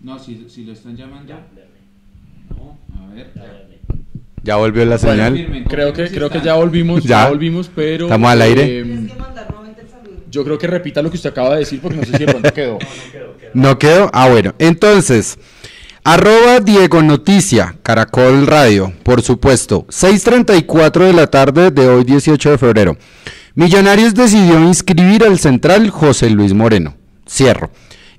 No, si, si lo están llamando. Ya. No, A ver. ya. Ya volvió la señal. firme. Creo que, ¿Cómo creo que ya volvimos, ya, Ya. volvimos, pero... Estamos al aire. eh, Tienes que mandar nuevamente el saludo. yo creo que repita lo que usted acaba de decir porque no sé si de pronto quedó. No, no quedó, quedó. ¿No quedó? Ah, bueno. Entonces, arroba Diego Noticia, Caracol Radio, por supuesto. 6.34 de la tarde de hoy, 18 de febrero. Millonarios decidió inscribir al central José Luis Moreno. Cierro.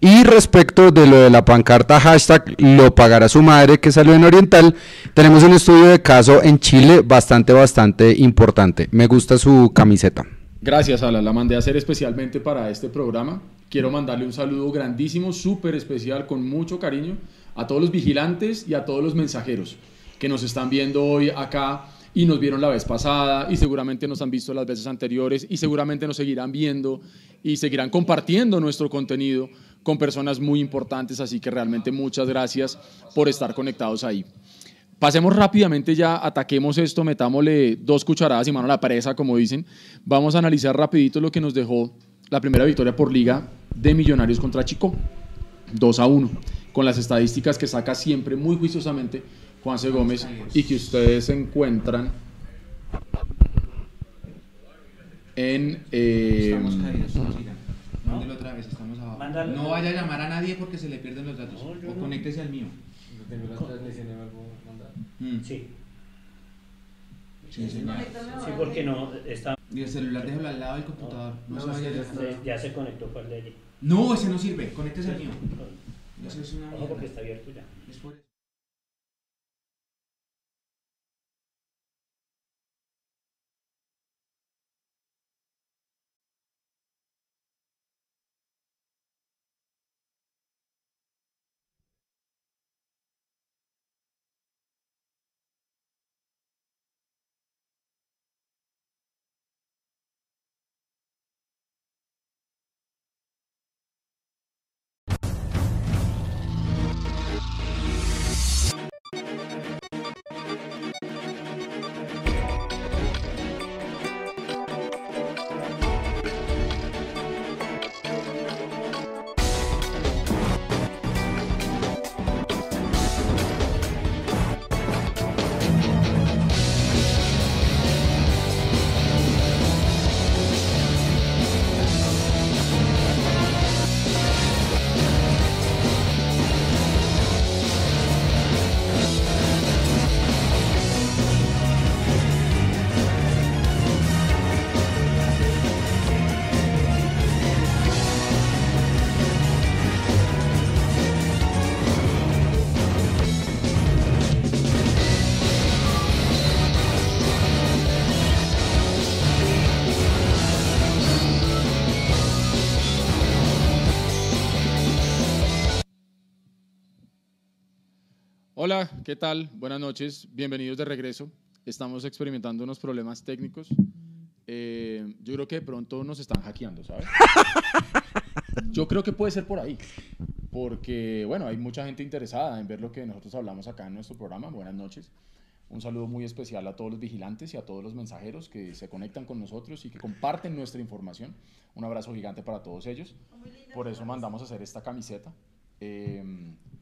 Y respecto de lo de la pancarta hashtag lo pagará su madre que salió en Oriental, tenemos un estudio de caso en Chile bastante, bastante importante. Me gusta su camiseta. Gracias, Ala. La mandé a hacer especialmente para este programa. Quiero mandarle un saludo grandísimo, súper especial, con mucho cariño a todos los vigilantes y a todos los mensajeros que nos están viendo hoy acá y nos vieron la vez pasada y seguramente nos han visto las veces anteriores y seguramente nos seguirán viendo y seguirán compartiendo nuestro contenido con personas muy importantes. Así que realmente muchas gracias por estar conectados ahí. Pasemos rápidamente ya, ataquemos esto, metámosle dos cucharadas y mano a la presa, como dicen. Vamos a analizar rapidito lo que nos dejó la primera victoria por liga de Millonarios contra Chico. 2 a 1, con las estadísticas que saca siempre muy juiciosamente Juanse Gómez y que ustedes encuentran en... eh. Mándelo otra vez, estamos abajo. Mándalo. No vaya a llamar a nadie porque se le pierden los datos. No, yo o no. conéctese al mío. Mm. Sí, Sí, señor. sí, porque no está. Y el celular déjalo al lado del computador. No, se vaya a Ya se conectó fue el de allí. No, ese no sirve. Conéctese al mío. Eso es una Ojo porque está abierto ya. Es por eso. ¿Qué tal? Buenas noches, bienvenidos de regreso. Estamos experimentando unos problemas técnicos. Eh, yo creo que de pronto nos están hackeando, ¿sabes? Yo creo que puede ser por ahí, porque, bueno, hay mucha gente interesada en ver lo que nosotros hablamos acá en nuestro programa. Buenas noches. Un saludo muy especial a todos los vigilantes y a todos los mensajeros que se conectan con nosotros y que comparten nuestra información. Un abrazo gigante para todos ellos. Por eso mandamos a hacer esta camiseta eh,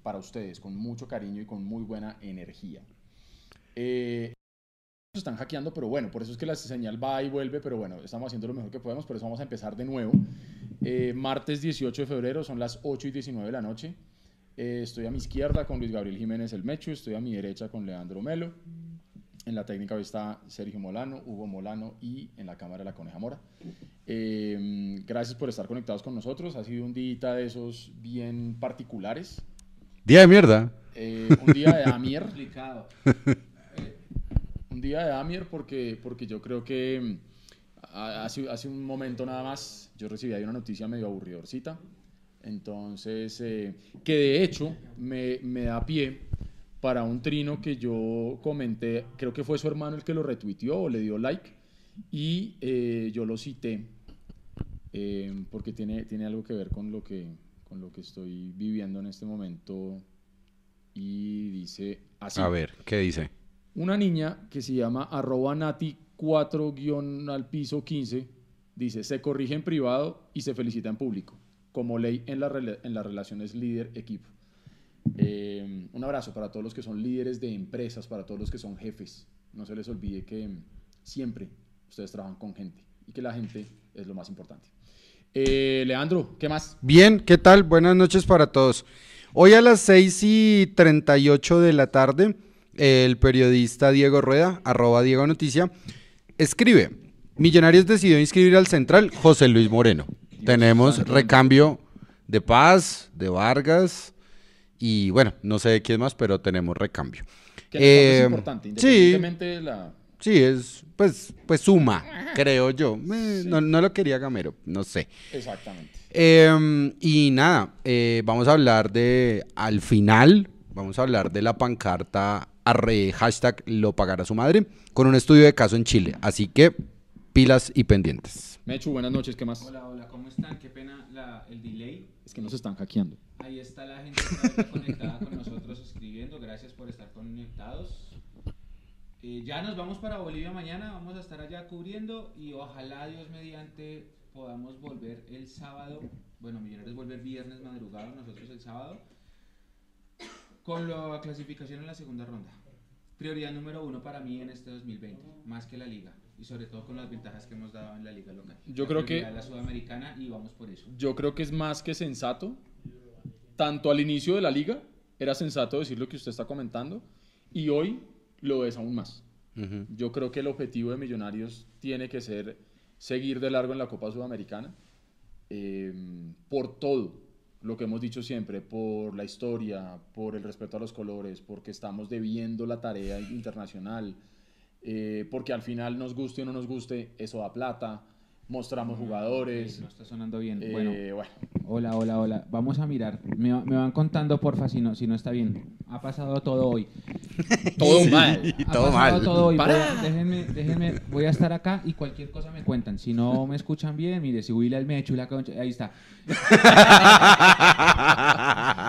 para ustedes, con mucho cariño y con muy buena energía. Eh, están hackeando, pero bueno, por eso es que la señal va y vuelve, pero bueno, estamos haciendo lo mejor que podemos, por eso vamos a empezar de nuevo. Eh, martes 18 de febrero, son las 8 y 19 de la noche. Eh, estoy a mi izquierda con Luis Gabriel Jiménez El Mecho, estoy a mi derecha con Leandro Melo. En la técnica hoy está Sergio Molano, Hugo Molano y en la cámara la Coneja Mora. Eh, gracias por estar conectados con nosotros. Ha sido un día de esos bien particulares. Día de mierda. Eh, un día de Amier. Complicado. un día de Amier porque, porque yo creo que mm, hace, hace un momento nada más yo recibí ahí una noticia medio aburridorcita. Entonces, eh, que de hecho me, me da pie para un trino que yo comenté, creo que fue su hermano el que lo retuiteó o le dio like, y eh, yo lo cité eh, porque tiene, tiene algo que ver con lo que, con lo que estoy viviendo en este momento. Y dice así. A ver, ¿qué dice? Una niña que se llama arroba nati 4 al piso 15 dice, se corrige en privado y se felicita en público, como ley en, la en las relaciones líder-equipo. Eh, un abrazo para todos los que son líderes de empresas, para todos los que son jefes. No se les olvide que siempre ustedes trabajan con gente y que la gente es lo más importante. Eh, Leandro, ¿qué más? Bien, ¿qué tal? Buenas noches para todos. Hoy a las 6 y 38 de la tarde, el periodista Diego Rueda, arroba Diego Noticia, escribe, Millonarios decidió inscribir al central José Luis Moreno. Tenemos recambio de Paz, de Vargas y bueno, no sé de quién más, pero tenemos recambio. Que Eh, es importante, sí. independientemente de la... Sí, es pues, pues suma, creo yo. Eh, no, no lo quería Gamero, no sé. Exactamente. Eh, y nada, eh, vamos a hablar de, al final, vamos a hablar de la pancarta arre, hashtag lo pagará su madre, con un estudio de caso en Chile. Así que pilas y pendientes. Mechu, buenas noches, ¿qué más? Hola, hola, ¿cómo están? Qué pena la- el delay. Es que nos están hackeando. Ahí está la gente conectada con nosotros escribiendo. Gracias por estar conectados. Eh, ya nos vamos para Bolivia mañana. Vamos a estar allá cubriendo y ojalá Dios mediante podamos volver el sábado. Bueno, Millonarios volver viernes madrugado, nosotros el sábado. Con la clasificación en la segunda ronda. Prioridad número uno para mí en este 2020, más que la liga. Y sobre todo con las ventajas que hemos dado en la liga local. Yo La creo que- la sudamericana y vamos por eso. Yo creo que es más que sensato. Tanto al inicio de la liga era sensato decir lo que usted está comentando y hoy lo es aún más. Yo creo que el objetivo de Millonarios tiene que ser seguir de largo en la Copa Sudamericana eh, por todo lo que hemos dicho siempre, por la historia, por el respeto a los colores, porque estamos debiendo la tarea internacional, eh, porque al final nos guste o no nos guste, eso da plata, mostramos jugadores. Eh, No está sonando bien. eh, bueno, bueno, hola, hola, hola. Vamos a mirar. Me, va- me van contando, porfa, si no, si no está bien. Ha pasado todo hoy. todo mal. Ha todo pasado mal. todo hoy. Voy déjenme, déjenme, voy a estar acá y cualquier cosa me cuentan. Si no me escuchan bien, mire, si huila el mecho y la concha, ahí está.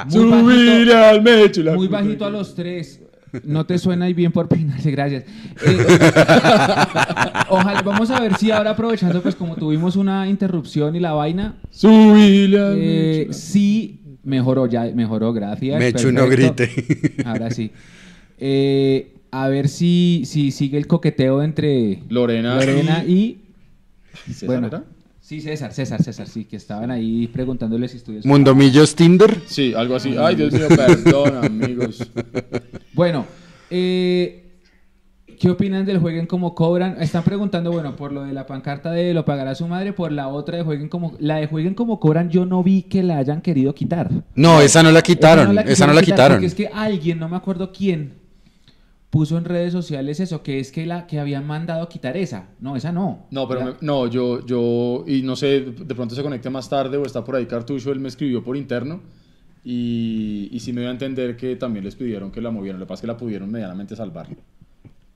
Muy Subir bajito, al muy bajito a los tres. No te suena ahí bien por peinarse, gracias. Eh, ojalá, vamos a ver si ahora aprovechando, pues como tuvimos una interrupción y la vaina, eh, sí, mejoró, ya mejoró, gracias. Mechu, no grite. Ahora sí. Eh, a ver si, si sigue el coqueteo entre Lorena, Lorena y... César bueno, era? Sí, César, César, César, sí, que estaban ahí preguntándoles si estudios. Mundomillos Tinder. Sí, algo así. Ay, Dios mío, perdón, amigos. Bueno, eh, ¿qué opinan del jueguen como cobran? Están preguntando, bueno, por lo de la pancarta de lo pagará su madre, por la otra de jueguen como... La de jueguen como cobran yo no vi que la hayan querido quitar. No, esa no la quitaron. Esa no la quitar quitaron. Porque es que alguien, no me acuerdo quién, puso en redes sociales eso, que es que la que habían mandado a quitar esa. No, esa no. No, pero me- no, yo, yo, y no sé, de pronto se conecte más tarde o está por ahí Cartucho, él me escribió por interno y, y sí me dio a entender que también les pidieron que la movieran, lo que pasa es que la pudieron medianamente salvar.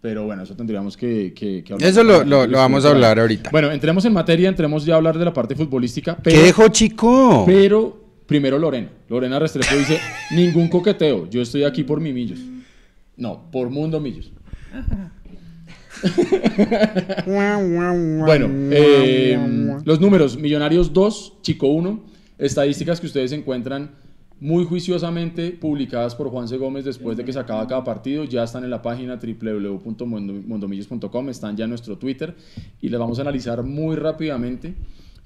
Pero bueno, eso tendríamos que, que, que hablar. Eso lo- lo- lo vamos a hablar ahorita. Bueno, entremos en materia, entremos ya a hablar de la parte futbolística. Pero, ¿Qué dejó, chico? Pero primero Lorena. Lorena Restrepo dice, ningún coqueteo, yo estoy aquí por Mimillos. No, por Mundo Millos. Bueno, eh, los números, Millonarios 2, Chico 1, estadísticas que ustedes encuentran muy juiciosamente publicadas por Juanse Gómez después de que se acaba cada partido, ya están en la página www.mondomillos.com, están ya en nuestro Twitter. Y les vamos a analizar muy rápidamente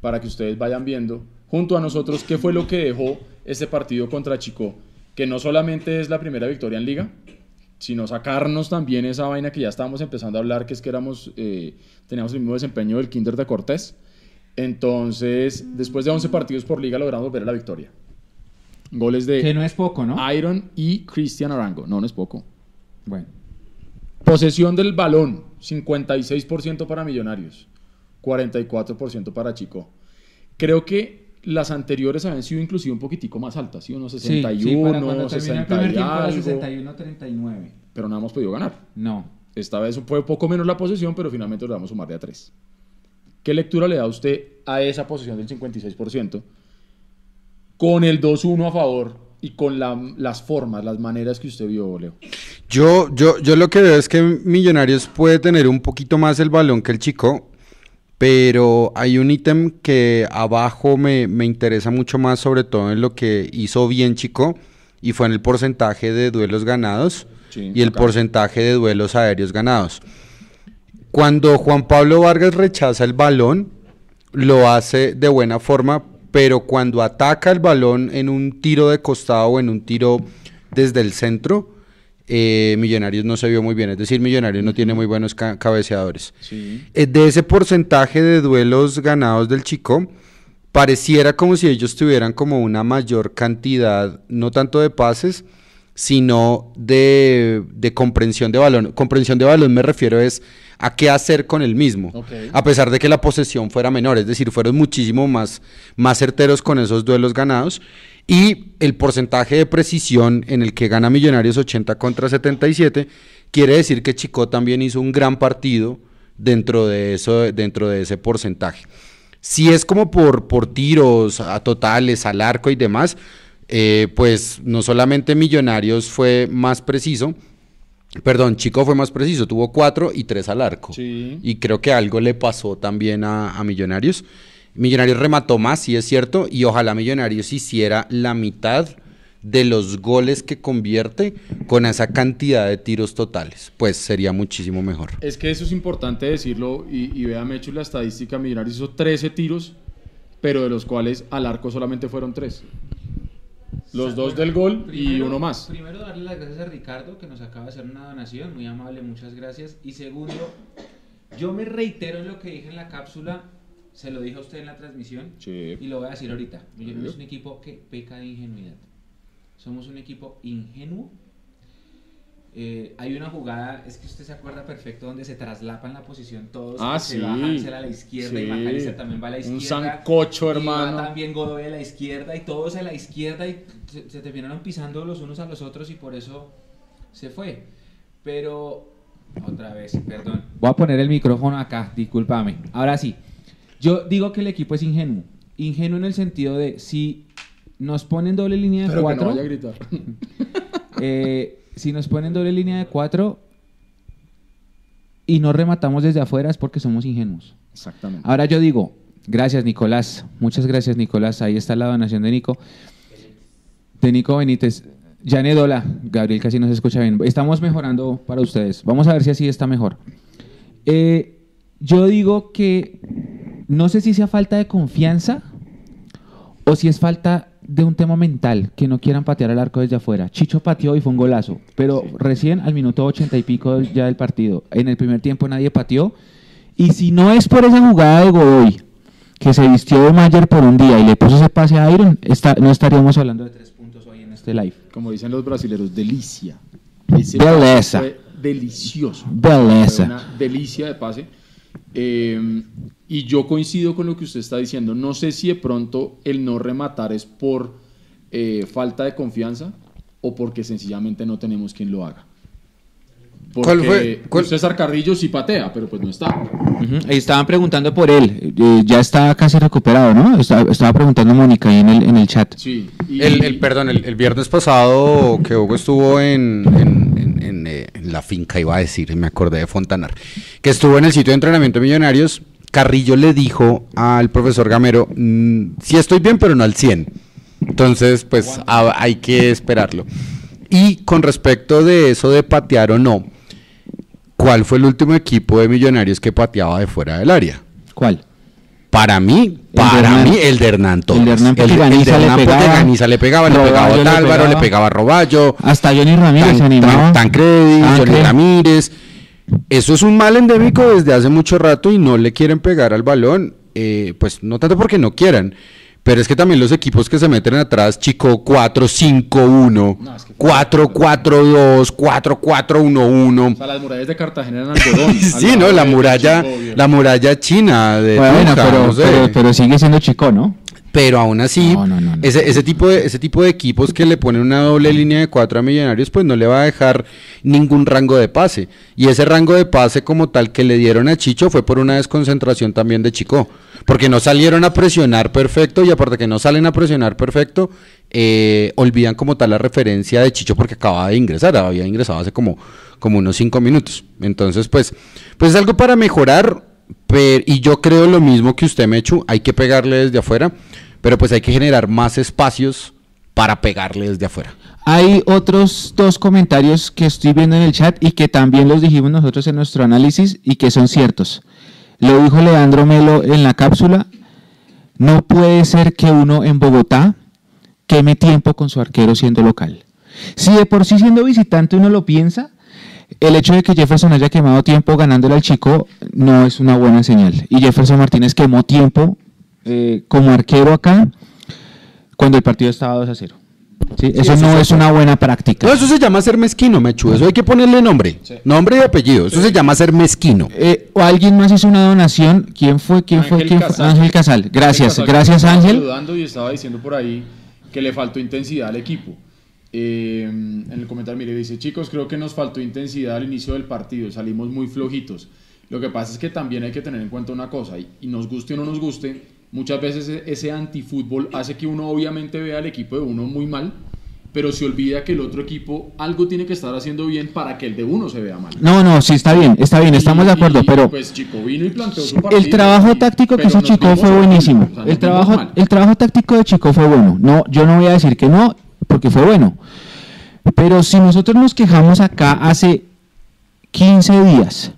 para que ustedes vayan viendo junto a nosotros qué fue lo que dejó este partido contra Chico, que no solamente es la primera victoria en liga, sino sacarnos también esa vaina que ya estábamos empezando a hablar, que es que éramos, eh, teníamos el mismo desempeño del Kinder de Cortés. Entonces, después de 11 partidos por liga, logramos ver la victoria. Goles Que de no es poco, ¿no? Iron y Cristian Arango. No, no es poco. Bueno. Posesión del balón, 56% para Millonarios, 44% para Chico. Creo que las anteriores habían sido inclusive un poquitico más altas, ¿sí? Unos Sí, 61, sí, para cuando terminó el 60 primer y tiempo era algo, 61-39. pero no hemos podido ganar. No. Esta vez fue poco menos la posesión, pero finalmente lo damos sumar de a 3. ¿Qué lectura le da usted a esa posesión del 56%? Con el 2-1 a favor y con la- las formas, las maneras que usted vio, Leo. Yo, yo, yo lo que veo es que Millonarios puede tener un poquito más el balón que el chico, pero hay un ítem que abajo me, me interesa mucho más, sobre todo en lo que hizo bien Chico, y fue en el porcentaje de duelos ganados Sí, y el acá. porcentaje de duelos aéreos ganados. Cuando Juan Pablo Vargas rechaza el balón, lo hace de buena forma, pero cuando ataca el balón en un tiro de costado o en un tiro desde el centro, eh, Millonarios no se vio muy bien. Es decir, Millonarios no tiene muy buenos ca- cabeceadores. Sí. Eh, de ese porcentaje de duelos ganados del Chico, pareciera como si ellos tuvieran como una mayor cantidad, no tanto de pases, sino de, de comprensión de balón. Comprensión de balón me refiero es a qué hacer con el mismo, Ok. a pesar de que la posesión fuera menor, es decir, fueron muchísimo más, más certeros con esos duelos ganados. Y el porcentaje de precisión en el que gana Millonarios 80 contra 77 quiere decir que Chico también hizo un gran partido dentro de eso, dentro de ese porcentaje. Si es como por, por tiros a totales, al arco y demás, eh, pues no solamente Millonarios fue más preciso, perdón, Chico fue más preciso, tuvo cuatro y tres al arco. Sí. Y creo que algo le pasó también a, a Millonarios. Millonarios remató más, sí es cierto, y ojalá Millonarios hiciera la mitad de los goles que convierte con esa cantidad de tiros totales. Pues sería muchísimo mejor. Es que eso es importante decirlo y, y vea Mechu la estadística, Millonarios hizo 13 tiros, pero de los cuales al arco solamente fueron 3. Los dos del gol y Primero- uno más. Primero, darle las gracias a Ricardo, que nos acaba de hacer una donación, muy amable, muchas gracias. Y segundo, yo me reitero en lo que dije en la cápsula, se lo dije a usted en la transmisión, y Sí. lo voy a decir ahorita. Millonarios es un equipo que peca de ingenuidad. Somos un equipo ingenuo. Eh, hay una jugada, es que usted se acuerda perfecto, donde se traslapan la posición todos. Ah, que se sí. va Hansel a la izquierda y Sí. Macalister también va a la Un izquierda. sancocho, y va hermano. también Godoy a la izquierda y todos a la izquierda y se, se terminaron pisando los unos a los otros y por eso se fue. Pero, otra vez, perdón. Voy a poner el micrófono acá, discúlpame. Ahora sí, yo digo que el equipo es ingenuo. Ingenuo en el sentido de si nos ponen doble línea de Pero que cuatro. no vaya a gritar. Eh, si nos ponen doble línea de cuatro y no rematamos desde afuera es porque somos ingenuos. Exactamente. Ahora yo digo, gracias Nicolás, muchas gracias Nicolás, ahí está la donación de Nico. De Nico Benítez. Janet, hola, Gabriel casi no se escucha bien. Estamos mejorando para ustedes. Vamos a ver si así está mejor. Eh, yo digo que no sé si sea falta de confianza o si es falta de un tema mental, que no quieran patear al arco desde afuera. Chicho pateó y fue un golazo, pero recién al minuto ochenta y pico ya del partido. En el primer tiempo nadie pateó. Y si no es por esa jugada de Godoy, que se vistió de Mayer por un día y le puso ese pase a Iron, está- no estaríamos hablando de tres puntos hoy en este live. Como dicen los brasileros, delicia. Ese Beleza. fue delicioso. Beleza. Fue una delicia de pase. Eh, y yo coincido con lo que usted está diciendo. No sé si de pronto el no rematar es por eh, falta de confianza o porque sencillamente no tenemos quien lo haga. Porque ¿Cuál fue- cuál- César Carrillo sí patea, pero pues no está. Ahí estaban preguntando por él. eh, ya está casi recuperado, ¿no? Estaba, estaba preguntando Mónica ahí en el, en el chat. Sí. y- El, el- perdón, el, el viernes pasado que Hugo estuvo en, en- la finca, iba a decir, me acordé de Fontanar, que estuvo en el sitio de entrenamiento de Millonarios, Carrillo le dijo al profesor Gamero, "Mm, sí estoy bien, pero no al 100. Entonces, pues ha- hay que esperarlo. Y con respecto de eso de patear o no, ¿cuál fue el último equipo de Millonarios que pateaba de fuera del área? ¿Cuál? Para mí, para Hernán. mí, el de Hernán Torres. El de Hernán de le pegaba, le pegaba, le pegaba a le Otálvaro, le pegaba. a Roballo, Hasta Johnny Ramírez se Tan-. Tan- Tancredi, Johnny Tancre. Ramírez. Eso es un mal endémico desde hace mucho rato y no le quieren pegar al balón. eh, pues no tanto porque no quieran, pero es que también los equipos que se meten atrás, chico 4-5-1, No, es que- 4-4-2, 4-4-1-1. O sea, las murallas de Cartagena eran algodón. Sí, ¿no? La muralla, Chico, la muralla china de Bueno, Tunja, pero, no sé. pero, pero sigue siendo chico, ¿no? Pero aún así, No, no, no, no. Ese, ese tipo de, ese tipo de equipos que le ponen una doble línea de cuatro a millonarios, pues no le va a dejar ningún rango de pase. Y ese rango de pase como tal que le dieron a Chicho fue por una desconcentración también de Chico. Porque no salieron a presionar perfecto y aparte que no salen a presionar perfecto, eh, olvidan como tal la referencia de Chicho porque acaba de ingresar, había ingresado hace como, como unos cinco minutos. Entonces, pues, pues es algo para mejorar. per- y yo creo lo mismo que usted, Mechu, hay que pegarle desde afuera, pero pues hay que generar más espacios para pegarle desde afuera. Hay otros dos comentarios que estoy viendo en el chat y que también los dijimos nosotros en nuestro análisis y que son ciertos. Lo dijo Leandro Melo en la cápsula. No puede ser que uno en Bogotá queme tiempo con su arquero siendo local. Si de por sí siendo visitante uno lo piensa, el hecho de que Jefferson haya quemado tiempo ganándole al chico no es una buena señal. Y Jefferson Martínez quemó tiempo eh, como arquero acá cuando el partido estaba 2 a 0. ¿Sí? Eso eso no es una buena práctica. No, eso se llama ser mezquino, Mechu. Eso hay que ponerle nombre. Nombre y apellido. Eso se llama ser mezquino. Eh, o alguien más hizo una donación. ¿Quién fue? ¿Quién fue? Ángel ¿Quién fue? Casal. Ángel Casal. Gracias, Casal, gracias estaba Ángel. saludando y estaba diciendo por ahí que le faltó intensidad al equipo. Eh, en el comentario, mire, dice, chicos, creo que nos faltó intensidad al inicio del partido, salimos muy flojitos. Lo que pasa es que también hay que tener en cuenta una cosa, y, y nos guste o no nos guste, muchas veces ese, ese antifútbol hace que uno obviamente vea al equipo de uno muy mal, pero se olvida que el otro equipo algo tiene que estar haciendo bien para que el de uno se vea mal. No, no, sí, está bien, está bien, estamos Y- de acuerdo, y, pero Pues Chico vino y planteó su partido. el trabajo y- táctico que hizo Chico fue buenísimo. o sea, nos El trabajo, el trabajo táctico de Chico fue bueno. No, yo no voy a decir que no, porque fue bueno. Pero si nosotros nos quejamos acá hace 15 días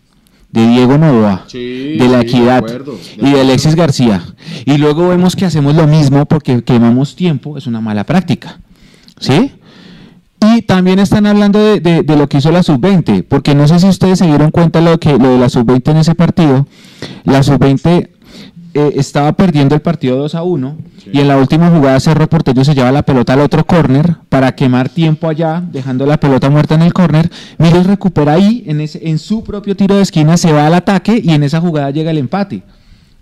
de Diego Novoa, Sí, de la de Equidad acuerdo, de y de. Alexis García, y luego vemos que hacemos lo mismo porque quemamos tiempo, es una mala práctica. ¿Sí? Y también están hablando de, de- de lo que hizo la sub-20, porque no sé si ustedes se dieron cuenta lo, que, lo de la sub-20 en ese partido. La sub-20 eh, estaba perdiendo el partido 2 a 1 y en la última jugada Cerro Porteño se lleva la pelota al otro córner para quemar tiempo allá, dejando la pelota muerta en el córner. Miguel recupera ahí, en, ese, en su propio tiro de esquina, se va al ataque y en esa jugada llega el empate,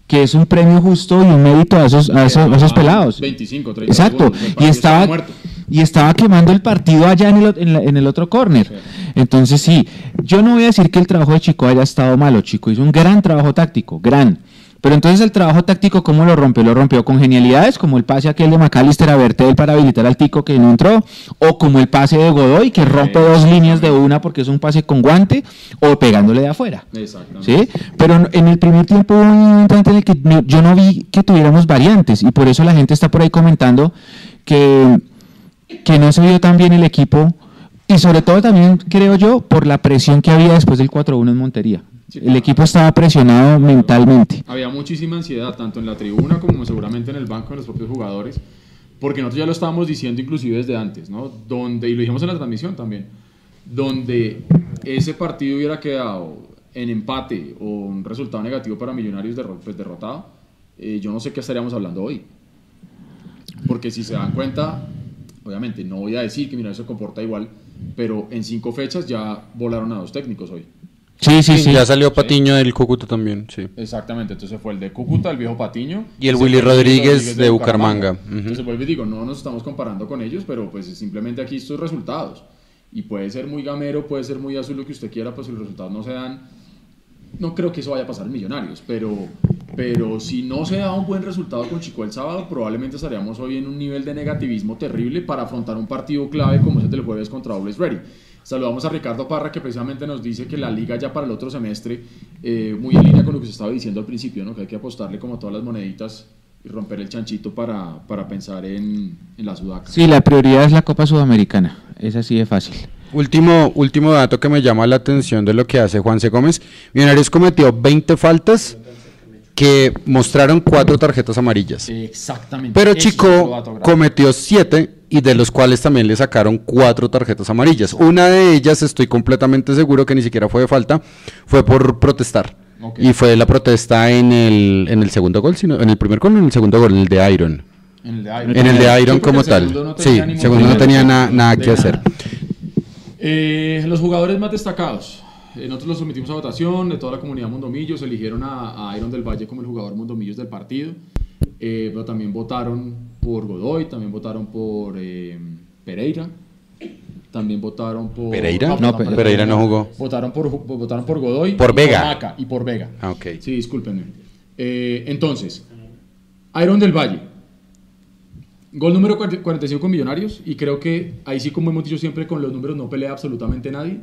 que es un premio justo y un mérito a esos, a esos, a esos pelados. 25, 30 Exacto, segundos, y estaba, y estaba quemando el partido allá en el, en la- en el otro córner. Entonces sí, yo no voy a decir que el trabajo de Chico haya estado malo, Chico hizo un gran trabajo táctico, gran. Pero entonces el trabajo táctico, ¿cómo lo rompió? Lo rompió con genialidades, como el pase aquel de McAllister a Bertel para habilitar al Tico que no entró, o como el pase de Godoy que rompe dos líneas de una porque es un pase con guante, o pegándole de afuera. ¿Sí? Pero en el primer tiempo hubo un instante en el que yo no vi que tuviéramos variantes y por eso la gente está por ahí comentando que, que no se vio tan bien el equipo y sobre todo también creo yo por la presión que había después del 4-1 en Montería. Sí, El equipo estaba presionado mentalmente. Había muchísima ansiedad, tanto en la tribuna como seguramente en el banco de los propios jugadores, porque nosotros ya lo estábamos diciendo inclusive desde antes, ¿no? Donde, y lo dijimos en la transmisión también, donde ese partido hubiera quedado en empate o un resultado negativo para Millonarios derro- pues, derrotado, eh, yo no sé qué estaríamos hablando hoy. Porque si se dan cuenta, obviamente no voy a decir que Millonarios se comporta igual, pero en cinco fechas ya volaron a dos técnicos hoy. Sí, sí, sí. Ya salió Patiño del Cúcuta también, sí. Exactamente, entonces fue el de Cúcuta, el viejo Patiño. Y el Willy el Rodríguez de Bucaramanga. Ujú. Entonces vuelvo y digo, no nos estamos comparando con ellos, pero pues simplemente aquí estos resultados. Y puede ser muy gamero, puede ser muy azul lo que usted quiera, pues si los resultados no se dan, no creo que eso vaya a pasar en Millonarios, pero, pero si no se da un buen resultado con Chico el sábado, probablemente estaríamos hoy en un nivel de negativismo terrible para afrontar un partido clave como ese del jueves contra Dobles Ready. Saludamos a Ricardo Parra que precisamente nos dice que la liga ya para el otro semestre, eh, muy en línea con lo que se estaba diciendo al principio, ¿no? que hay que apostarle como todas las moneditas y romper el chanchito para, para pensar en, en la sudaca. Sí, la prioridad es la Copa Sudamericana. Es así de fácil. Último, último dato que me llama la atención de lo que hace Juanse Gómez. Millonarios cometió 20 faltas que mostraron cuatro tarjetas amarillas. Exactamente. Pero Chico cometió siete y de los cuales también le sacaron cuatro tarjetas amarillas. Una de ellas, estoy completamente seguro que ni siquiera fue de falta, fue por protestar. Y fue la protesta en el, en el segundo gol, sino en el primer gol o en el segundo gol, en el de Iron. En el de Iron, En el de Iron como el tal. no Sí, segundo no tenía na- nada que hacer. Eh, los jugadores más destacados. Eh, nosotros los sometimos a votación de toda la comunidad Mondomillos. Eligieron a, a Iron del Valle como el jugador Mondomillos del partido. Eh, pero también votaron por Godoy, también votaron por eh, Pereira. También votaron por. ¿Pereira? Ah, No, perdón, Pe- Pereira no jugó. Votaron por, votaron por Godoy. Por Vega. Maca, y por Vega. Ah, ok. Sí, discúlpenme. Eh, entonces, Iron del Valle. Gol número 40 45 con Millonarios. Y creo que ahí sí, como hemos dicho siempre, con los números no pelea absolutamente nadie.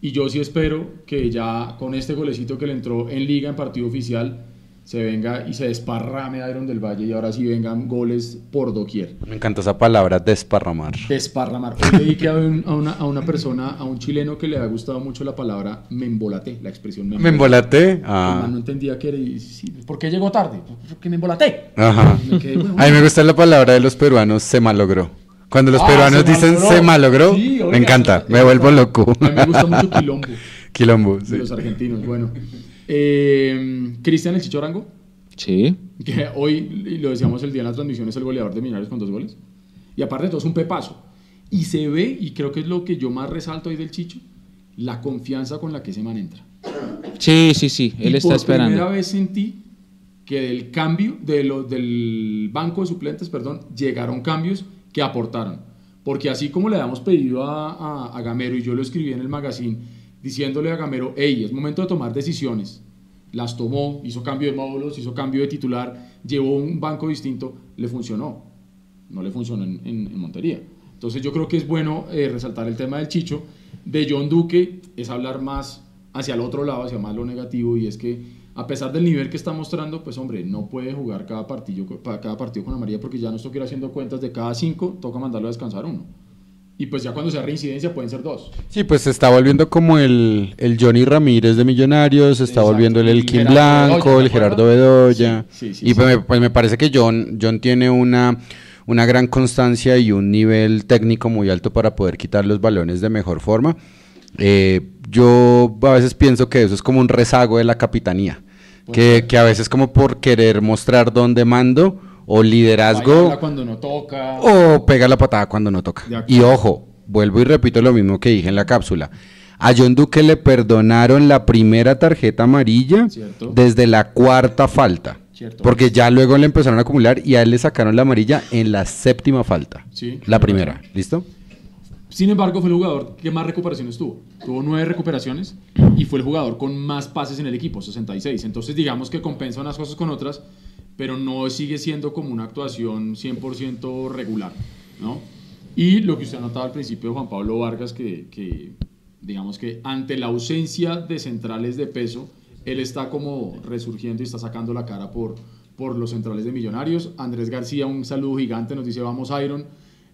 Y yo sí espero que ya con este golecito que le entró en liga, en partido oficial, se venga y se desparrame Iron del Valle y ahora sí vengan goles por doquier. Me encanta esa palabra, desparramar. Desparramar. Hoy leí que a, un- a una, a una persona, a un chileno que le ha gustado mucho la palabra membolaté, la expresión Me embolaté. El man Ah. no entendía qué era y sí, ¿por qué llegó tarde? Porque me embolaté. Ajá. Me quedé, bueno, A mí me gusta la palabra de los peruanos, se malogró. Cuando los Ah, peruanos se dicen malogró. se malogró, Sí, oiga, me encanta, me vuelvo loco. A mí me gusta mucho Quilombo, Quilombo, de sí. los argentinos. Bueno, Eh, Cristian el Chichorango, Sí. que hoy, y lo decíamos el día en la transmisión, es el goleador de Millonarios con dos goles. Y aparte de todo, es un pepazo. Y se ve, y creo que es lo que yo más resalto hoy del Chicho, la confianza con la que ese man entra. Sí, sí, sí. Él Y está por esperando. primera vez sentí que del cambio, de lo, del banco de suplentes, perdón, llegaron cambios que aportaron. Porque así como le habíamos pedido a, a- a Gamero, y yo lo escribí en el magazine, diciéndole a Gamero, hey, es momento de tomar decisiones. Las tomó, hizo cambio de módulos, hizo cambio de titular, llevó un banco distinto, le funcionó. No le funcionó en, en- en Montería. Entonces yo creo que es bueno eh, resaltar el tema del Chicho. De John Duque es hablar más hacia el otro lado, hacia más lo negativo, y es que a pesar del nivel que está mostrando, pues hombre, no puede jugar cada partido, pa- cada partido con amarilla porque ya no toca ir haciendo cuentas de cada cinco, toca mandarlo a descansar uno. Y pues ya cuando sea reincidencia pueden ser dos. Sí, pues se está volviendo como el, el Johnny Ramírez de Millonarios, se está Exacto. volviendo el El Elkin Gerardo Blanco, Bedoya, el ¿te Gerardo? Bedoya. Sí, sí, sí, y pues, me, pues me parece que John, John tiene una, una gran constancia y un nivel técnico muy alto para poder quitar los balones de mejor forma. Eh, yo a veces pienso que eso es como un rezago de la capitanía, que, que a veces como por querer mostrar dónde mando o liderazgo Baila cuando no toca. o pega la patada cuando no toca. Y ojo, vuelvo y repito lo mismo que dije en la cápsula. A John Duque le perdonaron la primera tarjeta amarilla Cierto. desde la cuarta falta. Cierto. Porque ya luego le empezaron a acumular y a él le sacaron la amarilla en la séptima falta. Sí, La primera. ¿Listo? Sin embargo, fue el jugador que más recuperaciones tuvo. Tuvo nueve recuperaciones y fue el jugador con más pases en el equipo, 66. Entonces, digamos que compensa unas cosas con otras, pero no sigue siendo como una actuación 100% regular, ¿no? Y lo que usted anotaba al principio de Juan Pablo Vargas, que, que, digamos que ante la ausencia de centrales de peso, él está como resurgiendo y está sacando la cara por, por los centrales de Millonarios. Andrés García, un saludo gigante, nos dice vamos Iron.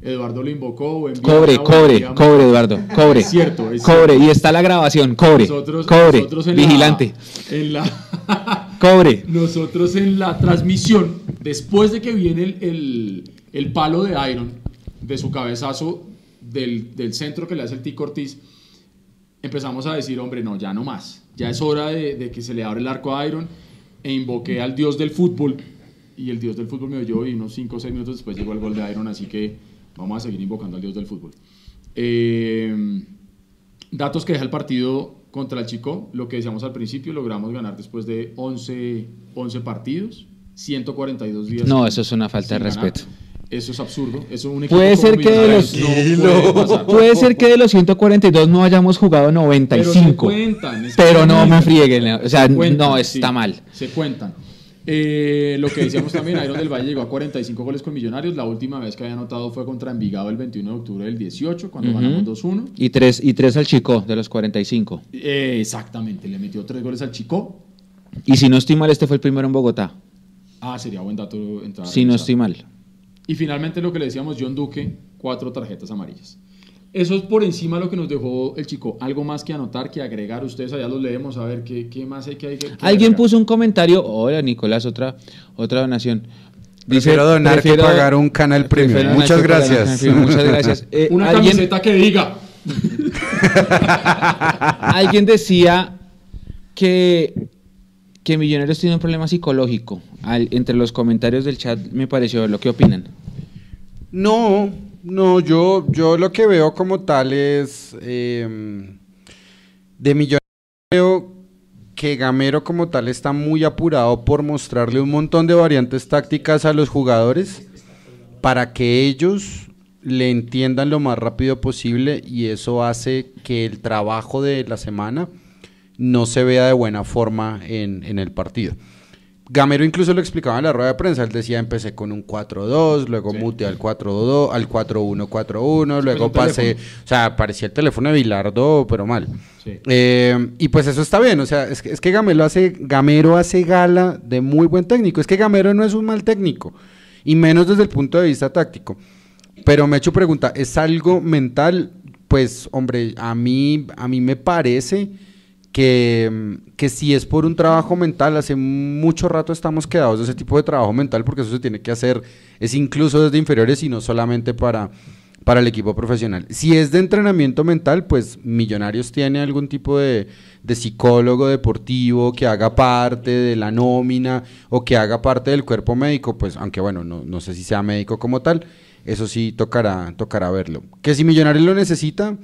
Eduardo lo invocó. buen Cobre, viaje, cobre, buen cobre, Eduardo, cobre. Es cierto, es Cobre, cierto. y está la grabación, cobre. Nosotros, cobre, nosotros en vigilante. La, en la, Nosotros en la transmisión, después de que viene el, el- palo de Iron, de su cabezazo del, del centro que le hace el Tico Ortiz, empezamos a decir, hombre, no, ya no más. Ya es hora de, de que se le abre el arco a Iron. E invoqué al dios del fútbol. Y el dios del fútbol me oyó y unos 5 o 6 minutos después llegó el gol de Iron. Así que vamos a seguir invocando al dios del fútbol. Eh, datos que deja el partido contra el Chico. Lo que decíamos al principio, logramos ganar después de 11, 11 partidos. 142 días. No, sin- eso es una falta de sin ganar. respeto. Eso es absurdo. Eso un equipo Puede ser que de los- no puede. Puede ser que de los 142 no hayamos jugado Pero se 95. cuentan. es que Pero no me frieguen, o sea, Se cuentan, no, está mal. Se cuentan. Eh, lo que decíamos también, Iron del Valle llegó a 45 goles con Millonarios. La última vez que había anotado fue contra Envigado el 21 de octubre del 18, cuando ganamos 2-1. Y tres, y tres al chico de los 45. Eh, exactamente, le metió tres goles al Chico. Y si no estoy mal, este fue el primero en Bogotá. Ah, sería buen dato entrar. Si no estoy mal. Y finalmente lo que le decíamos, John Duque, cuatro tarjetas amarillas. Eso es por encima de lo que nos dejó el chico. Algo más que anotar, que agregar. Ustedes allá los leemos a ver qué, qué más hay que, hay que- Alguien agregar. puso un comentario. Hola, Nicolás, otra, otra donación. Prefiero donar que pagar un canal premium. Muchas gracias. premium. Muchas gracias. Eh, Una alguien, camiseta que diga. alguien decía que, que Millonarios tiene un problema psicológico. Al- entre los comentarios del chat me pareció lo que opinan. No, no, yo, yo lo que veo como tal es eh, de Millonarios creo que Gamero como tal está muy apurado por mostrarle un montón de variantes tácticas a los jugadores para que ellos le entiendan lo más rápido posible y eso hace que el trabajo de la semana no se vea de buena forma en, en el partido. Gamero incluso lo explicaba en la rueda de prensa, él decía empecé con un 4-2, luego muteé al 4-2, al 4-1-4-1, luego pasé, o sea, parecía el teléfono de Bilardo, pero mal. Sí. Eh, y pues eso está bien, o sea, es que, es que Gamero, hace, Gamero hace gala de muy buen técnico, es que Gamero no es un mal técnico, y menos desde el punto de vista táctico. Pero me he hecho pregunta, ¿es algo mental? Pues, hombre, a mí, a mí me parece que, que si es por un trabajo mental, hace mucho rato estamos quedados de ese tipo de trabajo mental, porque eso se tiene que hacer, es incluso desde inferiores y no solamente para, para el equipo profesional. Si es de entrenamiento mental, pues Millonarios tiene algún tipo de, de psicólogo deportivo que haga parte de la nómina o que haga parte del cuerpo médico, pues aunque bueno, no, no sé si sea médico como tal, eso sí tocará, tocará verlo. Que si Millonarios lo necesita,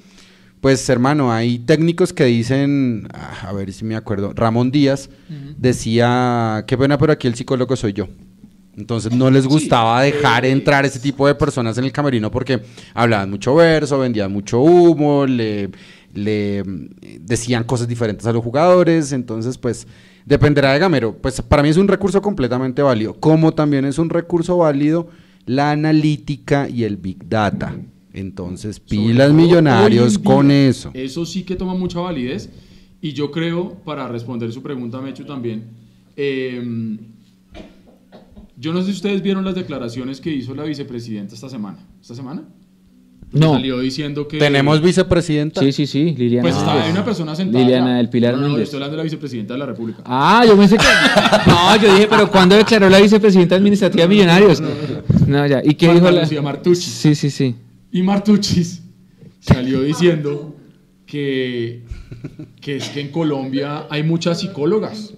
pues hermano, hay técnicos que dicen, a ver si me acuerdo, Ramón Díaz decía, qué pena, pero aquí el psicólogo soy yo. Entonces no les gustaba dejar entrar ese tipo de personas en el camerino porque hablaban mucho verso, vendían mucho humo, le, le decían cosas diferentes a los jugadores, entonces pues dependerá de Gamero. Pues para mí es un recurso completamente válido, como también es un recurso válido la analítica y el big data. Entonces pilas todo millonarios día, con eso. Eso sí que toma mucha validez. Y yo creo, para responder su pregunta, Mechu, también, eh, yo no sé si ustedes vieron las declaraciones que hizo la vicepresidenta esta semana. ¿Esta semana? No. Salió diciendo que... Tenemos vicepresidenta. Sí, sí, sí, Liliana. Pues estaba, hay una persona sentada. Liliana del Pilar no, no, Méndez. estoy hablando de la vicepresidenta de la República. Ah, yo pensé que. No, yo dije, pero ¿cuándo declaró la vicepresidenta administrativa de Millonarios? No, ya. ¿Y qué dijo la.? Lucía Martucci. Sí, sí, sí. Y Martuchis salió diciendo que, que es que en Colombia hay muchas psicólogas,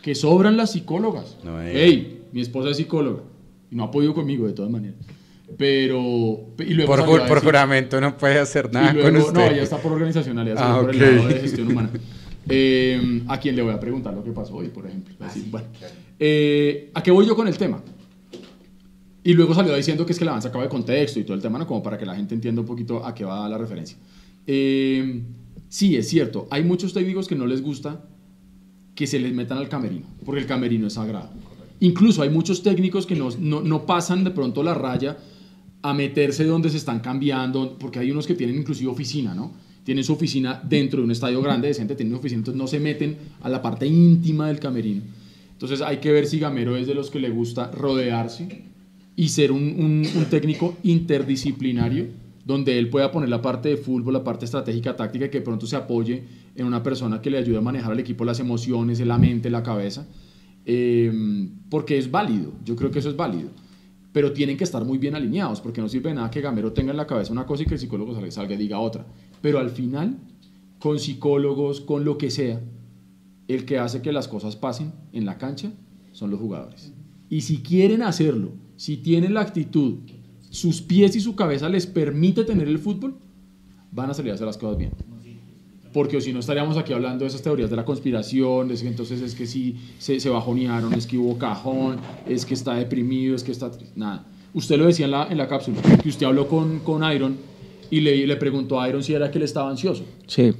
que sobran las psicólogas. No me digas. Ey, mi esposa es psicóloga y no ha podido conmigo de todas maneras. Pero. Y luego Por, por decir- juramento no puede hacer nada y luego- con usted. No, ya está por organizacionalidad, Ah, por el ok. lado de gestión humana. Eh, a quien le voy a preguntar lo que pasó hoy, por ejemplo. Va a decir, bueno, eh, ¿A qué voy yo con el tema? Y luego salió diciendo que es que la van sacado de contexto y todo el tema, ¿no? Como para que la gente entienda un poquito a qué va la referencia. Eh, sí, es cierto. Hay muchos técnicos que no les gusta que se les metan al camerino, porque el camerino es sagrado. Incluso hay muchos técnicos que no, no, no pasan de pronto la raya a meterse donde se están cambiando, porque hay unos que tienen inclusive oficina, ¿no? Tienen su oficina dentro de un estadio grande, decente, tienen oficina, entonces no se meten a la parte íntima del camerino. Entonces hay que ver si Gamero es de los que le gusta rodearse y ser un, técnico interdisciplinario, donde él pueda poner la parte de fútbol, la parte estratégica, táctica, y que pronto se apoye en una persona que le ayude a manejar al equipo las emociones, la mente, la cabeza, eh, porque es válido, yo creo que eso es válido, pero tienen que estar muy bien alineados, porque no sirve de nada que Gamero tenga en la cabeza una cosa y que el psicólogo salga y diga otra, pero al final, con psicólogos, con lo que sea, el que hace que las cosas pasen en la cancha son los jugadores. Y si quieren hacerlo, si tienen la actitud, sus pies y su cabeza les permite tener el fútbol, van a salir a hacer las cosas bien. Porque si no estaríamos aquí hablando de esas teorías de la conspiración, de que entonces es que sí se, se bajonearon, es que hubo cajón, es que está deprimido, es que está... Nada. Usted lo decía en la, en la cápsula, que usted habló con, con Iron y le, le preguntó a Iron si era que él estaba ansioso. Sí.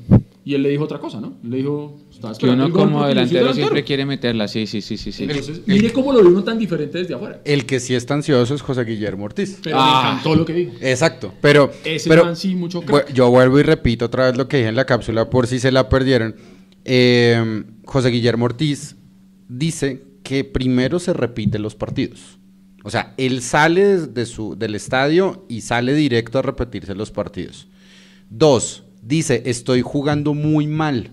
Y él le dijo otra cosa, ¿no? Le dijo, estaba Que uno como delantero delantero". siempre quiere meterla. Sí, sí, sí, sí. sí. Entonces, mire cómo lo ve uno tan diferente desde afuera. El que sí está ansioso es José Guillermo Ortiz. Pero Ah. me encantó lo que dijo. Exacto, pero, Ese pero man sí, mucho crack. yo vuelvo y repito otra vez lo que dije en la cápsula por si se la perdieron. Eh, José Guillermo Ortiz dice que primero se repiten los partidos. O sea, él sale de su, del estadio y sale directo a repetirse los partidos. Dos, dice, estoy jugando muy mal.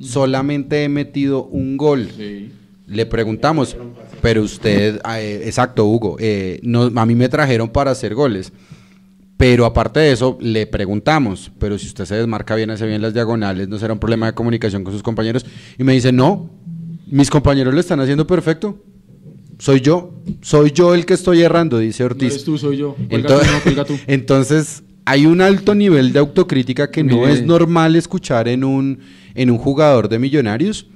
Solamente he metido un gol. Sí. Le preguntamos, pero usted, eh, exacto, Hugo, eh, no, a mí me trajeron para hacer goles. Pero aparte de eso, le preguntamos, pero si usted se desmarca bien, hace bien las diagonales, ¿no será un problema de comunicación con sus compañeros? Y me dice, no, mis compañeros lo están haciendo perfecto. Soy yo, soy yo el que estoy errando, dice No Ortiz. eres tú, soy yo. Cuelga Entonces, tú, no, cuelga tú. entonces, hay un alto nivel de autocrítica que no Mire. es normal escuchar en un, en un jugador de millonarios.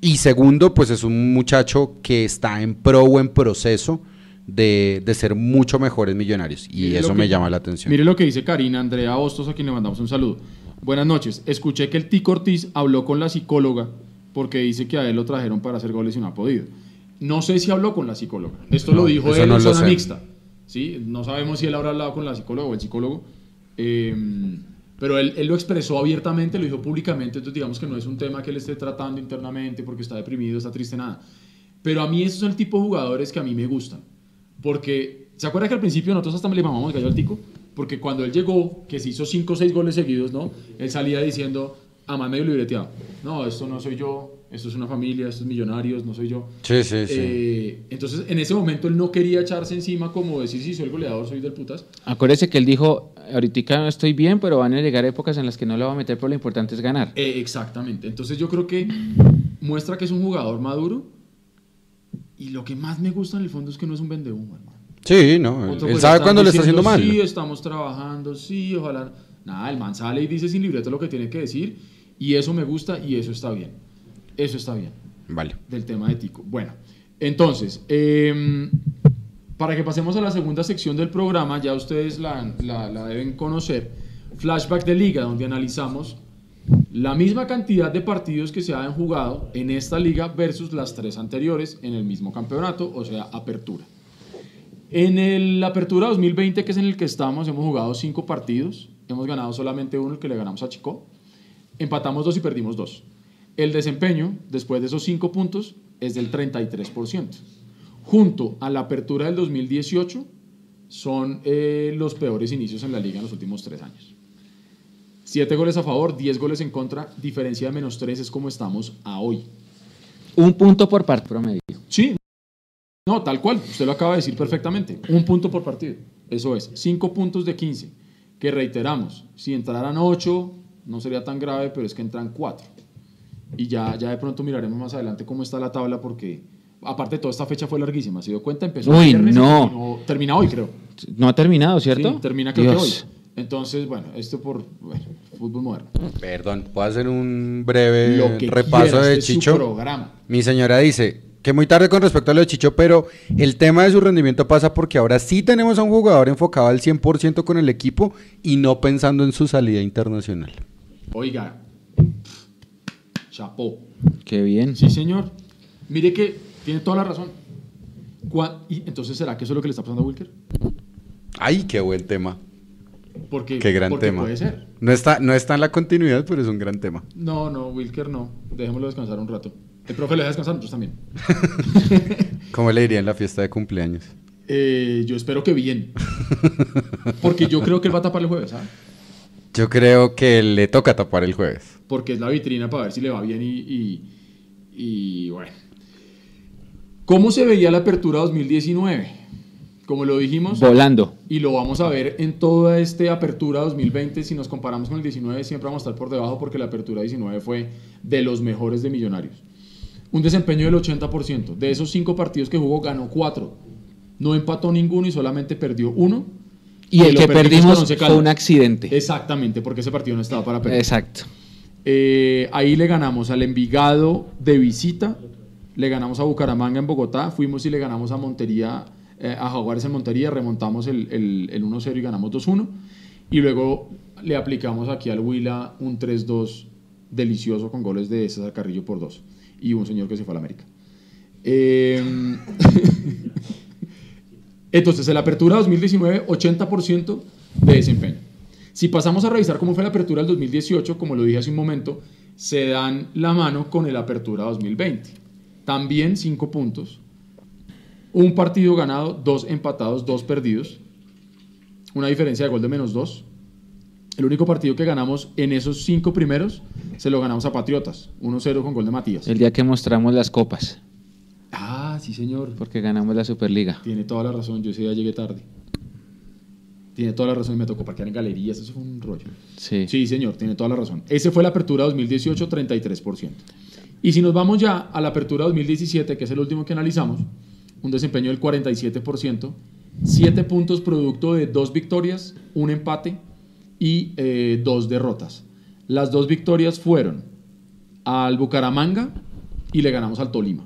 Y segundo, pues es un muchacho que está en pro o en proceso de, de ser mucho mejores millonarios. Y Mire eso me llama la atención. Mire lo que dice Karina Andrea Hostos, a quien le mandamos un saludo. Buenas noches. Escuché que el Tico Ortiz habló con la psicóloga porque dice que a él lo trajeron para hacer goles y no ha podido. No sé si habló con la psicóloga. Esto No, lo dijo él no en zona mixta. ¿sí? No sabemos si él habrá hablado con la psicóloga o el psicólogo. Eh, pero él, él lo expresó abiertamente, lo dijo públicamente. Entonces, digamos que no es un tema que él esté tratando internamente porque está deprimido, está triste, nada. Pero a mí esos son el tipo de jugadores que a mí me gustan. Porque, ¿se acuerda que al principio nosotros hasta le mamamos gallo al tico? Porque cuando él llegó, que se hizo 5 o 6 goles seguidos, ¿no? Él salía diciendo, a más medio libreteado, no, esto no soy yo, esto es una familia, esto es millonarios, no soy yo. Sí, sí, sí. Eh, entonces, en ese momento él no quería echarse encima como decir, si soy el goleador, soy del putas. Acuérdese que él dijo, ahorita no estoy bien, pero van a llegar épocas en las que no lo va a meter, pero lo importante es ganar. Eh, exactamente. Entonces yo creo que muestra que es un jugador maduro. Y lo que más me gusta en el fondo es que no es un vendehumo, hermano. Sí, no. Otro Él sabe cuando le está haciendo mal. Sí, estamos trabajando, sí, ojalá. Nada, el man sale y dice sin libreto lo que tiene que decir. Y eso me gusta y eso está bien. Eso está bien. Vale. Del tema de Tico. Bueno, entonces, em, para que pasemos a la segunda sección del programa, ya ustedes la, la- la deben conocer. Flashback de liga, donde analizamos la misma cantidad de partidos que se han jugado en esta liga versus las tres anteriores en el mismo campeonato, o sea, apertura. En el Apertura 2020, que es en el que estamos, hemos jugado cinco partidos. Hemos ganado solamente uno, el que le ganamos a Chico. Empatamos dos y perdimos dos. El desempeño, después de esos cinco puntos, es del 33%. Junto a la Apertura del 2018, son eh, los peores inicios en la liga en los últimos tres años. Siete goles a favor, 10 goles en contra, diferencia de menos tres es como estamos a hoy. Un punto por parte promedio. Sí, no, tal cual, usted lo acaba de decir perfectamente. Un punto por partido. Eso es, 5 puntos de 15. Que reiteramos, si entraran 8, no sería tan grave, pero es que entran 4. Y ya, ya de pronto miraremos más adelante cómo está la tabla, porque aparte toda esta fecha fue larguísima. ¿Se dio cuenta? Empezó Uy, viernes no. terminó- termina hoy, creo. No ha terminado, ¿cierto? Sí, termina creo que hoy. Entonces, bueno, esto por bueno, fútbol moderno. Perdón, ¿puedo hacer un breve Lo que repaso de este su Chicho? programa. Mi señora dice que muy tarde con respecto a lo de Chicho, pero el tema de su rendimiento pasa porque ahora sí tenemos a un jugador enfocado al 100% con el equipo y no pensando en su salida internacional. Oiga, chapó. Qué bien. Sí, señor. Mire que tiene toda la razón. Y entonces, ¿será que eso es lo que le está pasando a Wilker? Ay, qué buen tema. Porque, Qué gran porque tema. puede ser. No está, no está en la continuidad, pero es un gran tema. No, no, Wilker no. Dejémoslo descansar un rato. El profe le deja descansar, nosotros también. ¿Cómo le diría en la fiesta de cumpleaños? Eh, yo espero que bien. Porque yo creo que él va a tapar el jueves, ¿sabes? Yo creo que le toca tapar el jueves. Porque es la vitrina para ver si le va bien y, y, y bueno. ¿Cómo se veía la apertura 2019? Como lo dijimos, Volando. y lo vamos a ver en toda esta apertura 2020. Si nos comparamos con el 19, siempre vamos a estar por debajo porque la apertura 19 fue de los mejores de Millonarios. Un desempeño del 80%. De esos cinco partidos que jugó, ganó cuatro. No empató ninguno y solamente perdió uno. Y el que perdimos fue un accidente. Exactamente, porque ese partido no estaba para perder. Exacto. Eh, ahí le ganamos al Envigado de visita, le ganamos a Bucaramanga en Bogotá, fuimos y le ganamos a Montería, eh, a Jaguares en Montería, remontamos el, el, el 1-0 y ganamos 2-1. Y luego le aplicamos aquí al Huila un 3-2 delicioso con goles de César Carrillo por dos y un señor que se fue a la América. Eh, entonces, en la apertura 2019, 80% de desempeño. Si pasamos a revisar cómo fue la apertura del 2018, como lo dije hace un momento, se dan la mano con el apertura 2020. También 5 puntos. Un partido ganado, dos empatados, dos perdidos. Una diferencia de gol de menos 2. El único partido que ganamos en esos cinco primeros se lo ganamos a Patriotas. 1-0 con gol de Matías. El día que mostramos las copas, Ah, sí, señor. porque ganamos la Superliga. Tiene toda la razón, yo ese día llegué tarde. Tiene toda la razón y me tocó parquear en galerías, eso fue un rollo. Sí. Sí, señor, tiene toda la razón. Ese fue la apertura 2018, 33%. Y si nos vamos ya a la apertura 2017, que es el último que analizamos, un desempeño del 47%, 7 puntos producto de dos victorias, un empate y eh, dos derrotas. Las dos victorias fueron al Bucaramanga y le ganamos al Tolima.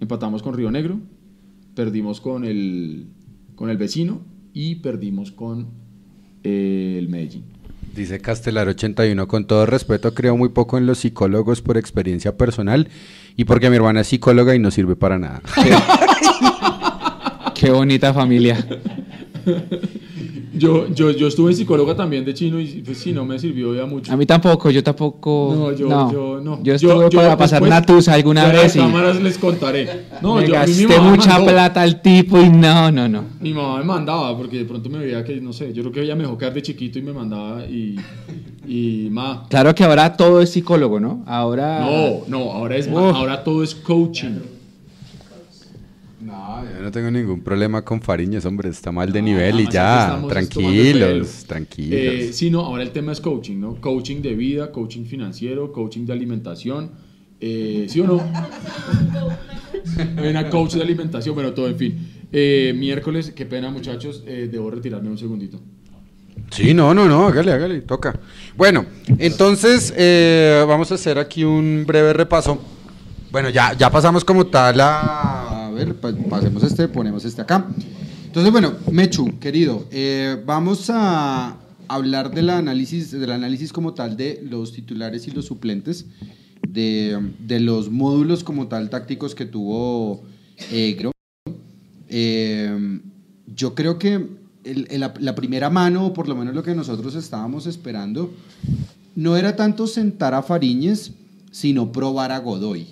Empatamos con Río Negro, perdimos con el, con el vecino y perdimos con eh, el Medellín. Dice Castelar 81, con todo respeto, creo muy poco en los psicólogos por experiencia personal y porque mi hermana es psicóloga y no sirve para nada. Qué bonita familia. Yo, yo, yo estuve psicóloga también de chino y pues sí, no me sirvió ya mucho. A mí tampoco, yo tampoco. No, yo, yo no. Yo estuve para pasar después, Natus alguna vez y cámaras les contaré. No, me yo, mi gasté me mucha mandó. plata al tipo y no, no, no. Mi mamá me mandaba porque de pronto me veía que, no sé, yo creo que ella me dejó caer de chiquito y me mandaba y, y ma. Claro que ahora todo es psicólogo, ¿no? Ahora. No, no, ahora es, ahora todo es coaching. No, yo no tengo ningún problema con Fariñez, hombre, está mal de No, nivel y ya, tranquilos, tomando tranquilos. Eh, sí, no, ahora el tema es coaching, ¿no? Coaching de vida, coaching financiero, coaching de alimentación. Eh, ¿Sí o no? Una coach de alimentación, bueno, todo, en fin. Eh, miércoles, qué pena, muchachos, eh, debo retirarme un segundito. Sí, no, no, no, hágale, hágale, toca. Bueno, entonces eh, vamos a hacer aquí un breve repaso. Bueno, ya, ya pasamos como tal a... Ver, pa- pasemos este, ponemos este acá. Entonces, bueno, Mechu, querido, eh, vamos a hablar del análisis, del análisis como tal de los titulares y los suplentes, de, de los módulos como tal tácticos que tuvo eh, Gro. Eh, yo creo que el- el- la, primera mano, o por lo menos lo que nosotros estábamos esperando, no era tanto sentar a Fariñez, sino probar a Godoy.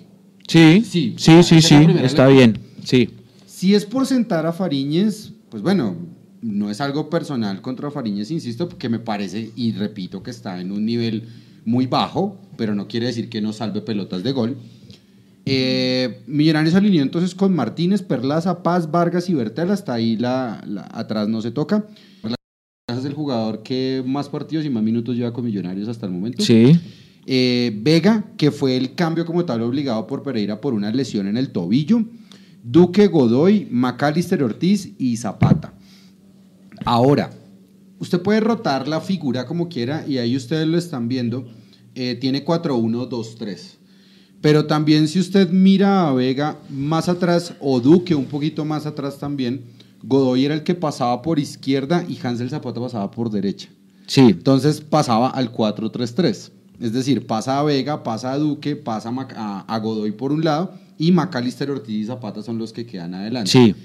Sí, Sí, sí, sí, sí, está bien. Sí. Si es por sentar a Fariñez, pues bueno, no es algo personal contra Fariñez, insisto, porque me parece, y repito, que está en un nivel muy bajo, pero no quiere decir que no salve pelotas de gol. Eh, Millonarios alineó entonces con Martínez, Perlaza, Paz, Vargas y Bertel, hasta ahí la, la- atrás no se toca. Perlaza es el jugador que más partidos y más minutos lleva con Millonarios hasta el momento. Sí. Eh, Vega, que fue el cambio como tal obligado por Pereira por una lesión en el tobillo. Duque, Godoy, Macalister Ortiz y Zapata. Ahora, usted puede rotar la figura como quiera y ahí ustedes lo están viendo. eh, tiene 4-1-2-3. Pero también si usted mira a Vega más atrás o Duque un poquito más atrás también, Godoy era el que pasaba por izquierda y Hansel Zapata pasaba por derecha. Sí. Entonces pasaba al 4-3-3. Es decir, pasa a Vega, pasa a Duque, pasa a, Godoy por un lado y Macalister Ortiz y Zapata son los que quedan adelante. Sí.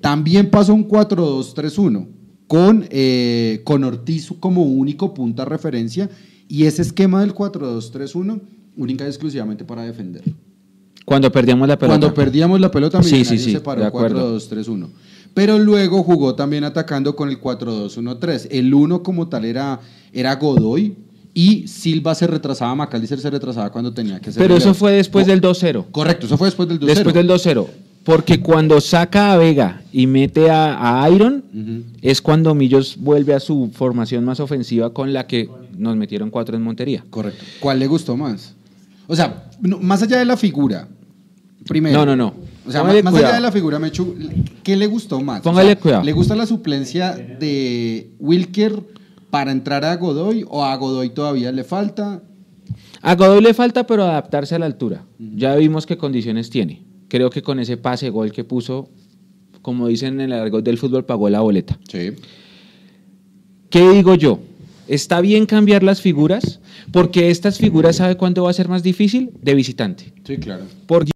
También pasó un 4-2-3-1 con, eh, con Ortiz como único punta referencia y ese esquema del 4-2-3-1 única y exclusivamente para defender. Cuando perdíamos la pelota. Cuando perdíamos la pelota, Sí, sí, sí, se paró de acuerdo. 4-2-3-1. Pero luego jugó también atacando con el 4-2-1-3. El 1 como tal era, era Godoy y Silva se retrasaba, Macalister se retrasaba cuando tenía que ser. Pero eso fue después del 2-0. Correcto, eso fue después del 2-0. Después del 2-0. Porque cuando saca a Vega y mete a, a Iron, es cuando Millos vuelve a su formación más ofensiva con la que nos metieron cuatro en Montería. Correcto. ¿Cuál le gustó más? O sea, no- más allá de la figura, primero. No, no, no. O sea, Póngale más, cuidado. allá de la figura, Mechu, ¿qué le gustó más? O Póngale sea, cuidado. ¿Le gusta la suplencia de Wilker para entrar a Godoy o a Godoy todavía le falta? A Godoy le falta, pero adaptarse a la altura. Ya vimos qué condiciones tiene. Creo que con ese pase gol que puso, como dicen en el argot del fútbol, pagó la boleta. Sí. ¿Qué digo yo? Está bien cambiar las figuras, porque estas figuras, ¿sabe cuándo va a ser más difícil? De visitante. Sí, claro. Porque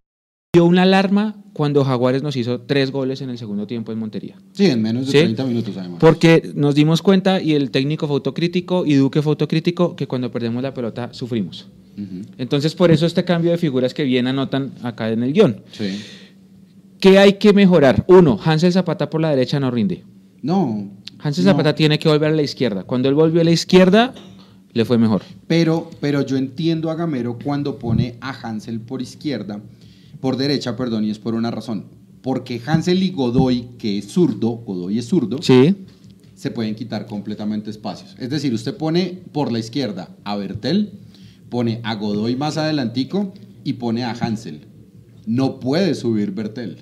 dio una alarma cuando Jaguares nos hizo tres goles en el segundo tiempo en Montería. Sí, en menos de ¿Sí? 30 minutos además. Porque nos dimos cuenta, y el técnico fue autocrítico, y Duque fue autocrítico, que cuando perdemos la pelota sufrimos. Entonces, por eso este cambio de figuras que bien anotan acá en el guion. Sí. ¿Qué hay que mejorar? Uno, Hansel Zapata por la derecha no rinde. No. Hansel no, Zapata tiene que volver a la izquierda. Cuando él volvió a la izquierda, le fue mejor. Pero, pero yo entiendo a Gamero cuando pone a Hansel por izquierda, por derecha, perdón, y es por una razón. Porque Hansel y Godoy, que es zurdo, Godoy es zurdo, Sí, se pueden quitar completamente espacios. Es decir, usted pone por la izquierda a Bertel, pone a Godoy más adelantico y pone a Hansel. No puede subir Bertel.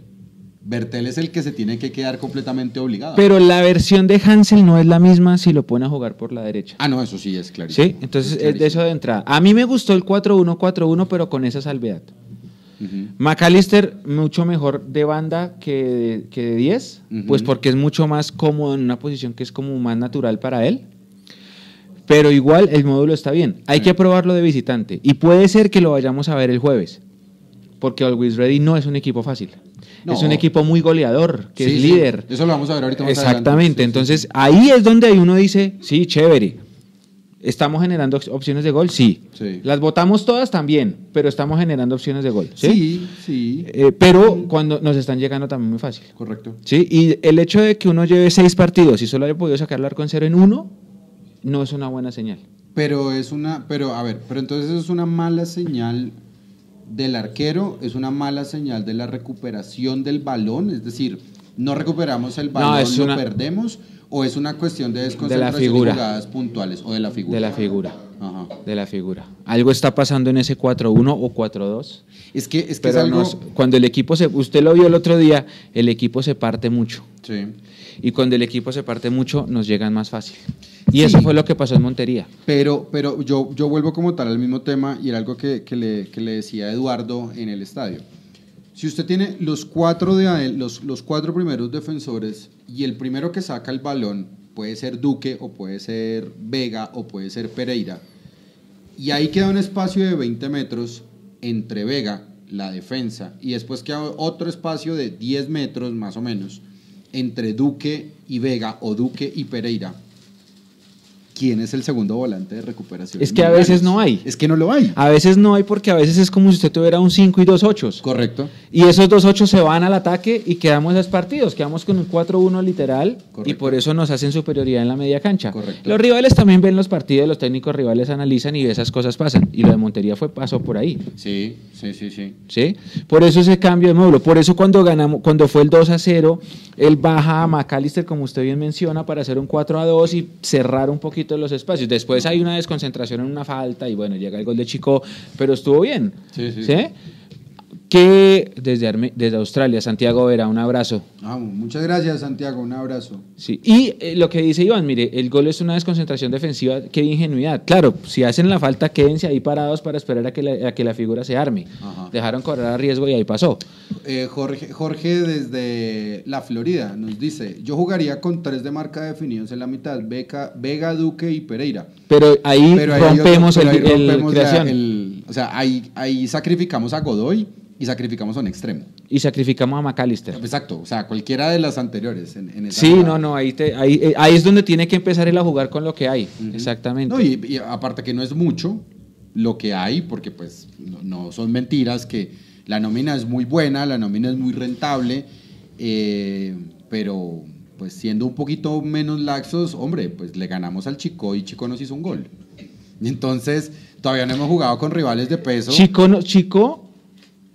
Bertel es el que se tiene que quedar completamente obligado. pero la versión de Hansel no es la misma si lo pone a jugar por la derecha. ah, no, eso sí es clarísimo. Sí, entonces Es es de eso de entrada. A mí me gustó el 4-1-4-1, pero con esa salvedad. McAllister, mucho mejor de banda que de, que de 10, Ujú. pues porque es mucho más cómodo en una posición que es como más natural para él. Pero igual el módulo está bien. Hay que probarlo de visitante. Y puede ser que lo vayamos a ver el jueves. Porque Always Ready no es un equipo fácil. No. Es un equipo muy goleador, que Sí, es sí, líder. Eso lo vamos a ver ahorita más Exactamente. adelante. Entonces ahí es donde uno dice, sí, chévere. ¿Estamos generando op- opciones de gol? Sí. Sí. Las votamos todas también, pero estamos generando opciones de gol. Sí. Sí, sí, Eh, pero cuando nos están llegando también muy fácil. correcto. Sí, y el hecho de que uno lleve seis partidos y solo haya podido sacar el arco en cero en uno, no es una buena señal. Pero es una, pero a ver, pero entonces es una mala señal del arquero, es una mala señal de la recuperación del balón, es decir, no recuperamos el balón, es lo una- perdemos, o es una cuestión de desconcentración figura. y jugadas puntuales, o de la figura. De la figura. Ajá. De la figura. Algo está pasando en ese 4-1 o 4-2. Es que es, que es algo... nos- cuando el equipo se. Usted lo vio el otro día, el equipo se parte mucho. Sí. Y cuando el equipo se parte mucho, nos llegan más fácil. Y Sí. eso fue lo que pasó en Montería. Pero, pero yo, yo vuelvo como tal al mismo tema y era algo que, que le, que le decía Eduardo en el estadio. Si usted tiene los cuatro, de, los, los cuatro primeros defensores y el primero que saca el balón puede ser Duque o puede ser Vega o puede ser Pereira, y ahí queda un espacio de 20 metros entre Vega, la defensa, y después queda otro espacio de 10 metros más o menos entre Duque y Vega o Duque y Pereira. ¿Quién es el segundo volante de recuperación? Es que a veces no hay. Es que no lo hay. A veces no hay porque a veces es como si usted tuviera un 5 y dos 8. Correcto. Y esos dos 8 se van al ataque y quedamos esos partidos. Quedamos con un 4-1 literal y Correcto. por eso nos hacen superioridad en la media cancha. Correcto. Los rivales también ven los partidos, los técnicos rivales analizan y esas cosas pasan. Y lo de Montería fue pasó por ahí. Sí, sí, sí, sí. ¿sí? Por eso ese cambio de módulo, por eso cuando ganamos, cuando fue el 2 a 0, él baja a McAllister, como usted bien menciona, para hacer un 4 a 2 y cerrar un poquito los espacios. Después hay una desconcentración en una falta y bueno, llega el gol de Chico, pero estuvo bien. Sí, sí. Que desde, Arme- desde Australia, Santiago Vera, un abrazo. Ah, muchas gracias, Santiago. Un abrazo. Sí. Y eh, lo que dice Iván, mire, el gol es una desconcentración defensiva, qué ingenuidad. Claro, si hacen la falta, quédense ahí parados para esperar a que la, a que la figura se arme. Ajá. Dejaron correr a riesgo y ahí pasó. Eh, Jorge, Jorge desde la Florida nos dice, yo jugaría con tres de marca definidos en la mitad, Beca, Vega, Duque y Pereira. Pero ahí Pero rompemos pero el, ahí el rompemos la- creación el- o sea, ahí, ahí sacrificamos a Godoy y sacrificamos a un extremo. y sacrificamos a McAllister. Exacto, o sea, cualquiera de las anteriores. En, en esa Sí, jugada. no, no, ahí, te- ahí, eh, ahí es donde tiene que empezar él a jugar con lo que hay. Exactamente. No, y, y aparte que no es mucho lo que hay, porque pues no, no son mentiras, que la nómina es muy buena, la nómina es muy rentable, eh, pero pues siendo un poquito menos laxos, hombre, pues le ganamos al Chico y Chico nos hizo un gol. Entonces todavía no hemos jugado con rivales de peso. Chico, no- Chico,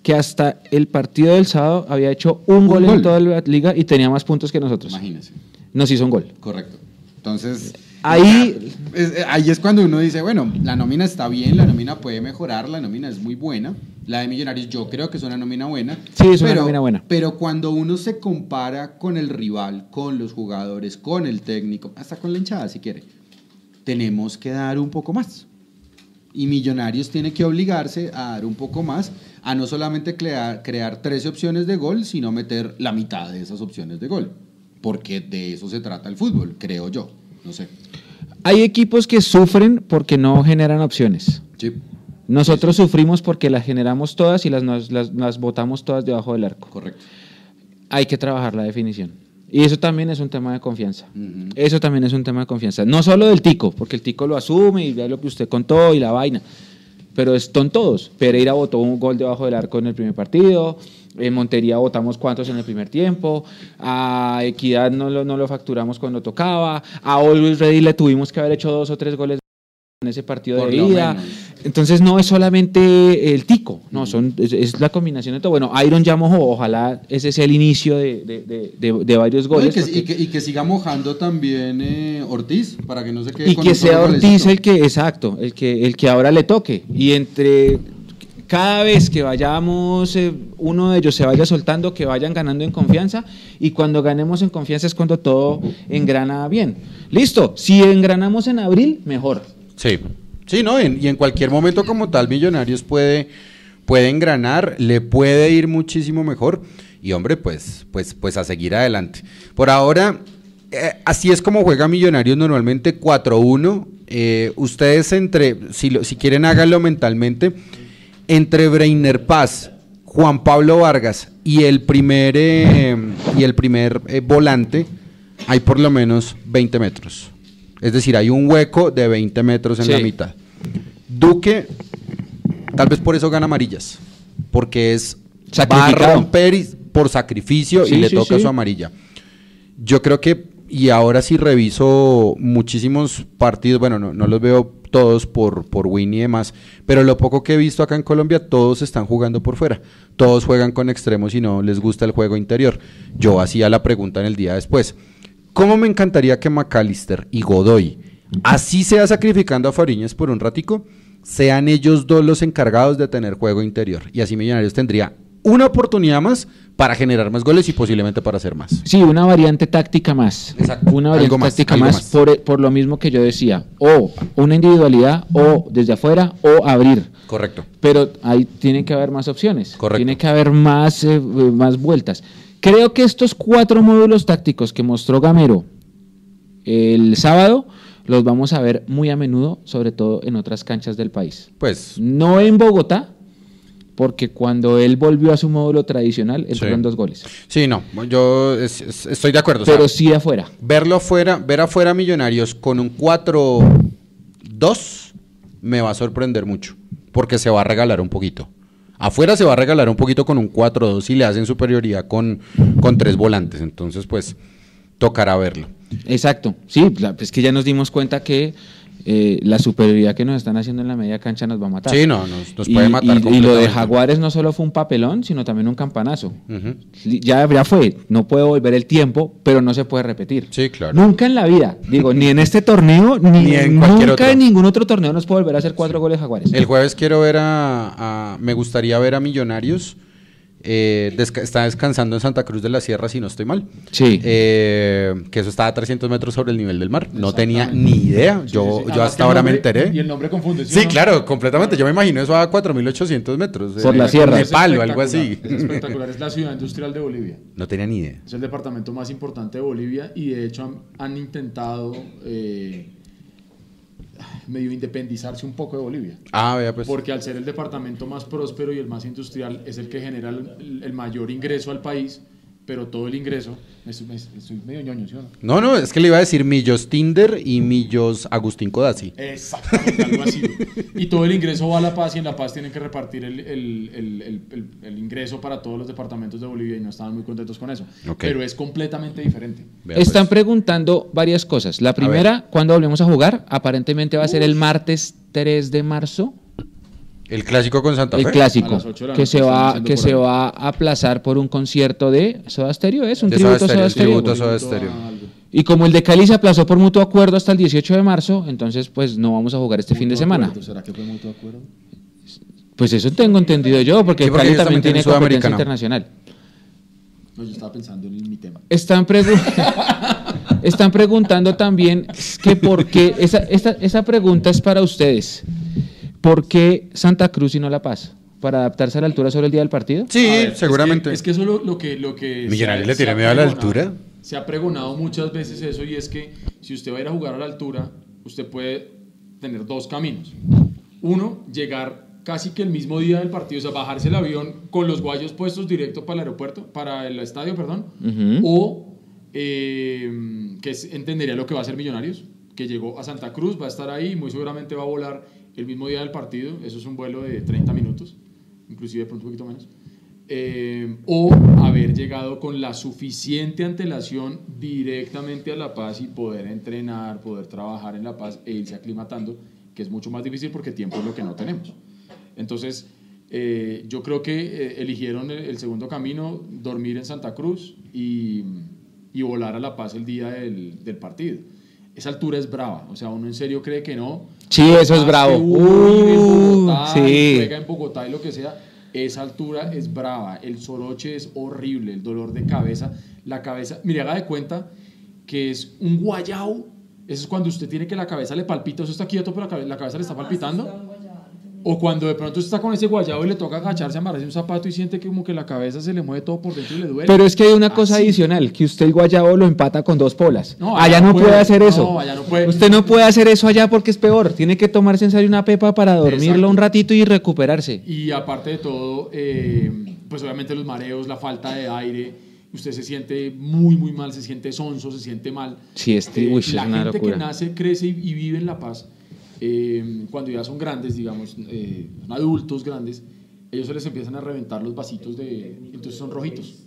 que hasta el partido del sábado había hecho un, gol, gol. en toda la liga y tenía más puntos que nosotros. Imagínense, Nos hizo un gol. correcto. Entonces, Ahí, Es- eh, ahí es cuando uno dice, bueno, la nómina está bien, la nómina puede mejorar, la nómina es muy buena. La de Millonarios yo creo que es una nómina buena. Sí, es una nómina buena. Pero cuando uno se compara con el rival, con los jugadores, con el técnico, hasta con la hinchada si quiere, tenemos que dar un poco más. Y Millonarios tiene que obligarse a dar un poco más, a no solamente crear, crear 13 opciones de gol, sino meter la mitad de esas opciones de gol. Porque de eso se trata el fútbol, creo yo. No sé. hay equipos que sufren porque no generan opciones. Sí. Nosotros sufrimos porque las generamos todas y las, las, las botamos todas debajo del arco. Correcto. Hay que trabajar la definición. Y eso también es un tema de confianza. Eso también es un tema de confianza. No solo del tico, porque el tico lo asume y ve lo que usted contó y la vaina. Pero están todos. Pereira votó un gol debajo del arco en el primer partido. En Montería votamos cuantos en el primer tiempo. A Equidad no lo, no lo facturamos cuando tocaba. A Always Ready le tuvimos que haber hecho dos o tres goles en ese partido Por de ida. Entonces no es solamente el tico, no, son, es, es la combinación de todo. Bueno, Iron ya mojó, ojalá ese sea el inicio de, de- de- de- de varios No, y, goles. que, porque- y que- y que siga mojando también eh, Ortiz, para que no se quede y con que sea Ortiz golecito. el que, exacto, el que, el que ahora le toque. Y entre cada vez que vayamos, eh, uno de ellos se vaya soltando, que vayan ganando en confianza. Y cuando ganemos en confianza es cuando todo engrana bien. Listo, si engranamos en abril, mejor. Sí, sí, ¿no? En- y en cualquier momento como tal Millonarios puede, puede engranar, le puede ir muchísimo mejor y hombre, pues, pues, pues a seguir adelante. Por ahora, eh, así es como juega Millonarios normalmente 4-1 eh, ustedes entre, si, lo- si quieren háganlo mentalmente, entre Breiner Paz, Juan Pablo Vargas y el primer, eh, y el primer eh, volante, hay por lo menos 20 metros. Es decir, hay un hueco de 20 metros en Sí. la mitad. Duque, tal vez por eso gana amarillas, porque es va a romper y- por sacrificio Sí, y le sí, toca su amarilla. Yo creo que, y ahora sí reviso muchísimos partidos, bueno, no, no los veo todos por, por win y demás, pero lo poco que he visto acá en Colombia, todos están jugando por fuera. Todos juegan con extremos y no les gusta el juego interior. Yo hacía la pregunta en el día después. ¿Cómo me encantaría que McAllister y Godoy, así sea sacrificando a Fariñez por un ratico, sean ellos dos los encargados de tener juego interior? Y así Millonarios tendría una oportunidad más para generar más goles y posiblemente para hacer más. Sí, una variante táctica más. Exacto, Una variante algo táctica más, más. Por, por lo mismo que yo decía. O una individualidad, o desde afuera, o abrir. Correcto. Pero ahí tiene que haber más opciones. Correcto. Tiene que haber más, eh, más vueltas. Creo que estos cuatro módulos tácticos que mostró Gamero el sábado los vamos a ver muy a menudo, sobre todo en otras canchas del país. Pues No en Bogotá, porque cuando él volvió a su módulo tradicional, entraron Sí. dos goles. sí, no, yo es- es- estoy de acuerdo. o sea, Pero sí afuera. verlo afuera, ver afuera Millonarios con un 4-2 me va a sorprender mucho, porque se va a regalar un poquito. Afuera se va a regalar un poquito con un 4-2 y le hacen superioridad con, con tres volantes, entonces pues tocará verlo. Exacto, sí, es que ya nos dimos cuenta que eh, la superioridad que nos están haciendo en la media cancha nos va a matar. Sí, no, nos, nos Y- puede matar y- y, lo de. Jaguares no solo fue un papelón, sino también un campanazo. Ya, ya fue, no puede volver el tiempo, pero no se puede repetir. Sí, claro. Nunca en la vida, digo, ni en este torneo, ni, Ni en cualquier nunca otro. en ningún otro torneo nos puede volver a hacer cuatro goles Jaguares. El jueves quiero ver a, a- me gustaría ver a Millonarios. Eh, desca- está descansando en Santa Cruz de la Sierra, si no estoy mal. Sí. Eh, que eso está a 300 metros sobre el nivel del mar. No tenía ni idea. Sí, Yo, sí, sí. yo hasta ahora me enteré. Y el nombre confunde. Sí, no? claro, completamente. Yo me imagino eso a 4.800 metros. Por eh, la sierra. Es Nepal o espectacular, algo así. Es espectacular, es la ciudad industrial de Bolivia. No tenía ni idea. Es el departamento más importante de Bolivia y de hecho han, han intentado eh, medio independizarse un poco de Bolivia. Ah, vea, pues. Porque al ser el departamento más próspero y el más industrial es el que genera el, el mayor ingreso al país, pero todo el ingreso, me estoy, me estoy medio ñoño, ¿sí o no? No, no, es que le iba a decir Millos Tinder y Millos Agustín Codazzi. Exactamente, algo así. Y todo el ingreso va a La Paz y en La Paz tienen que repartir el, el- el- el- el- el ingreso para todos los departamentos de Bolivia y no estaban muy contentos con eso. Pero es completamente diferente. Vea, Están pues. preguntando varias cosas. La primera, ¿cuándo volvemos a jugar? Aparentemente va a ser el martes 3 de marzo. El clásico con Santa El Fe. A clásico, las ocho de la que noche, se va que se va a aplazar por un concierto de Soda Stereo, es un De tributo Soda a Soda Stereo, tributo Soda. Y como el de Cali se aplazó por mutuo acuerdo hasta el 18 de marzo, entonces pues no vamos a jugar este fin de semana. acuerdo, ¿Será que fue mutuo acuerdo? Pues eso tengo entendido yo, porque Sí, porque Cali también tiene competencia internacional. No, yo estaba pensando en mi tema. Están, pregu- están preguntando también que por qué, esa, esta- esa pregunta es para ustedes. ¿Por qué Santa Cruz y no La Paz? ¿Para adaptarse a la altura sobre el día del partido? Sí, ver, seguramente. Es que, es que eso lo, lo que... Lo que Millonarios le tiene miedo a la altura. Se ha pregonado muchas veces eso y es que si usted va a ir a jugar a la altura, usted puede tener dos caminos. Uno, llegar casi que el mismo día del partido, o sea, bajarse el avión con los guayos puestos directo para el aeropuerto, para el estadio, perdón, o eh, que es- entendería lo que va a hacer Millonarios, que llegó a Santa Cruz, va a estar ahí, muy seguramente va a volar el mismo día del partido, eso es un vuelo de 30 minutos, inclusive pronto un poquito menos, eh, o haber llegado con la suficiente antelación directamente a La Paz y poder entrenar, poder trabajar en La Paz e irse aclimatando, que es mucho más difícil porque tiempo es lo que no tenemos. Entonces, eh, yo creo que eh, eligieron el, el segundo camino, dormir en Santa Cruz y, y volar a La Paz el día del, del partido. Esa altura es brava, o sea, uno en serio cree que no. Sí, eso es bravo. Uh, Bogotá, sí. juega en Bogotá y lo que sea, esa altura es brava, el soroche es horrible, el dolor de cabeza, la cabeza, mire, haga de cuenta que es un guayao, eso es cuando usted tiene que la cabeza le palpita, eso está quieto, pero la cabe- la cabeza le está palpitando. O cuando de pronto está con ese guayabo y le toca agacharse, amarrarse un zapato y siente que como que la cabeza se le mueve todo por dentro y le duele. Pero es que hay una cosa Así. adicional, que usted el guayabo lo empata con dos polas. No, allá allá no puede, puede. hacer eso. No, allá no puede. Usted no puede hacer eso allá porque es peor. Tiene que tomarse en serio una pepa para dormirlo Exacto. un ratito y recuperarse. Y aparte de todo, eh, pues obviamente los mareos, la falta de aire, usted se siente muy, muy mal, se siente sonso, se siente mal. Sí, es tri- Eh, uy, es la una gente locura. que nace, crece y, y vive en La Paz, eh, cuando ya son grandes, digamos, eh, son adultos grandes, ellos se les empiezan a reventar los vasitos de... Entonces son rojitos.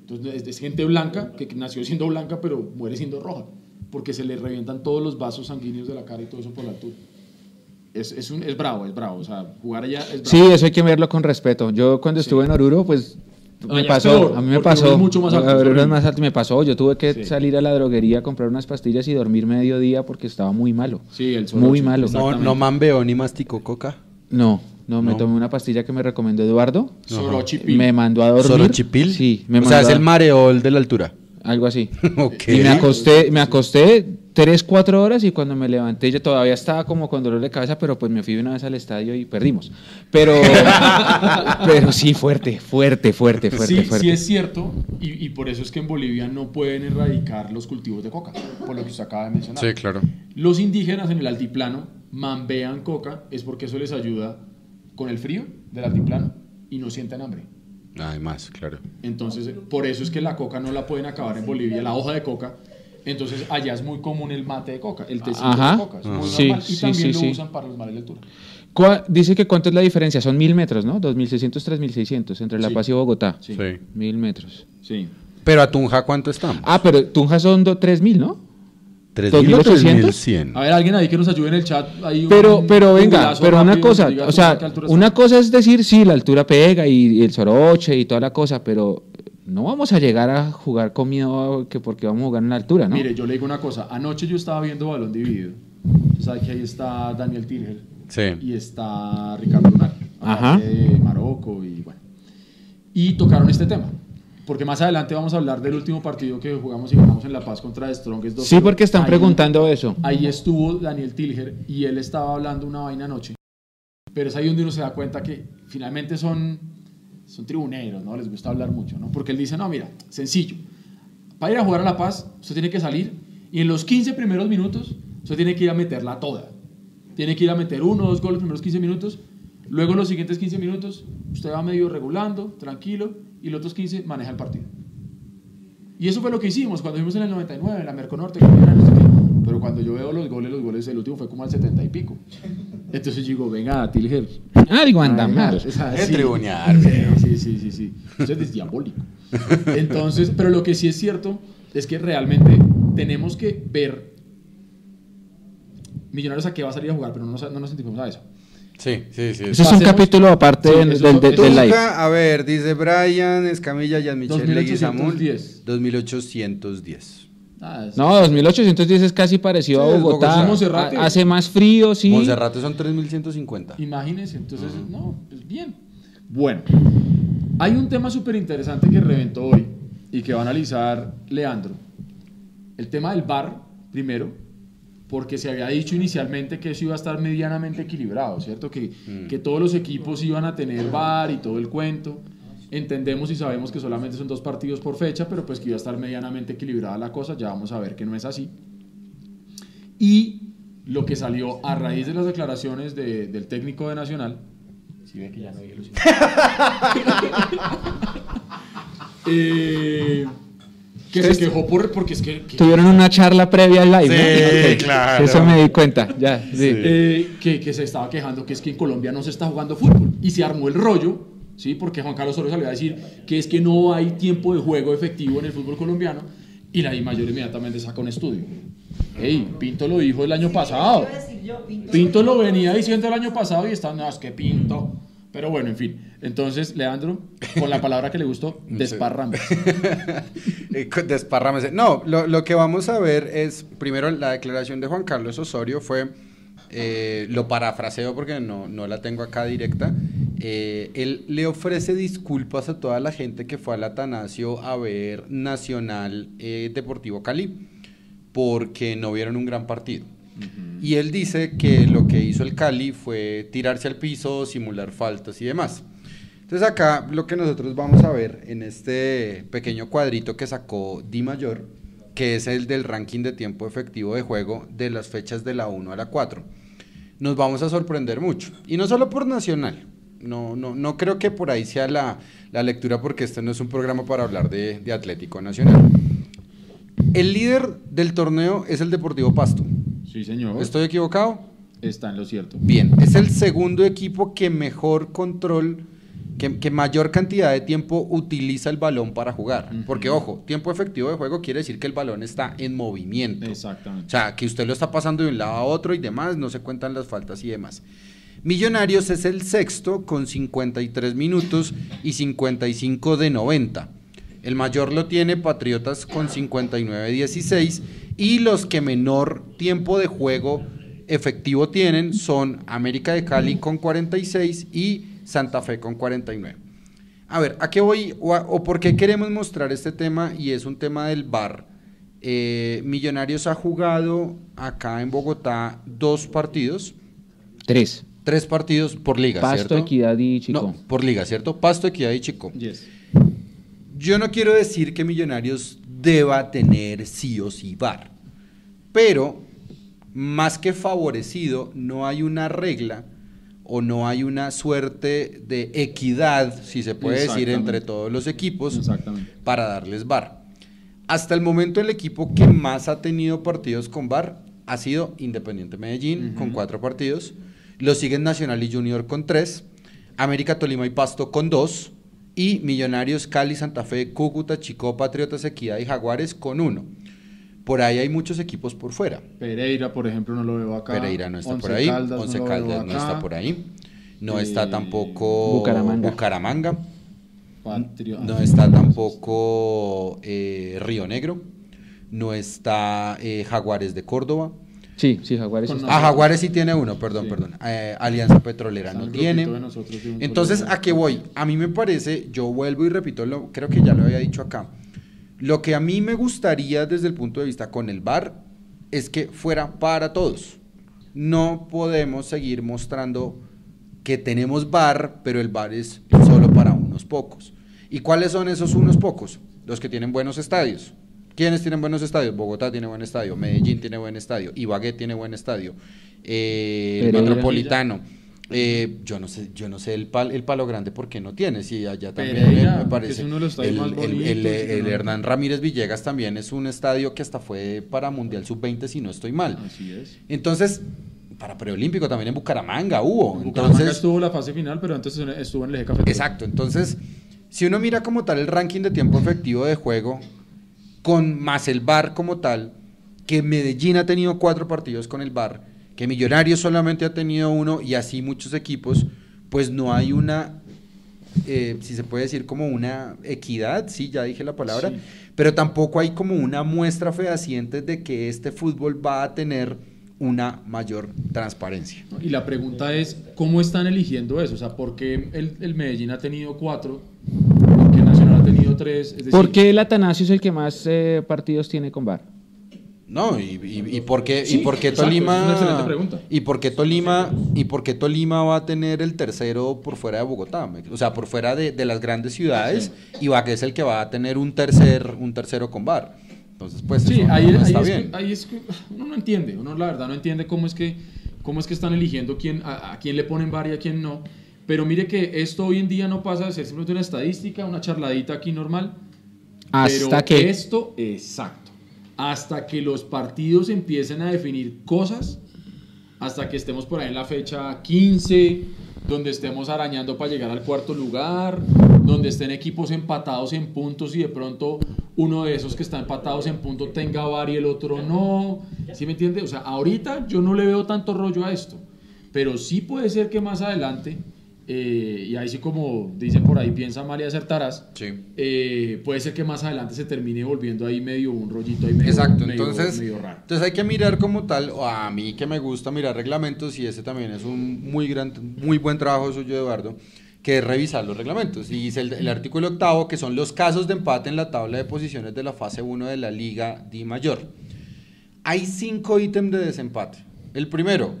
Entonces es, gente blanca, que nació siendo blanca, pero muere siendo roja, porque se le revientan todos los vasos sanguíneos de la cara y todo eso por la altura. Es, es, un, es bravo, es bravo. O sea, jugar allá es bravo. Sí, eso hay que verlo con respeto. Yo cuando estuve en Oruro, pues me pasó, peor, a mí me pasó. Mucho más alto, horrible. más alto y me pasó. Yo tuve que Sí. salir a la droguería a comprar unas pastillas y dormir medio día porque estaba muy malo. Sí, el Muy soroche, malo. No, no mambeó ni masticó coca. No, no, me No. tomé una pastilla que me recomendó Eduardo. Sorochipil. Me mandó a dormir. ¿Sorochipil? Sí, me O sea, es a- el mareol de la altura. Algo así. Ok. Y me acosté, me acosté tres, cuatro horas y cuando me levanté yo todavía estaba como con dolor de cabeza, pero pues me fui una vez al estadio y perdimos. Pero, pero sí, fuerte, fuerte, fuerte, fuerte, sí, fuerte. sí es cierto, y, y por eso es que en Bolivia no pueden erradicar los cultivos de coca, por lo que usted acaba de mencionar. Sí, claro. Los indígenas en el altiplano mambean coca, es porque eso les ayuda con el frío del altiplano y no sienten hambre. Además, claro. Entonces, por eso es que la coca no la pueden acabar en Bolivia, la hoja de coca. Entonces, allá es muy común el mate de coca, el tecito Ajá. de coca. Es muy Sí, normal. Y sí, también sí, lo sí. usan para los males de altura. ¿Cuá- Dice que cuánto es la diferencia, son mil metros, ¿no? 2.600, 3.600 entre La Sí. Paz y Bogotá. Sí. Mil metros. Sí. Pero a Tunja, ¿cuánto estamos? Ah, pero Tunja son do- 3.000, ¿no? ¿3.000 o 2.800? 3.100? A ver, alguien ahí que nos ayude en el chat. Hay un Pero, pero venga, pero una cosa, o sea, una está. cosa es decir, sí, la altura pega y, y el soroche y toda la cosa, pero no vamos a llegar a jugar con miedo que porque vamos a jugar en la altura, ¿no? Mire, yo le digo una cosa. Anoche yo estaba viendo Balón Dividido. Sabe que ahí está Daniel Tirger Sí. y está Ricardo Lunar. Ajá. de Marocco y bueno. Y tocaron este tema. Porque más adelante vamos a hablar del último partido que jugamos y ganamos en La Paz contra The Strongest 2 sí, porque están preguntando eso. Ahí estuvo Daniel Tilger y él estaba hablando una vaina anoche. Pero es ahí donde uno se da cuenta que finalmente son, son tribuneros, ¿no? Les gusta hablar mucho, ¿no? Porque él dice, no, mira, sencillo. Para ir a jugar a La Paz, usted tiene que salir y en los 15 primeros minutos, usted tiene que ir a meterla toda. Tiene que ir a meter uno o dos goles los primeros 15 minutos. Luego los siguientes 15 minutos, usted va medio regulando, tranquilo, y los otros 15 maneja el partido. Y eso fue lo que hicimos cuando fuimos en el 99, en la Merconorte. Pero cuando yo veo los goles, los goles, el último fue como al 70 y pico. Entonces yo digo, venga, Tilger. Algo anda mal. Es sí. Sí, sí, sí. Usted es diabólico. Entonces, pero lo que sí es cierto es que realmente tenemos que ver Millonarios a qué va a salir a jugar, pero no nos, no nos sentimos a eso. Sí, sí, sí. Ese es un capítulo aparte Sí, del, eso- del, del- eso- del live. A ver, dice Brian, Escamilla, Jan Michel 2810. Leguizamón. 2810. Ah, No, 2810 es casi parecido Sí, a Bogotá. Ha- Hace más frío, sí. Monserrate son 3150. Imagínense, entonces, no, pues bien. Bueno, hay un tema súper interesante que reventó hoy y que va a analizar Leandro. El tema del VAR, primero, porque se había dicho inicialmente que eso iba a estar medianamente equilibrado, ¿cierto? Que, que todos los equipos iban a tener VAR y todo el cuento. Entendemos y sabemos que solamente son dos partidos por fecha, pero pues que iba a estar medianamente equilibrada la cosa, ya vamos a ver que no es así. Y lo que salió a raíz de las declaraciones de- del técnico de Nacional, si ve que ya no dije Luciano. Eh, que se quejó por, porque es que, que- Tuvieron una charla previa al live. Sí, ¿no? Ok, claro. Eso me di cuenta, ya. sí. eh, que, que se estaba quejando que es que en Colombia no se está jugando fútbol. Y se armó el rollo, ¿sí? Porque Juan Carlos Osorio salió a decir que es que no hay tiempo de juego efectivo en el fútbol colombiano. Y la I mayor inmediatamente saca un estudio. Hey, Pinto lo dijo el año pasado. Pinto lo venía diciendo el año pasado y está, no, es que Pinto. Pero bueno, en fin. Entonces, Leandro, con la palabra que le gustó, desparrame. Eh, Desparrámese. No, lo, lo que vamos a ver es, primero, la declaración de Juan Carlos Osorio fue, eh, lo parafraseo porque no, no la tengo acá directa, eh, él le ofrece disculpas a toda la gente que fue al Atanasio a ver Nacional eh, Deportivo Cali, porque no vieron un gran partido. Y él dice que lo que hizo el Cali fue tirarse al piso, simular faltas y demás. Entonces acá lo que nosotros vamos a ver en este pequeño cuadrito que sacó Di Mayor, que es el del ranking de tiempo efectivo de juego de las fechas de la 1 a la 4, nos vamos a sorprender mucho. Y no solo por Nacional, no, no, no creo que por ahí sea la, la lectura porque este no es un programa para hablar de, de Atlético Nacional. El líder del torneo es el Deportivo Pasto. Sí, señor. ¿Estoy equivocado? Está en lo cierto. Bien, es el segundo equipo que mejor control, que, que mayor cantidad de tiempo utiliza el balón para jugar. Porque, ojo, tiempo efectivo de juego quiere decir que el balón está en movimiento. O Exactamente. sea, que usted lo está pasando de un lado a otro y demás, no se cuentan las faltas y demás. Millonarios es el sexto con 53 minutos y 55 de 90. El mayor lo tiene Patriotas con 59-16 y los que menor tiempo de juego efectivo tienen son América de Cali con 46 y Santa Fe con 49. A ver, ¿a qué voy o, por qué queremos mostrar este tema? Y es un tema del VAR. Eh, Millonarios ha jugado acá en Bogotá dos partidos, Tres. Tres partidos por liga, Pasto, ¿cierto? Equidad y Chico. No, por liga, ¿cierto? Pasto, Equidad y Chico. Yes. Yo no quiero decir que Millonarios deba tener sí o sí VAR, pero más que favorecido, no hay una regla o no hay una suerte de equidad, si se puede decir, entre todos los equipos para darles VAR. Hasta el momento el equipo que más ha tenido partidos con VAR ha sido Independiente Medellín Ujú. con cuatro partidos. Lo siguen Nacional y Junior con tres. América Tolima y Pasto con dos. Y Millonarios, Cali, Santa Fe, Cúcuta, Chico, Patriotas, Equidad y Jaguares con uno. Por ahí hay muchos equipos por fuera. Pereira, por ejemplo, no lo veo acá. Pereira no está Once por ahí. Caldas Once no Caldas no está por ahí. No Eh, está tampoco Bucaramanga. Bucaramanga. Patrio- No está tampoco eh, Río Negro. No está eh, Jaguares de Córdoba. Sí, sí, Jaguares. Con está. Ah, Jaguares sí tiene uno, perdón, Sí. perdón. Eh, Alianza Petrolera Está no tiene. nosotros Entonces, ¿a qué voy? A mí me parece, yo vuelvo y repito, lo, creo que ya lo había dicho acá. Lo que a mí me gustaría desde el punto de vista con el VAR es que fuera para todos. No podemos seguir mostrando que tenemos VAR, pero el VAR es solo para unos pocos. ¿Y cuáles son esos unos pocos? Los que tienen buenos estadios. ¿Quiénes tienen buenos estadios? Bogotá tiene buen estadio, Medellín tiene buen estadio, Ibagué tiene buen estadio, eh, el. Metropolitano. Eh, yo no sé, yo no sé el, pal- el palo grande porque no tiene, sí, allá también Pereira, me parece. uno de los estadios el, más el- bonitos el- y que el no- Hernán Ramírez Villegas también es un estadio que hasta fue para Mundial Sub-20 si no estoy mal. Así es. Entonces, para preolímpico también en Bucaramanga hubo. En Bucaramanga Entonces, estuvo la fase final, pero antes estuvo en el eje cafetero. Exacto, entonces, si uno mira como tal el ranking de tiempo efectivo de juego, con más el VAR como tal, que Medellín ha tenido cuatro partidos con el VAR, que Millonarios solamente ha tenido uno y así muchos equipos, pues no hay una, eh, si se puede decir como una equidad, sí, ya dije la palabra, Sí. pero tampoco hay como una muestra fehaciente de que este fútbol va a tener una mayor transparencia. Y la pregunta es, ¿cómo están eligiendo eso? O sea, ¿por qué el, el Medellín ha tenido cuatro? ¿Por qué Tres? Es decir, ¿Por qué el Atanasio es el que más eh, partidos tiene con VAR? No, y, y, y por qué, Sí, y por qué exacto, Tolima. es una excelente pregunta. Y por qué Tolima, y por qué Tolima va a tener el tercero por fuera de Bogotá, o sea, por fuera de, de las grandes ciudades, y va que es el que va a tener un tercer, un tercero con bar. Entonces, pues Sí, eso no- ahí, no ahí está es bien. que, ahí es que uno no entiende, uno la verdad no entiende cómo es que, cómo es que están eligiendo quién, a, a quién le ponen VAR y a quién no. Pero mire que esto hoy en día no pasa de ser simplemente una estadística, una charladita aquí normal. Hasta pero que esto, exacto, hasta que los partidos empiecen a definir cosas, hasta que estemos por ahí en la fecha 15, donde estemos arañando para llegar al cuarto lugar, donde estén equipos empatados en puntos y de pronto uno de esos que está empatados en puntos tenga VAR y el otro no. ¿Sí me entiende? O sea, ahorita yo no le veo tanto rollo a esto, pero sí puede ser que más adelante, eh, y ahí sí como dicen por ahí, piensa mal y acertarás, Sí. eh, puede ser que más adelante se termine volviendo ahí medio un rollito ahí medio, Exacto, medio- entonces, medio raro. entonces hay que mirar como tal, o a mí que me gusta mirar reglamentos, y ese también es un muy, gran, muy buen trabajo suyo, Eduardo, que es revisar los reglamentos. Y dice el, el artículo octavo, que son los casos de empate en la tabla de posiciones de la fase 1 de la Liga Di Mayor. Hay cinco ítems de desempate. El primero,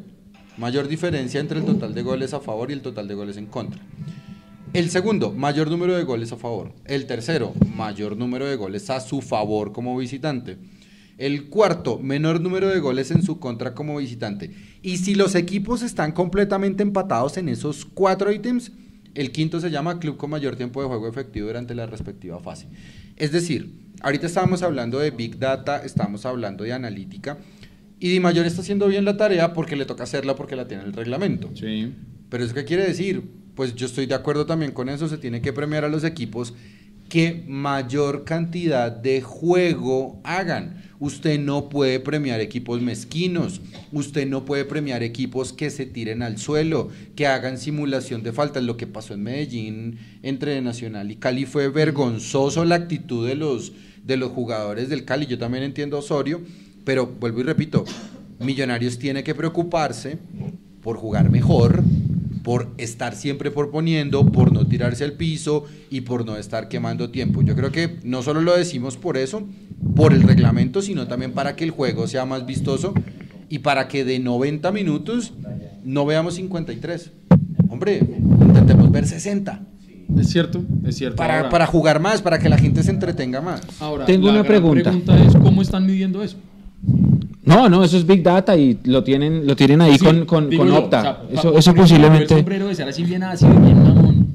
mayor diferencia entre el total de goles a favor y el total de goles en contra. El segundo, mayor número de goles a favor. El tercero, mayor número de goles a su favor como visitante. El cuarto, menor número de goles en su contra como visitante. Y si los equipos están completamente empatados en esos cuatro ítems, el quinto se llama club con mayor tiempo de juego efectivo durante la respectiva fase. Es decir, ahorita estábamos hablando de Big Data, estábamos hablando de analítica, y Di Mayor está haciendo bien la tarea porque le toca hacerla porque la tiene el reglamento. Sí. Pero ¿eso qué quiere decir? Pues yo estoy de acuerdo también con eso, se tiene que premiar a los equipos que mayor cantidad de juego hagan. Usted no puede premiar equipos mezquinos, usted no puede premiar equipos que se tiren al suelo, que hagan simulación de faltas. Lo que pasó en Medellín entre Nacional y Cali fue vergonzoso la actitud de los, de los jugadores del Cali. Yo también entiendo a Osorio, pero vuelvo y repito, Millonarios tiene que preocuparse por jugar mejor, por estar siempre proponiendo, por no tirarse al piso y por no estar quemando tiempo. Yo creo que no solo lo decimos por eso, por el reglamento, sino también para que el juego sea más vistoso y para que de 90 minutos no veamos 53. Hombre, intentemos ver 60. Es cierto, es cierto. Para, Ahora- para jugar más, para que la gente se entretenga más. ahora, Tengo la una gran pregunta. pregunta es cómo están midiendo eso. No, no, eso es Big Data y lo tienen, lo tienen ahí Sí, con, con, digo con yo, Opta. o sea, eso El posiblemente. sombrero de ser así bien ácido, bien mamón.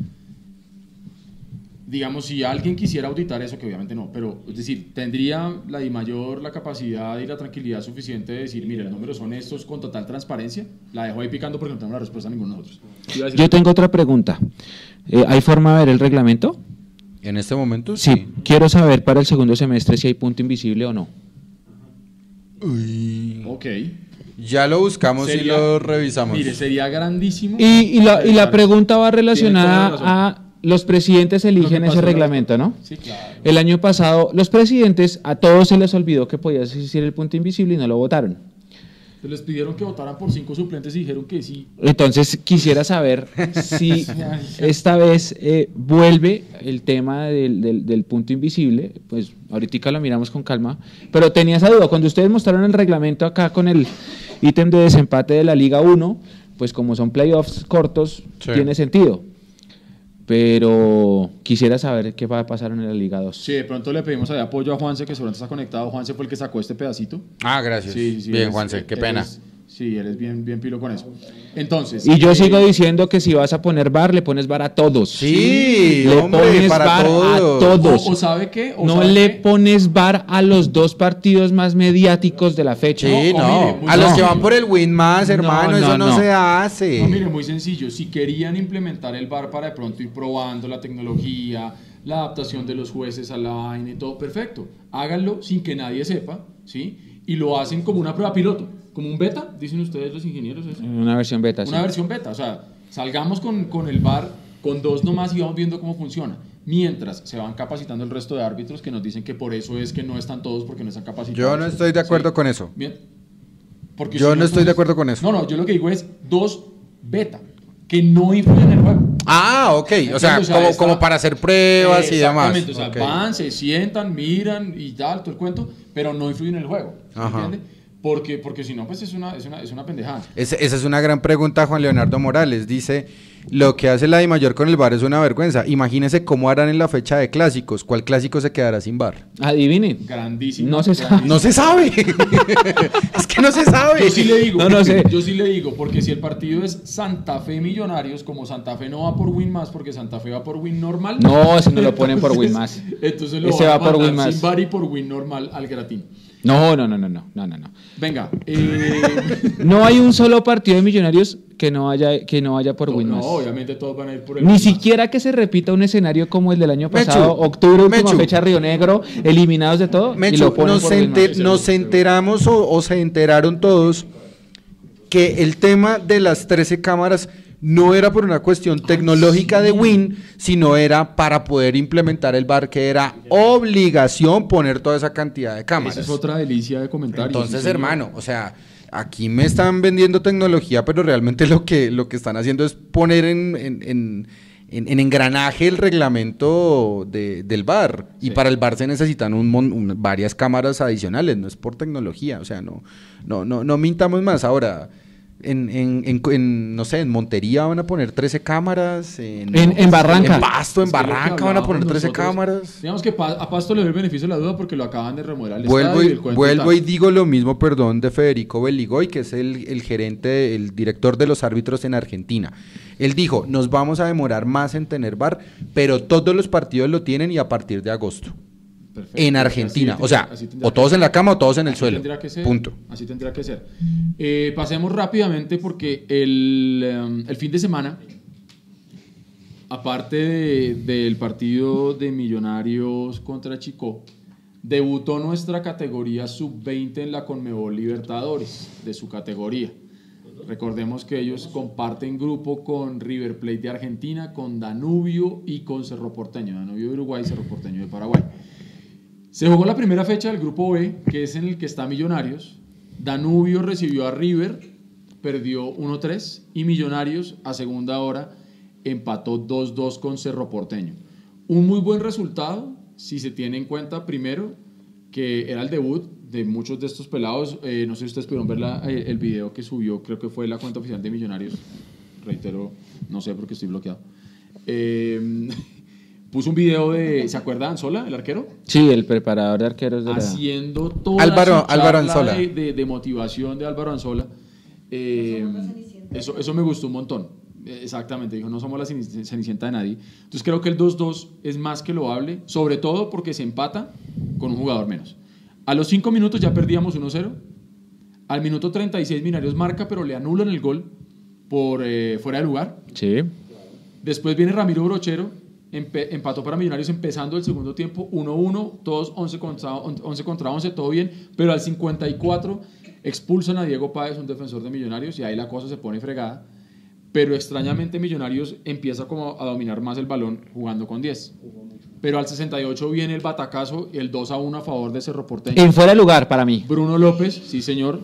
Digamos, si alguien quisiera auditar eso, que obviamente no, pero es decir, tendría la Di mayor la capacidad y la tranquilidad suficiente de decir, mire, los números son estos con total transparencia. La dejo ahí picando porque no tengo la respuesta a ninguno de nosotros. Yo tengo otra pregunta. Eh, ¿Hay forma de ver el reglamento? En este momento Sí. Quiero saber para el segundo semestre si hay punto invisible o no. Uy. Ok. Ya lo buscamos y lo revisamos. Mire, sería grandísimo. Y, y la, y la revisar pregunta va relacionada a los presidentes eligen ese reglamento, ¿no? Sí, claro. El año pasado, los presidentes, a todos se les olvidó que podía existir el punto invisible y no lo votaron. Les pidieron que votaran por cinco suplentes y dijeron que sí. Entonces, quisiera saber si esta vez eh, vuelve el tema del, del- del punto invisible. Pues ahorita lo miramos con calma. Pero tenía esa duda. Cuando ustedes mostraron el reglamento acá con el ítem de desempate de la Liga 1, pues como son playoffs cortos, Sí. tiene sentido. Pero quisiera saber qué va a pasar en la Liga 2. Sí, de pronto le pedimos apoyo a Juanse, que seguramente está conectado. Juanse fue el que sacó este pedacito. Ah, gracias. Sí, sí, Bien, es- Juanse, qué él pena. es- sí, él es bien, bien pilo con eso. Entonces. Y yo eh, sigo diciendo que si vas a poner bar, le pones bar a todos. Sí, le hombre, pones para bar todos. a todos. O, o sabe qué? O no sabe le qué, pones bar a los dos partidos más mediáticos de la fecha. Sí, No, no. mire, a los que van por el win más, hermano, No, eso no, se hace. No, mire, muy sencillo. Si querían implementar el VAR para de pronto ir probando la tecnología, la adaptación de los jueces a la vaina y todo, perfecto. Háganlo sin que nadie sepa, ¿sí? Y lo hacen como una prueba piloto, como un beta, dicen ustedes los ingenieros. eso. Una versión beta, sí. Una versión beta, o sea, salgamos con, con el VAR con dos nomás y vamos viendo cómo funciona. Mientras se van capacitando el resto de árbitros que nos dicen que por eso es que no están todos porque no están capacitados. Yo no estoy de acuerdo Sí. con eso. Bien. Porque Yo si no estoy de acuerdo con eso. No, no, yo lo que digo es dos beta, que no influyen en el juego. Ah, ok. O sea, O sea, como, está- como para hacer pruebas y demás. Exactamente, o sea, Ok. van, se sientan, miran y tal, todo el cuento, pero no influyen en el juego. ¿me Ajá. Porque, porque si no, pues es una, es una, es una pendejada. Esa es una gran pregunta, Juan Leonardo Morales. Dice, lo que hace la Di Mayor con el bar es una vergüenza. Imagínese cómo harán en la fecha de clásicos. ¿Cuál clásico se quedará sin bar? Adivinen. Grandísimo. No se sabe. No se sabe. es que no se sabe. Yo sí le digo, No, no sé. yo sí le digo, porque si el partido es Santa Fe Millonarios, como Santa Fe no va por win más, porque Santa Fe va por win normal. No, ese no lo ponen por win más. Entonces lo a va por win más. sin bar y por win normal al gratín. No, no, no, no, no, no, no, no. Venga, eh, No hay un solo partido de Millonarios que no vaya, que no vaya por no, obviamente todos van a ir por el Ni siquiera que se repita un escenario como el del año Mechu, pasado, octubre, última Mechu. fecha, Río Negro, eliminados de todo. y lo ponen nos, por win enter- nos enteramos o, o se enteraron todos que el tema de las 13 cámaras no era por una cuestión tecnológica de Win, sino era para poder implementar el bar, que era obligación poner toda esa cantidad de cámaras. Esa es otra delicia de comentarios. Entonces, hermano, o sea, aquí me están vendiendo tecnología, pero realmente lo que, lo que están haciendo es poner en, en- en- en, en engranaje el reglamento de- del VAR. Y Sí. para el VAR se necesitan un un- varias cámaras adicionales, no es por tecnología, o sea, no, no, no, no mintamos más. Ahora, en, en, en- en, no sé, en Montería van a poner 13 cámaras, en, En- Barranca. en Pasto, en Es Barranca van a poner hablábamos 13 nosotros, cámaras. Digamos que a Pasto le doy el beneficio de la duda porque lo acaban de remodelar el Vuelvo, y, el vuelvo y digo lo mismo, perdón, de Federico Beligoy, que es el, el gerente, el director de los árbitros en Argentina. Él dijo, nos vamos a demorar más en tener bar, pero todos los partidos lo tienen y a partir de agosto. Perfecto. En Argentina. O sea, o todos en la cama o todos en el Así suelo. tendría que ser, Punto. Así tendría que ser. Eh, pasemos rápidamente porque el, em, el fin de semana, aparte de- del partido de Millonarios contra Chico, debutó nuestra categoría sub-20 en la Conmebol Libertadores, de su categoría. Recordemos que ellos comparten grupo con River Plate de Argentina, con Danubio y con Cerro Porteño. Danubio de Uruguay, Cerro Porteño de Paraguay. Se jugó la primera fecha del grupo B, que es en el que está Millonarios. Danubio recibió a River, perdió 1-3 y Millonarios a segunda hora empató 2-2 con Cerro Porteño. Un muy buen resultado si se tiene en cuenta primero que era el debut de muchos de estos pelados. Eh, no sé si ustedes pudieron ver eh, el video que subió, creo que fue la cuenta oficial de Millonarios. Reitero, no sé porque estoy bloqueado. Eh, puso un video de, ¿se acuerdan Anzola, el arquero? Sí, el preparador de arqueros de la... haciendo toda Álvaro- su Álvaro Anzola. De, de- de motivación de Álvaro Anzola. Eh, eso, eso me gustó un montón. Exactamente, dijo, no somos la ceni- cenicienta de nadie. Entonces creo que el 2-2 es más que loable, sobre todo porque se empata con un jugador menos. A los 5 minutos ya perdíamos 1-0. Al minuto 36 Minarios marca, pero le anulan el gol por eh, fuera de lugar. Sí. Después viene Ramiro Brochero, empe- empató para Millonarios empezando el segundo tiempo 1-1, todos 11 contra, 11 contra 11, todo bien, pero al 54 expulsan a Diego Páez, un defensor de Millonarios, y ahí la cosa se pone fregada. Pero extrañamente Millonarios empieza como a dominar más el balón jugando con 10. Pero al 68 viene el batacazo, el 2 a 1 a favor de Cerro Porteño. En fuera de lugar para mí. Bruno López, sí señor,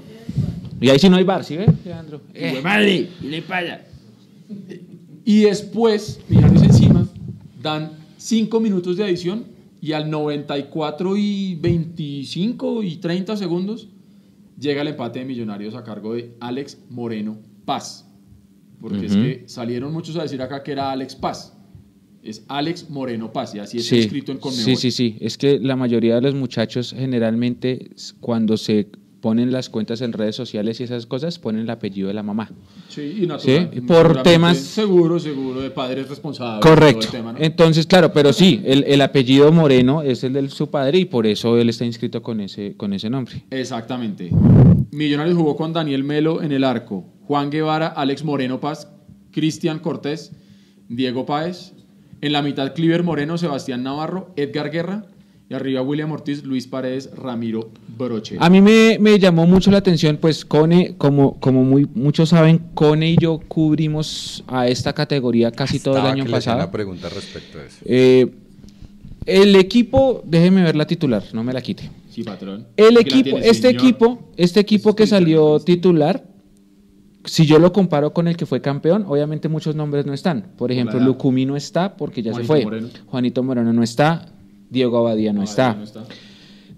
Y ahí sí no hay bar, ¿sí ve, Leandro? ¡Hijo de madre! ¿Y le paya? Y después, Millonarios encima, dan 5 minutos de adición y al 94 y 25 y 30 segundos llega el empate de Millonarios a cargo de Alex Moreno Paz. Porque es Ujú. que salieron muchos a decir acá que era Alex Paz. Es Alex Moreno Paz y así es Sí, escrito en Conmebol. sí, sí, sí. Es que la mayoría de los muchachos generalmente cuando se ponen las cuentas en redes sociales y esas cosas ponen el apellido de la mamá. Sí, y natural. Sí, por temas- Seguro, seguro, de padres responsables. Correcto. el tema, ¿no? Entonces, claro, pero sí, el, el apellido Moreno es el de su padre y por eso él está inscrito con ese, con ese nombre. Exactamente. Millonarios jugó con Daniel Melo en el arco, Juan Guevara, Alex Moreno Paz, Cristian Cortés, Diego Páez. En la mitad, Cliver Moreno, Sebastián Navarro, Edgar Guerra. Y arriba, William Ortiz, Luis Paredes, Ramiro Broche. A mí me, me llamó mucho la atención, pues Cone, como, como muy, muchos saben, Cone y yo cubrimos a esta categoría casi todo el año que pasado. una pregunta respecto a eso. Eh, el equipo, déjeme ver la titular, no me la quite. Sí, patrón. El la equipo, tiene, este señor. equipo, este equipo que salió titular, si yo lo comparo con el que fue campeón, obviamente muchos nombres no están. Por ejemplo. Lucumí no está porque ya Juanito se fue. Moreno. Juanito Moreno no está. Diego Abadía no, está. no está.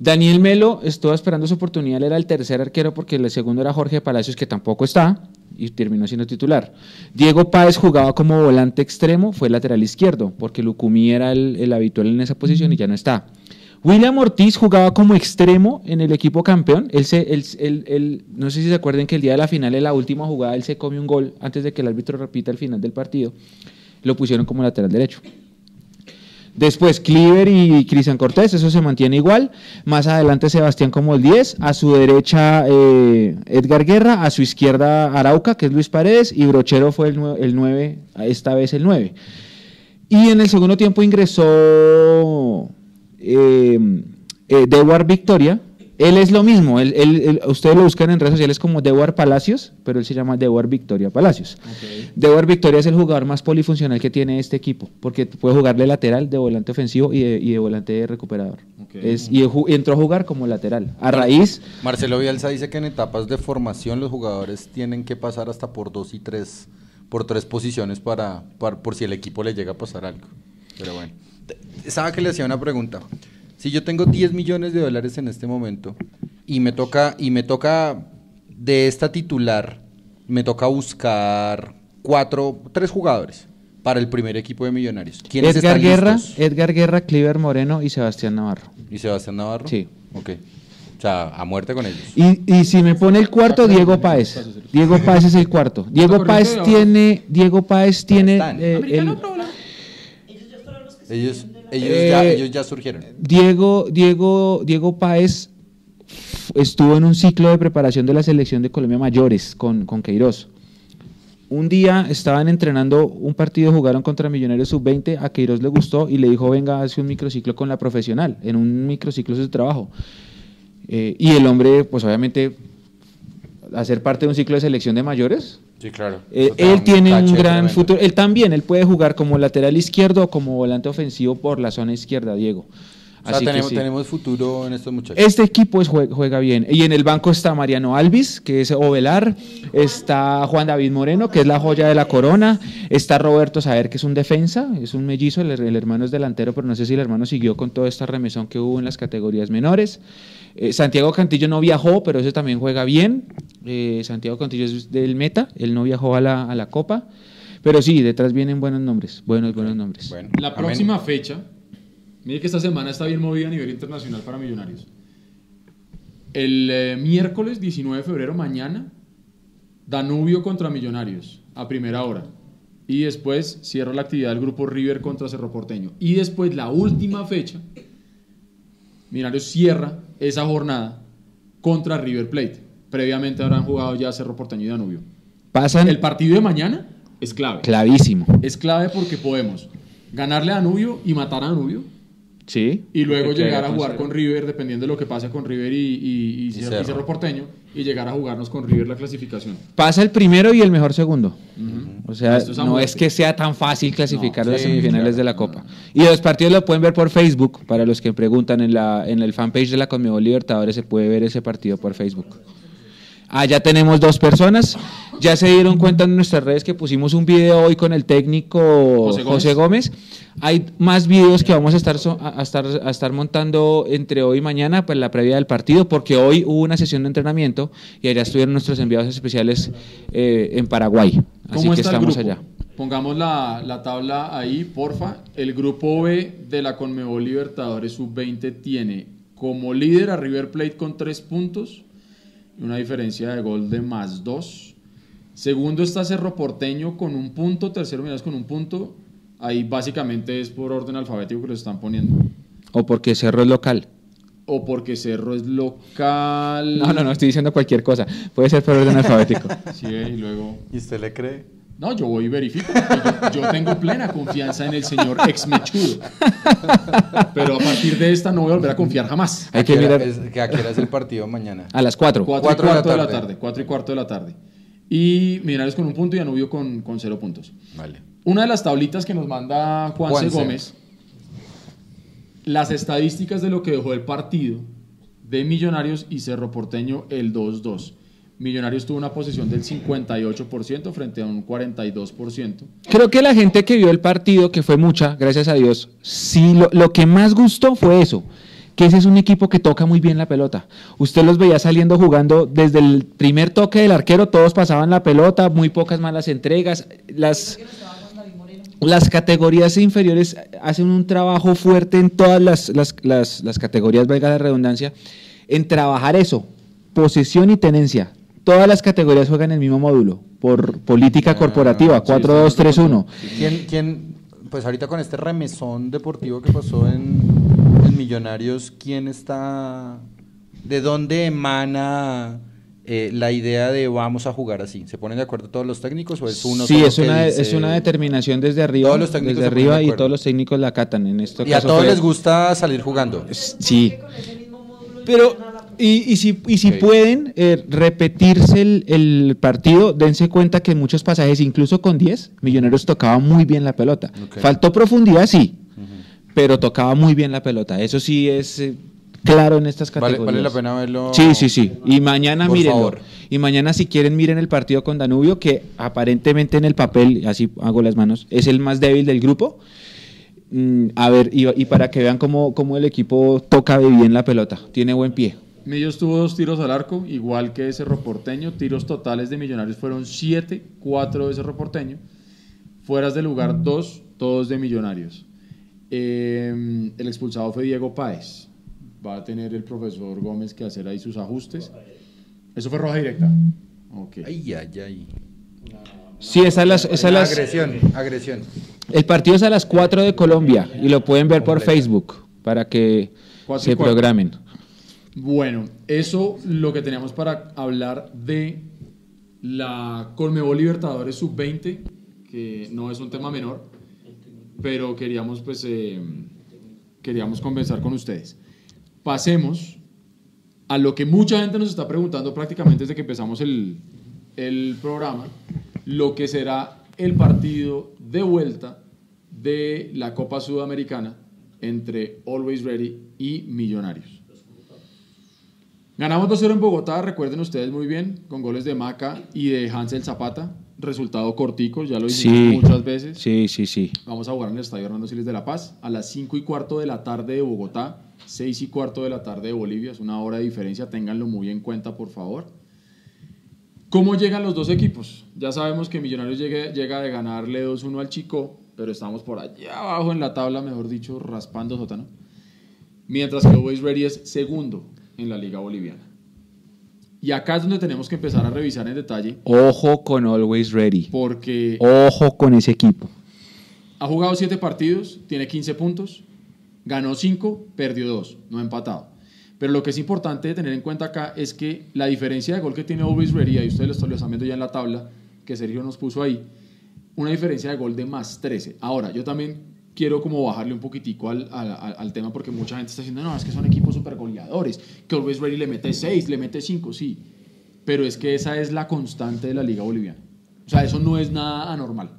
Daniel Melo estuvo esperando su oportunidad, él era el tercer arquero porque el segundo era Jorge Palacios que tampoco está y terminó siendo titular. Diego Páez jugaba como volante extremo, fue lateral izquierdo porque Lucumí era el, el habitual en esa posición y ya no está. William Ortiz jugaba como extremo en el equipo campeón. Él se, él- él- él- no sé si se acuerdan que el día de la final, en la última jugada, él se come un gol antes de que el árbitro repita el final del partido. Lo pusieron como lateral derecho. Después Cliver y Cristian Cortés, eso se mantiene igual. Más adelante Sebastián como el 10. A su derecha eh, Edgar Guerra. A su izquierda Arauca, que es Luis Paredes. Y Brochero fue el, el 9, esta vez el 9. Y en el segundo tiempo ingresó eh, eh, Dewar Victoria. Él es lo mismo. él- él- él- ustedes lo buscan en redes sociales como Dewar Palacios, pero él se llama Dewar Victoria Palacios. Ok. Dewar Victoria es el jugador más polifuncional que tiene este equipo, porque puede jugar de lateral, de volante ofensivo y de, y de volante recuperador. Es, y, entró a jugar como lateral. A raíz, Marcelo Bielsa dice que en etapas de formación los jugadores tienen que pasar hasta por dos y tres por tres posiciones para, para- por si el equipo le llega a pasar algo. Pero bueno. Estaba que le hacía una pregunta. Si yo tengo 10 millones de dólares en este momento y me toca, y me toca de esta titular, me toca buscar cuatro, tres jugadores para el primer equipo de Millonarios. ¿Quiénes Edgar están Guerra, listos? Edgar Guerra, Cliver Moreno y Sebastián Navarro. ¿Y Sebastián Navarro? Sí. Ok. O sea, a muerte con ellos. Y, y si me pone el cuarto, Diego Páez. Diego Páez es el cuarto. Diego Páez tiene, Diego Páez tiene, están. eh, el- Ellos, ellos, Eh, ya, ellos ya surgieron. Diego, Diego, Diego Páez estuvo en un ciclo de preparación de la selección de Colombia mayores con, con Queiroz. Un día estaban entrenando un partido, jugaron contra Millonarios Sub-20, a Queiroz le gustó y le dijo, venga, hace un microciclo con la profesional, en un microciclo es su trabajo. Eh, y el hombre, pues obviamente, hacer parte de un ciclo de selección de mayores, Sí, claro. eh, él tiene un gran futuro. Él también, él puede jugar como lateral izquierdo o como volante ofensivo por la zona izquierda, Diego. O sea, Así que tenemos, sí. tenemos futuro en estos muchachos. Este equipo es, jue- juega bien. Y en el banco está Mariano Alvis, que es Ovelar. Está Juan David Moreno, que es la joya de la corona. Está Roberto Saber, que es un defensa, es un mellizo. El, el hermano es delantero, pero no sé si el hermano siguió con toda esta remesón que hubo en las categorías menores. Eh, Santiago Cantillo no viajó, pero ese también juega bien. Eh, Santiago Cantillo es del Meta, él no viajó a la, a la Copa. Pero sí, detrás vienen buenos nombres, buenos, buenos nombres. Bueno, La amén. próxima fecha, mire que esta semana está bien movida a nivel internacional para Millonarios. El eh, miércoles 19 de febrero, mañana, Danubio contra Millonarios, a primera hora. Y después cierra la actividad del grupo River contra Cerro Porteño. Y después, la última fecha, Millonarios cierra esa jornada contra River Plate. Previamente habrán jugado ya Cerro Porteño y Danubio. Pasan El partido de mañana es clave. clavísimo. Es clave porque podemos ganarle a Danubio y matar a Danubio Sí. y luego llegar a jugar con River, dependiendo de lo que pase con River y, y- y Cerro, y Cerro. Porteño, y llegar a jugarnos con River la clasificación. Pasa el primero y el mejor segundo. O sea, es no es que sea tan fácil clasificar No, las sí, semifinales claro, de la Copa. Y los partidos lo pueden ver por Facebook, para los que preguntan en, la, en el fanpage de la Conmebol Libertadores se puede ver ese partido por Facebook. Ah, ya tenemos dos personas. Ya se dieron cuenta en nuestras redes que pusimos un video hoy con el técnico José José Gómez. Hay más videos que vamos a estar, a, estar, a estar montando entre hoy y mañana, pues la previa del partido, porque hoy hubo una sesión de entrenamiento y allá estuvieron nuestros enviados especiales eh, en Paraguay. Así ¿Cómo que está el estamos grupo? allá. Pongamos la, la tabla ahí, porfa. El grupo B de la Conmebol Libertadores Sub-20 tiene como líder a River Plate con tres puntos una diferencia de gol de más dos. Segundo está Cerro Porteño con un punto, tercero Millonarios con un punto. Ahí básicamente es por orden alfabético que lo están poniendo. O porque Cerro es local. O porque Cerro es local. No, no, no, estoy diciendo cualquier cosa. Puede ser por orden alfabético. Sí, y luego. ¿Y usted le cree? No, yo voy y verifico. Yo, yo tengo plena confianza en el señor ex mechudo. Pero a partir de esta no voy a volver a confiar jamás. Hay ¿A que mirar es- que ¿A qué hora es el partido mañana? a las 4. Cuatro, Cuatro y de la cuarto de la tarde. tarde. Cuatro y cuarto de la tarde. Y Millonarios con un punto y Anubio con, con cero puntos. Vale. Una de las tablitas que nos manda Juanse, Juanse. Gómez, las estadísticas de lo que dejó el partido de Millonarios y Cerro Porteño el 2-2. Millonarios tuvo una posesión del 58% frente a un 42%. Creo que la gente que vio el partido, que fue mucha, gracias a Dios, sí, lo, que más gustó fue eso, que ese es un equipo que toca muy bien la pelota. Usted los veía saliendo jugando desde el primer toque del arquero, todos pasaban la pelota, muy pocas malas entregas. Las, categorías inferiores hacen un trabajo fuerte en todas las, categorías, valga la redundancia, en trabajar eso, posesión y tenencia. Todas las categorías juegan el mismo módulo, por política corporativa, sí, estoy 4-2-3-1. ¿Quién, quién, pues ahorita con este remesón deportivo que pasó en, en Millonarios, ¿quién está, de dónde emana eh, la idea de vamos a jugar así? ¿Se ponen de acuerdo todos los técnicos o es uno Sí, es una, dice- es una determinación desde arriba, Todos los técnicos desde se ponen de arriba y todos los técnicos la acatan. En este Y a todos fue- les gusta salir jugando. Sí. Pero, y, y si, y si pueden eh, repetirse el, el partido, dense cuenta que en muchos pasajes, incluso con 10, Millonarios tocaba muy bien la pelota. Faltó profundidad, sí, pero tocaba muy bien la pelota. Eso sí es, eh, claro en estas Vale, categorías. vale la pena verlo. Sí, sí, sí. Y mañana Por mírenlo. favor. Y mañana si quieren miren el partido con Danubio, que aparentemente en el papel, así hago las manos, es el más débil del grupo. Mm, a ver, y, y para que vean cómo, cómo el equipo toca bien la pelota. Tiene buen pie. Millos tuvo dos tiros al arco, igual que Cerro Porteño. Tiros totales de Millonarios fueron 7, 4 de Cerro Porteño. Fueras de lugar, 2, todos de Millonarios. Eh, el expulsado fue Diego Páez. Va a tener el profesor Gómez que hacer ahí sus ajustes. Eso fue roja directa. Ay, ay, ay. Sí, esa es las, esa es las- Agresión, agresión. el partido es a las 4 de Colombia y lo pueden ver por Facebook para que se cuatro. programen. Bueno, eso lo que teníamos para hablar de la Colmebol Libertadores Sub-20, que no es un tema menor, pero queríamos pues eh, queríamos conversar con ustedes. Pasemos a lo que mucha gente nos está preguntando prácticamente desde que empezamos el, el programa, lo que será el partido de vuelta de la Copa Sudamericana entre Always Ready y Millonarios. Ganamos 2-0 en Bogotá, recuerden ustedes muy bien, con goles de Maca y de Hansel Zapata. Resultado cortico, ya lo hicimos Sí. muchas veces. Sí, sí, sí. Vamos a jugar en el Estadio Hernando Siles de La Paz a las 5 y cuarto de la tarde de Bogotá, 6 y cuarto de la tarde de Bolivia. Es una hora de diferencia, ténganlo muy en cuenta, por favor. ¿Cómo llegan los dos equipos? Ya sabemos que Millonarios llega, llega de ganarle 2-1 al Chico, pero estamos por allá abajo en la tabla, mejor dicho, raspando sótano. Mientras que Always Ready es segundo en la Liga Boliviana. Y acá es donde tenemos que empezar a revisar en detalle, Ojo con Always Ready. porque Ojo con ese equipo. Ha jugado 7 partidos, tiene 15 puntos, ganó 5, perdió 2, no ha empatado. Pero lo que es importante tener en cuenta acá es que la diferencia de gol que tiene Always Ready, y ustedes lo están lo están viendo ya en la tabla, que Sergio nos puso ahí, una diferencia de gol de más 13. Ahora, yo también quiero como bajarle un poquitico al, al- al- tema porque mucha gente está diciendo, no, es que son equipos super goleadores, que Always Ready le mete 6, le mete 5, sí. Pero es que esa es la constante de la liga boliviana. O sea, eso no es nada anormal.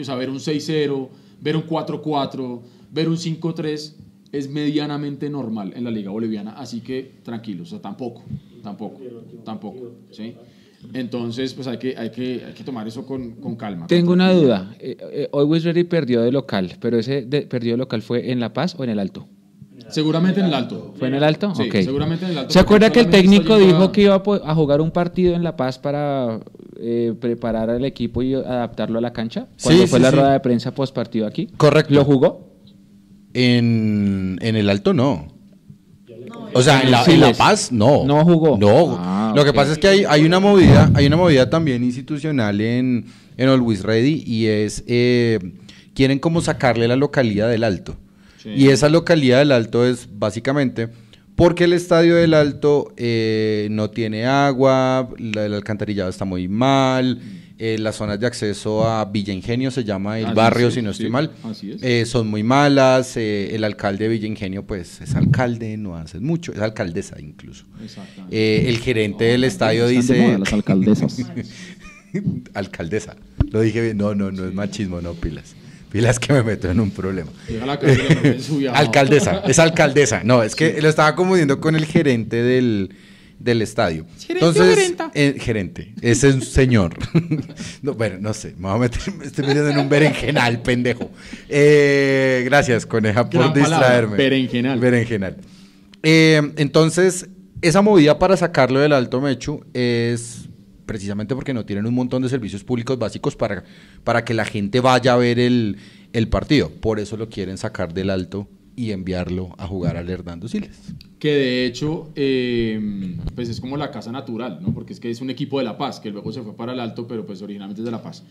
O sea, ver un 6-0, ver un 4-4, ver un 5-3 es medianamente normal en la liga boliviana. Así que tranquilos, o sea, tampoco, tampoco, tampoco. ¿sí? Entonces, pues hay que, hay que, hay que tomar eso con, con calma. Tengo una duda. Eh, eh, Always Ready perdió de local, pero ese de- perdió de local fue en La Paz o en el Alto. Seguramente en el alto. ¿Fue en el Alto? Sí, Ok. seguramente en el alto. ¿Se acuerda que el técnico dijo a- que iba a, jugar un partido en La Paz para eh, preparar al equipo y adaptarlo a la cancha? Cuando Sí, fue sí, la sí. rueda de prensa post partido aquí. Correcto. ¿Lo jugó? En, en el alto no. O sea, en la, en Paz no. no jugó. No. Ah, Lo que pasa es que hay, hay una movida, hay una movida también institucional en, en Always Ready y es eh, quieren como sacarle la localidad del alto. Y esa localidad del alto es básicamente porque el estadio del alto eh, no tiene agua, la- el alcantarillado está muy mal, eh, las zonas de acceso a Villa Ingenio se llama el Así barrio, es, si no estoy sí, mal. así es. Eh, son muy malas. eh, el alcalde de Villa Ingenio, pues es alcalde, no hace mucho, es alcaldesa incluso. Exactamente. El gerente del estadio dice. moda las alcaldesas. alcaldesa. Lo dije bien. No, no, no es machismo, no, pilas. Pilas que me meto en un problema. Alcaldesa, es alcaldesa. No, es que lo estaba confundiendo con el gerente del, del estadio. Entonces, eh, gerente, ese es un señor. No, bueno, no sé, me voy a meter, me estoy metiendo en un berenjenal, pendejo. Eh, gracias, coneja, por Gran palabra, distraerme. berenjenal. Berenjenal. Eh, entonces, esa movida para sacarlo del Alto Mechu es precisamente porque no tienen un montón de servicios públicos básicos para, para que la gente vaya a ver el, el partido. Por eso lo quieren sacar del Alto y enviarlo a jugar al Hernando Siles. Que de hecho, eh, pues es como la casa natural, ¿no? Porque es que es un equipo de La Paz, que luego se fue para el Alto, pero pues originalmente es de La Paz.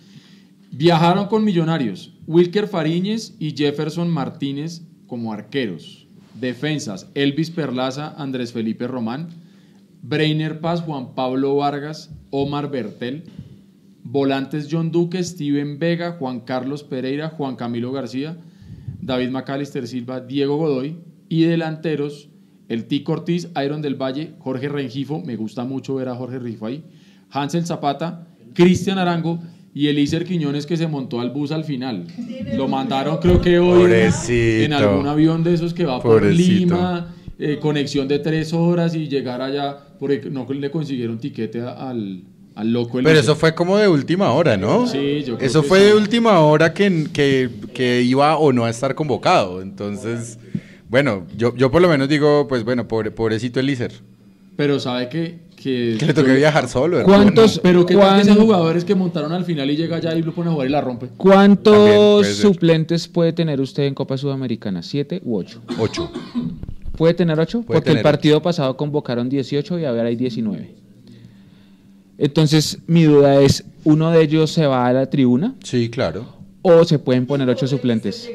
Viajaron con millonarios, Wilker Fariñez y Jefferson Martínez como arqueros. Defensas, Elvis Perlaza, Andrés Felipe Román, Breiner Paz, Juan Pablo Vargas, Omar Bertel. Volantes John Duque, Steven Vega, Juan Carlos Pereira, Juan Camilo García, David Macalister Silva, Diego Godoy. Y delanteros, el Tico Ortiz, Iron del Valle, Jorge Rengifo, me gusta mucho ver a Jorge Rengifo ahí, Hansel Zapata, Cristian Arango y Elícer Quiñones que se montó al bus al final. Lo mandaron creo que hoy Pobrecito. en algún avión de esos que va por Pobrecito. Lima eh, conexión de tres horas y llegar allá, porque no le consiguieron tiquete al, al loco. Pero eso fue como de última hora, ¿no? Sí, yo creo Eso que fue sí. de última hora que, que, que iba o no a estar convocado. Entonces, bueno, yo, yo por lo menos digo, pues bueno, pobre, pobrecito Elícer. Pero sabe que... Que, Que le toque viajar solo. ¿Cuántos, Pero que esos jugadores que montaron al final y llega allá y lo pone a jugar y la rompe. También ¿Cuántos puede ser. suplentes puede tener usted en Copa Sudamericana? ¿Siete u ocho? Ocho. ¿Puede tener ocho? Puede Porque el partido pasado convocaron 18 y ahora hay 19. Entonces, mi duda es, ¿uno de ellos se va a la tribuna Sí, claro. o se pueden poner ocho suplentes?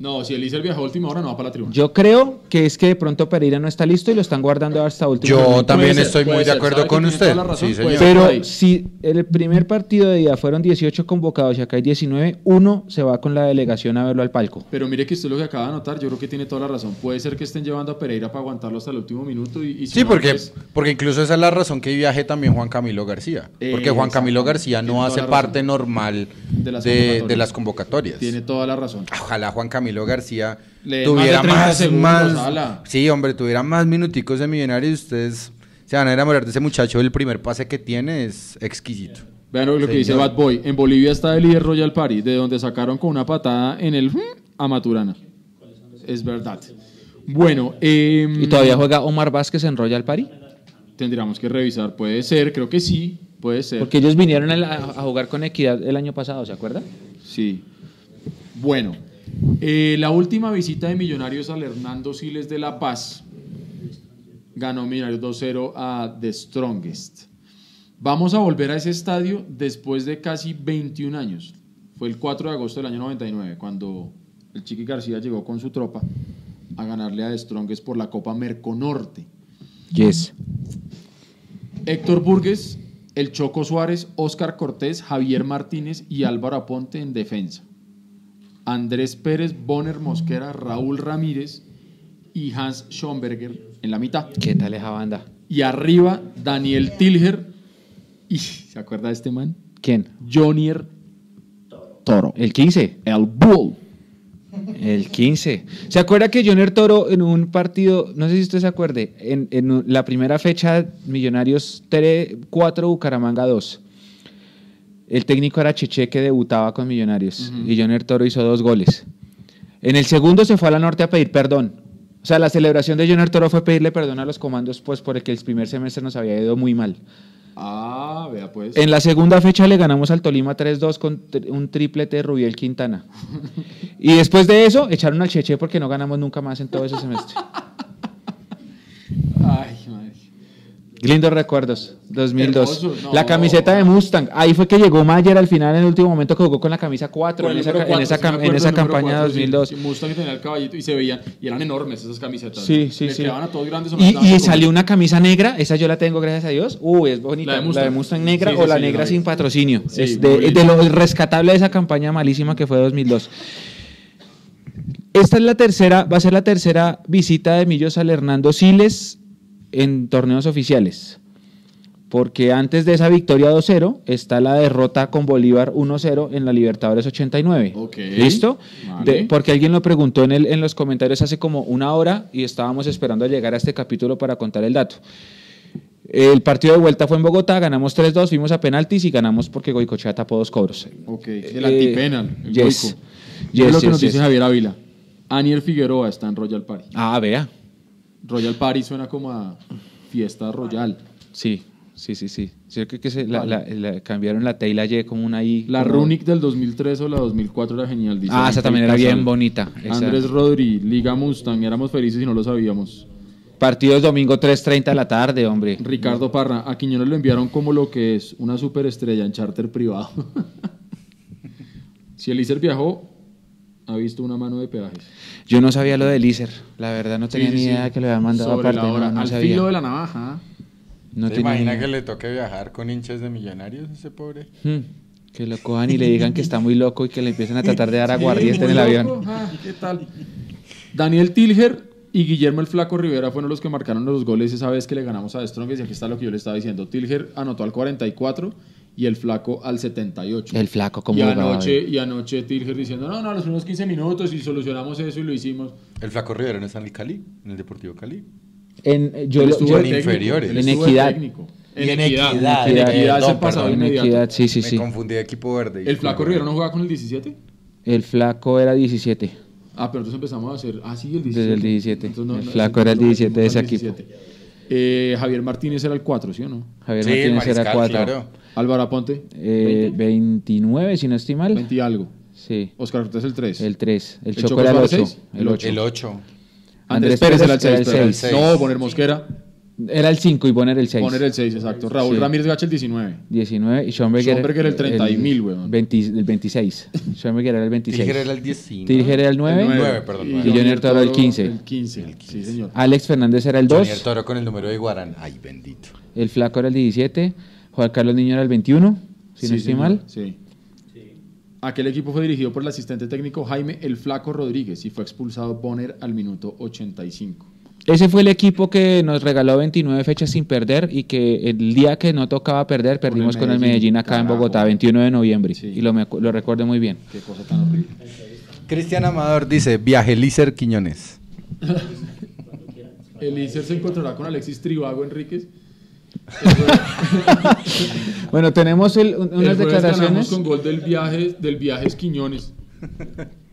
No, si Eliezer viajó a última hora, no va para la tribuna. Yo creo que es que de pronto Pereira no está listo y lo están guardando hasta último Yo momento. también ser, estoy muy de acuerdo ¿Sabe que con tiene usted. toda la razón? Sí, Pero si el primer partido de día fueron 18 convocados y acá hay 19, uno se va con la delegación a verlo al palco. Pero mire que usted lo que acaba de anotar, yo creo que tiene toda la razón. Puede ser que estén llevando a Pereira para aguantarlo hasta el último minuto y, y si Sí, no, porque, pues, porque incluso esa es la razón que viaje también Juan Camilo García. Porque Juan Camilo García no hace parte normal De las de convocatorias. las convocatorias. tiene toda la razón. Ojalá Juan Camilo García Le tuviera más de 30 más, segundos, más- ala. sí, hombre, tuviera más minuticos de millonarios. Ustedes se van a enamorar de ese muchacho. El primer pase que tiene es exquisito. Vean lo que dice. Bad Boy. En Bolivia está el líder Royal Party, de donde sacaron con una patada en el hmm, a Maturana. Es verdad. Bueno, em, ¿Y todavía juega Omar Vázquez en Royal Party? tendríamos que revisar. Puede ser, creo que sí, puede ser. Porque ellos vinieron a, a jugar con Equidad el año pasado, ¿se acuerda? Sí. Bueno, eh, la última visita de Millonarios al Hernando Siles de La Paz ganó Millonarios 2-0 a The Strongest. Vamos a volver a ese estadio después de casi 21 años. Fue el 4 de agosto del año 99, cuando el Chiqui García llegó con su tropa a ganarle a The Strongest por la Copa Merconorte. Yes. Héctor Burgues, el Choco Suárez, Óscar Cortés, Javier Martínez y Álvaro Aponte en defensa. Andrés Pérez, Bonner Mosquera, Raúl Ramírez y Hans Schomberger en la mitad. ¿Qué tal esa banda? Y arriba, Daniel Tilger y, ¿se acuerda de este man? ¿Quién? Jonier Toro. El 15. El Bull. El 15. ¿Se acuerda que Joner Toro en un partido, no sé si usted se acuerde, en, la primera fecha, Millonarios 3, 4, Bucaramanga 2. El técnico era Cheche que debutaba con Millonarios y Joner Toro hizo dos goles. En el segundo se fue a la norte a pedir perdón. O sea, la celebración de Joner Toro fue pedirle perdón a los comandos, pues por el que el primer semestre nos había ido muy mal. Ah, vea pues. En la segunda fecha le ganamos al Tolima 3-2 con un triplete de Rubiel Quintana. Y después de eso, echaron al Cheche porque no ganamos nunca más en todo ese semestre. Ay. Lindos recuerdos, 2002. Hermoso, no. La camiseta de Mustang. Ahí fue que llegó Mayer al final en el último momento que jugó con la camisa 4 Con en esa, en cam- en campaña cuatro, sí. 2002. Sí, Mustang tenía el caballito y se veían, y eran enormes esas camisetas. Sí, sí, sí. quedaban a todos grandes. o no Y, salió una camisa negra, esa yo la tengo, gracias a Dios. Uy, es bonita. La La de de Mustang. Negra Sí, o la negra sin patrocinio. Sí, es de, de lo rescatable de esa campaña malísima que fue 2002. Esta es la tercera, va a ser la tercera visita de Millos al Hernando Siles en torneos oficiales. Porque antes de esa victoria 2-0 está la derrota con Bolívar 1-0 en la Libertadores 89. Ok. ¿Listo? Vale. De- porque alguien lo preguntó en, el- en los comentarios hace como una hora y estábamos esperando a llegar a este capítulo para contar el dato. El partido de vuelta fue en Bogotá, ganamos 3-2, fuimos a penaltis y ganamos porque Goicochea tapó dos cobros. Ok, el Eh, antipenal. El yes. Yes, es lo que yes, nos dice. Javier Ávila. Aniel Figueroa está en Royal Party. Ah, vea. Royal Party suena como a fiesta royal. Sí, sí, sí, sí. Creo que se, la, la- la- cambiaron la T y la Y como una I. La como- Runic del 2003 o la 2004 era genial. dice Ah, esa también era bien bonita. esa. Andrés Rodri, Liga Mustang, éramos felices y no lo sabíamos. Partidos domingo 3.30 de la tarde, hombre. Ricardo Parra, a Quiñones lo enviaron como lo que es una superestrella en charter privado. si Elícer viajó, ha visto una mano de peajes. Yo no sabía lo de Lícer. La verdad no tenía Sí, sí, ni sí. idea que lo había mandado Sobre aparte. la hora, no, no al sabía. filo de la navaja. No ¿Se tenía imagina ni que le toque viajar con hinchas de millonarios ese pobre? Hmm, Que lo cojan y le digan que está muy loco y que le empiecen a tratar de dar aguardiente Sí, en el avión. loco. Ah, ¿Qué tal? Daniel Tilger y Guillermo el Flaco Rivera fueron los que marcaron los goles esa vez que le ganamos a The Strongest. Y aquí está lo que yo le estaba diciendo. Tilger anotó al 44 y el flaco al 78. El flaco como y jugaba anoche, y anoche Tilger diciendo, no, no, los primeros 15 minutos y solucionamos eso y lo hicimos. El Flaco Rivero no está en el Cali, en el Deportivo Cali. En, eh, yo, Él lo- estuvo yo- en técnico, inferiores. él En Equidad. técnico. En Equidad, Equidad, En Equidad pasado en inmediato. Equidad, sí, sí, Me sí. confundí de equipo verde. ¿El flaco Rivero no jugaba con el 17? El flaco era 17. Ah, pero entonces empezamos a hacer. Ah, sí, el 17. Desde el 17. Entonces no- El no- flaco era el no 17 de ese 17. Eh, Javier Martínez era el 4, ¿sí o no? Javier Sí, Martínez era Mariscal, 4. claro. Álvaro Aponte, Eh, 29, si no estoy mal. 20 y algo. Sí. Oscar Cortés el 3. El 3. El, ¿El Choco Choco era el era 8. el seis? El El 8. El 8. Andrés Pérez era el 6. era el seis. No, poner Mosquera. Era el 5 y Bonner el 6. Poner el 6, exacto. Raúl Sí. Ramírez Gacha el 19. 19 y Schoenberger, Schoenberger el 30 y mil, weón. 20 el 26. Schoenberger era el 26. Tiger era el 19. Tiger era el 9. El nueve. Nueve, perdón, Y. Y Jonier Toro el 15. El 15. Sí, señor. Alex Fernández era el 2. Jonier Toro con el número de Guarán. Ay, bendito. El Flaco era el 17. Juan Carlos Niño era el 21. Si no Sí, estoy señor. mal. Sí. Aquel equipo fue dirigido por el asistente técnico Jaime El Flaco Rodríguez y fue expulsado Bonner al minuto 85. Ese fue el equipo que nos regaló 29 fechas sin perder y que el día que no tocaba perder perdimos con el Medellín, Medellín acá en. Bogotá, 21 de noviembre. Sí. Y lo, me lo recuerdo muy bien. Qué cosa tan horrible. Cristian Amador dice, viaje Lícer Quiñones. El Icer se encontrará con Alexis Tribago Enríquez. Bueno, tenemos el- un- El unas ganamos declaraciones. con gol del viaje del viaje Quiñones.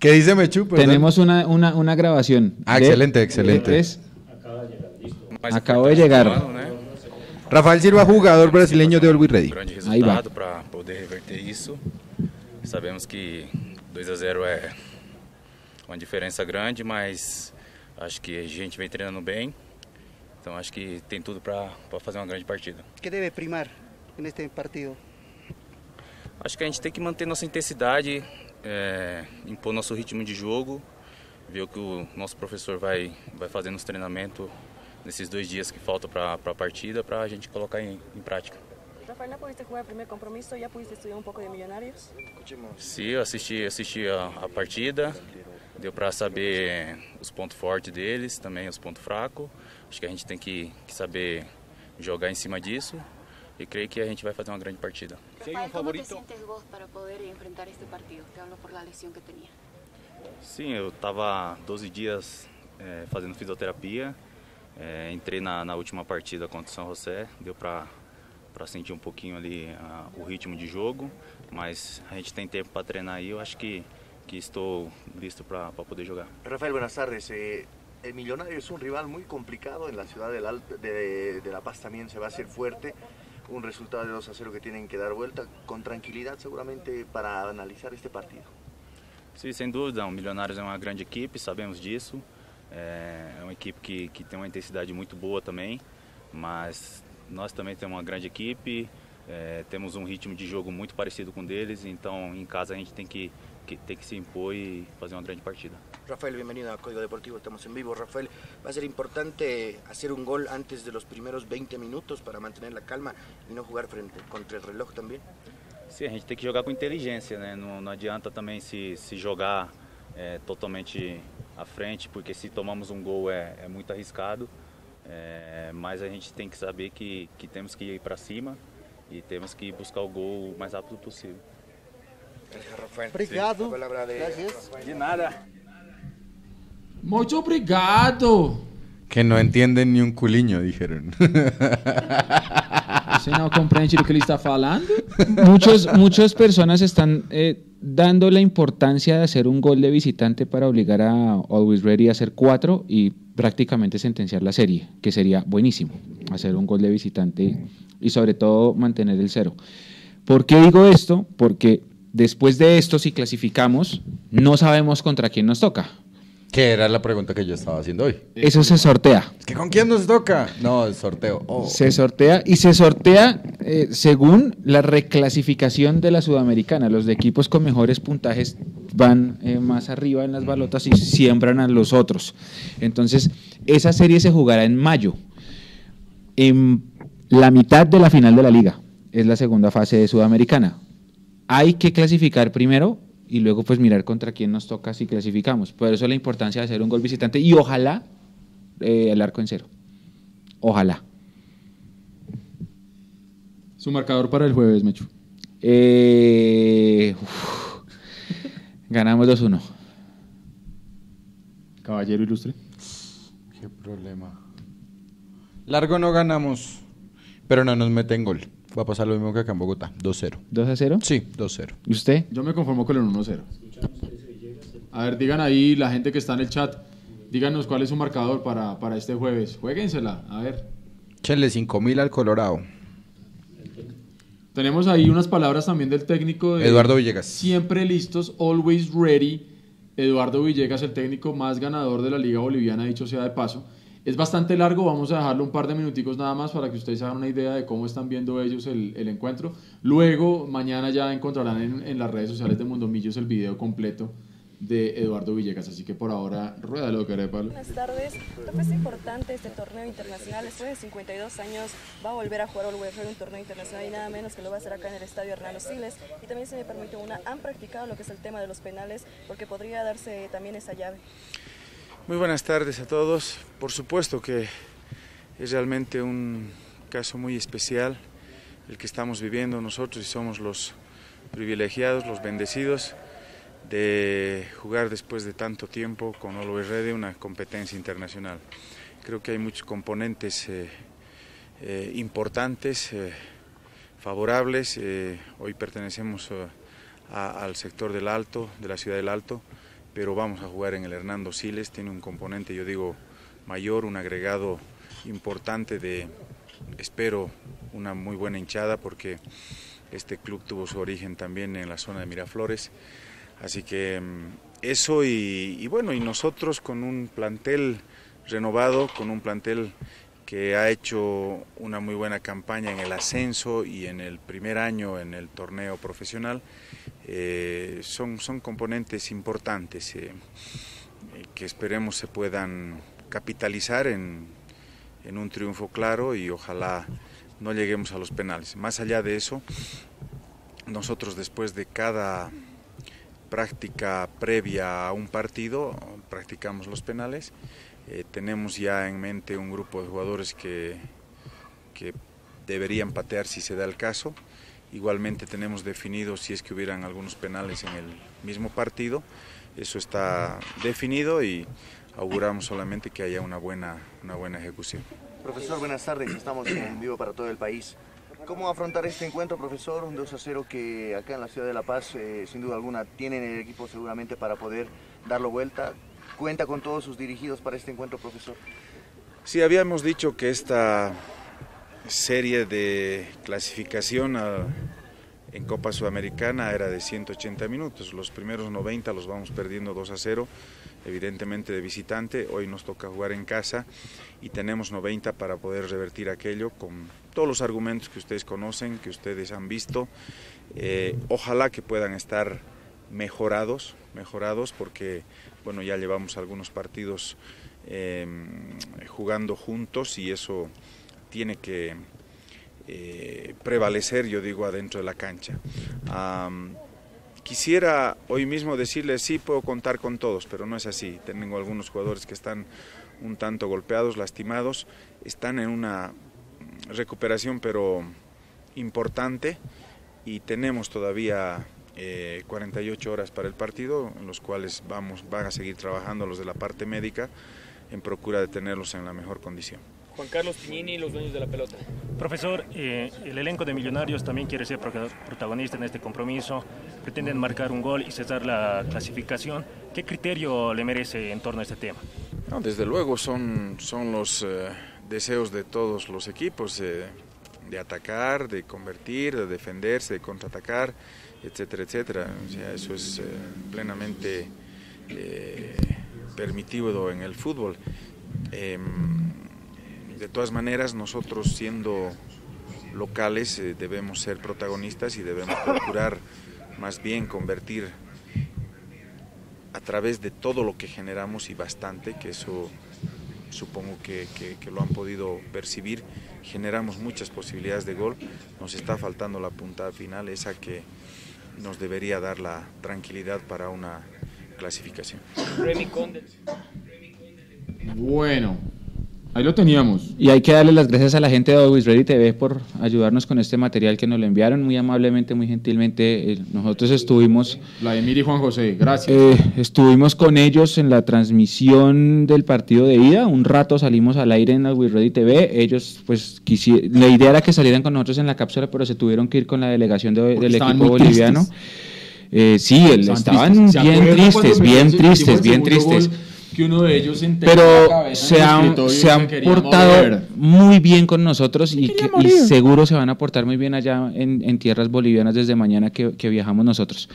¿Qué dice Mechu? Perdón. Tenemos una, una, una grabación. Ah, de- excelente, excelente. es- Acabo de llegar. Rafael Silva, jugador brasileño de Always Ready. vai. resultado para poder reverter isso. Sabemos que 2 a 0 é uma diferença grande, mas acho que a gente vem treinando bem. Então acho que tem tudo para fazer uma grande partida. ¿Qué debe primar en este partido? Acho que a gente tem que manter nossa intensidade, é, impor nosso ritmo de jogo, ver o que o nosso professor vai, vai fazer nos treinamentos nesses dois dias que faltam para a partida, para a gente colocar em, em prática. Rafael, ¿no pudiste jugar el primer compromiso? ¿Ya pudiste estudiar un poco de Millonarios? Sim, eu assisti, assisti a, a partida, deu para saber os pontos fortes deles, também os pontos fracos. Acho que a gente tem que, que saber jogar em cima disso e creio que a gente vai fazer uma grande partida. Rafael, ¿cómo te sientes vos para poder enfrentar este partido? Te hablo por la lesión que tenía. Sim, eu estava 12 dias eh, fazendo fisioterapia, eh, entrei na, na última partida contra o São José, deu para para sentir um pouquinho ali ah, o ritmo de jogo, mas a gente tem tempo para treinar aí, eu acho que, que estou listo para poder jogar. Rafael, buenas tardes. Eh, el Millonario es un rival muy complicado en la ciudad de, de La Paz también se va a hacer fuerte. Un resultado de 2 a 0 que tienen que dar vuelta con tranquilidad seguramente para analizar este partido. Sim, sem dúvida, o Milionários é uma grande equipe, sabemos disso. É é uma equipe que, que tem uma intensidade muito boa também, mas nós também temos uma grande equipe, é, temos um ritmo de jogo muito parecido com deles, então em casa a gente tem que, que, tem que se impor e fazer uma grande partida. Rafael, bienvenido a Código Deportivo, estamos en vivo. Rafael, va a ser importante hacer un gol antes de los primeros 20 minutos para mantener la calma y no jugar frente contra el reloj también. Sim, a gente tem que jogar com inteligência, né? Não, não adianta também se, se jogar é, totalmente à frente, porque se tomamos um gol é, é muito arriscado. É, mas a gente tem que saber que, que temos que ir para cima e temos que buscar o gol o mais rápido possível. Gracias, Rafael. Obrigado. Palabra de Gracias. De nada. Muito obrigado. Que no entienden ni un culiño, dijeron. Você não compreende o que ele está falando? Muchos, muchas personas están eh, dando la importancia de hacer un gol de visitante para obligar a Always Ready a hacer cuatro y prácticamente sentenciar la serie, que sería buenísimo, hacer un gol de visitante y sobre todo mantener el cero. ¿Por qué digo esto? Porque después de esto, si clasificamos, no sabemos contra quién nos toca. que era la pregunta que yo estaba haciendo hoy. Eso se sortea. ¿Que ¿Con quién nos toca? No, el sorteo. Oh. Se sortea y se sortea eh, según la reclasificación de la sudamericana. Los de equipos con mejores puntajes van eh, más arriba en las balotas y siembran a los otros. Entonces, esa serie se jugará en mayo. En la mitad de la final de la liga es la segunda fase de sudamericana. Hay que clasificar primero y luego pues mirar contra quién nos toca si clasificamos. Por eso la importancia de hacer un gol visitante y ojalá eh, el arco en cero. Ojalá. Su marcador para el jueves, Mechu. Eh, uf. Ganamos 2-1. Caballero ilustre. Qué problema. Largo no ganamos, pero no nos meten gol. Va a pasar lo mismo que acá en Bogotá, 2-0. ¿2 0? Sí, 2-0. ¿Y usted? Yo me conformo con el 1-0. A ver, digan ahí, la gente que está en el chat, díganos cuál es su marcador para, para este jueves. Jueguensela, a ver. Échenle 5000 al Colorado. Tenemos ahí unas palabras también del técnico de Eduardo Villegas. Siempre listos, always ready. Eduardo Villegas, el técnico más ganador de la Liga Boliviana, dicho sea de paso. Es bastante largo, vamos a dejarlo un par de minuticos nada más para que ustedes hagan una idea de cómo están viendo ellos el, el encuentro. Luego, mañana ya encontrarán en, en las redes sociales de Mundomillos el video completo de Eduardo Villegas. Así que por ahora, rueda lo que. Buenas tardes. Toca es importante este torneo internacional. Después de 52 años va a volver a jugar Always Ready un torneo internacional y nada menos que lo va a hacer acá en el estadio Hernando Siles. Y también se me permite una, han practicado lo que es el tema de los penales porque podría darse también esa llave. Muy buenas tardes a todos. Por supuesto que es realmente un caso muy especial el que estamos viviendo nosotros y somos los privilegiados, los bendecidos de jugar después de tanto tiempo con Ready una competencia internacional. Creo que hay muchos componentes eh, eh, importantes, eh, favorables. Hoy pertenecemos al sector del Alto, de la ciudad del Alto, pero vamos a jugar en el Hernando Siles. Tiene un componente, yo digo, mayor, un agregado importante de, espero, una muy buena hinchada porque este club tuvo su origen también en la zona de Miraflores. Así que mm, eso y, y bueno, y nosotros con un plantel renovado, con un plantel que ha hecho una muy buena campaña en el ascenso y en el primer año en el torneo profesional, eh, son, son componentes importantes eh, eh, que esperemos se puedan capitalizar en, en un triunfo claro y ojalá no lleguemos a los penales. Más allá de eso, nosotros después de cada práctica previa a un partido, practicamos los penales. Tenemos ya en mente un grupo de jugadores que, que deberían patear si se da el caso. Igualmente tenemos definido si es que hubieran algunos penales en el mismo partido. Eso está definido y auguramos solamente que haya una buena, una buena ejecución. Profesor, buenas tardes. Estamos en vivo para todo el país. ¿Cómo afrontar este encuentro, profesor? Un 2 a 0 que acá en la ciudad de La Paz, eh, sin duda alguna, tienen el equipo seguramente para poder darlo vuelta. ¿Cuenta con todos sus dirigidos para este encuentro, profesor? Sí, habíamos dicho que esta serie de clasificación en Copa Sudamericana era de 180 minutos. Los primeros 90 los vamos perdiendo 2 a 0, evidentemente de visitante. Hoy nos toca jugar en casa y tenemos 90 para poder revertir aquello con todos los argumentos que ustedes conocen, que ustedes han visto. Eh, ojalá que puedan estar mejorados, mejorados porque bueno ya llevamos algunos partidos eh, jugando juntos y eso tiene que eh, prevalecer, yo digo, adentro de la cancha. Quisiera hoy mismo decirles, sí, puedo contar con todos, pero no es así. Tengo algunos jugadores que están un tanto golpeados, lastimados, están en una recuperación, pero importante, y tenemos todavía eh, 48 horas para el partido, en los cuales vamos, van a seguir trabajando los de la parte médica en procura de tenerlos en la mejor condición. Juan Carlos Piñini, los dueños de la pelota. Profesor, eh, el elenco de Millonarios también quiere ser pro- protagonista en este compromiso. Pretenden marcar un gol y cesar la clasificación. ¿Qué criterio le merece en torno a este tema? No, desde luego son, son los eh, deseos de todos los equipos eh, de atacar, de convertir, de defenderse, de contraatacar, etcétera, etcétera. O sea, eso es eh, plenamente eh, permitido en el fútbol. De todas maneras, nosotros siendo locales eh, debemos ser protagonistas y debemos procurar más bien convertir a través de todo lo que generamos y bastante, que eso supongo que, que- que lo han podido percibir, generamos muchas posibilidades de gol, nos está faltando la puntada final, esa que nos debería dar la tranquilidad para una clasificación. Bueno, Ahí lo teníamos. Y hay que darle las gracias a la gente de Always Ready TV por ayudarnos con este material que nos lo enviaron muy amablemente, muy gentilmente. Eh, Nosotros estuvimos, Vladimir y Juan José, gracias. eh, estuvimos con ellos en la transmisión del partido de ida. Un rato salimos al aire en Always Ready TV. Ellos, pues, la idea era que salieran con nosotros en la cápsula, pero se tuvieron que ir con la delegación de- del equipo boliviano. Eh, sí, Estaban estaban tristes. ¿Se bien tristes, bien tristes, bien tristes. Que uno de ellos se enterró la pero cabeza se han, se han portado morir. muy bien con nosotros y, que- y seguro se van a portar muy bien allá en, en tierras bolivianas desde mañana que, que viajamos nosotros.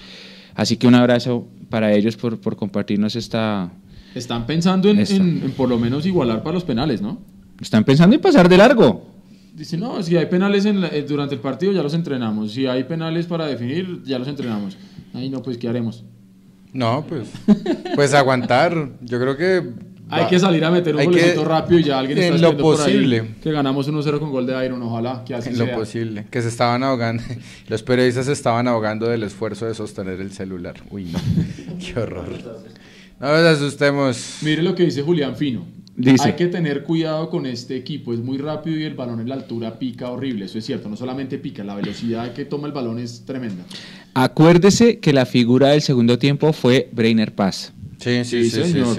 Así que un abrazo para ellos por, por compartirnos esta... Están pensando en, Esta. en- en por lo menos igualar para los penales, ¿no? Están pensando en pasar de largo. Dice, no, si hay penales en la- eh, durante el partido ya los entrenamos. Si hay penales para definir, ya los entrenamos. Ay, no, pues, ¿qué haremos? No, pues. Pues aguantar. Yo creo que. Hay va- que salir a meter un hay golecito que- rápido y ya alguien está En lo escribiendo por ahí posible. que ganamos 1-0 con gol de Iron, ojalá que así En lo sea. posible. Que se estaban ahogando. Los periodistas se estaban ahogando del esfuerzo de sostener el celular. Uy, no. Qué horror. No nos asustemos. Mire lo que dice Julián Fino. Dice. Hay que tener cuidado con este equipo, es muy rápido y el balón en la altura pica horrible, eso es cierto, no solamente pica, la velocidad que toma el balón es tremenda. Acuérdese que la figura del segundo tiempo fue Breiner Paz. Sí, Sí, señor.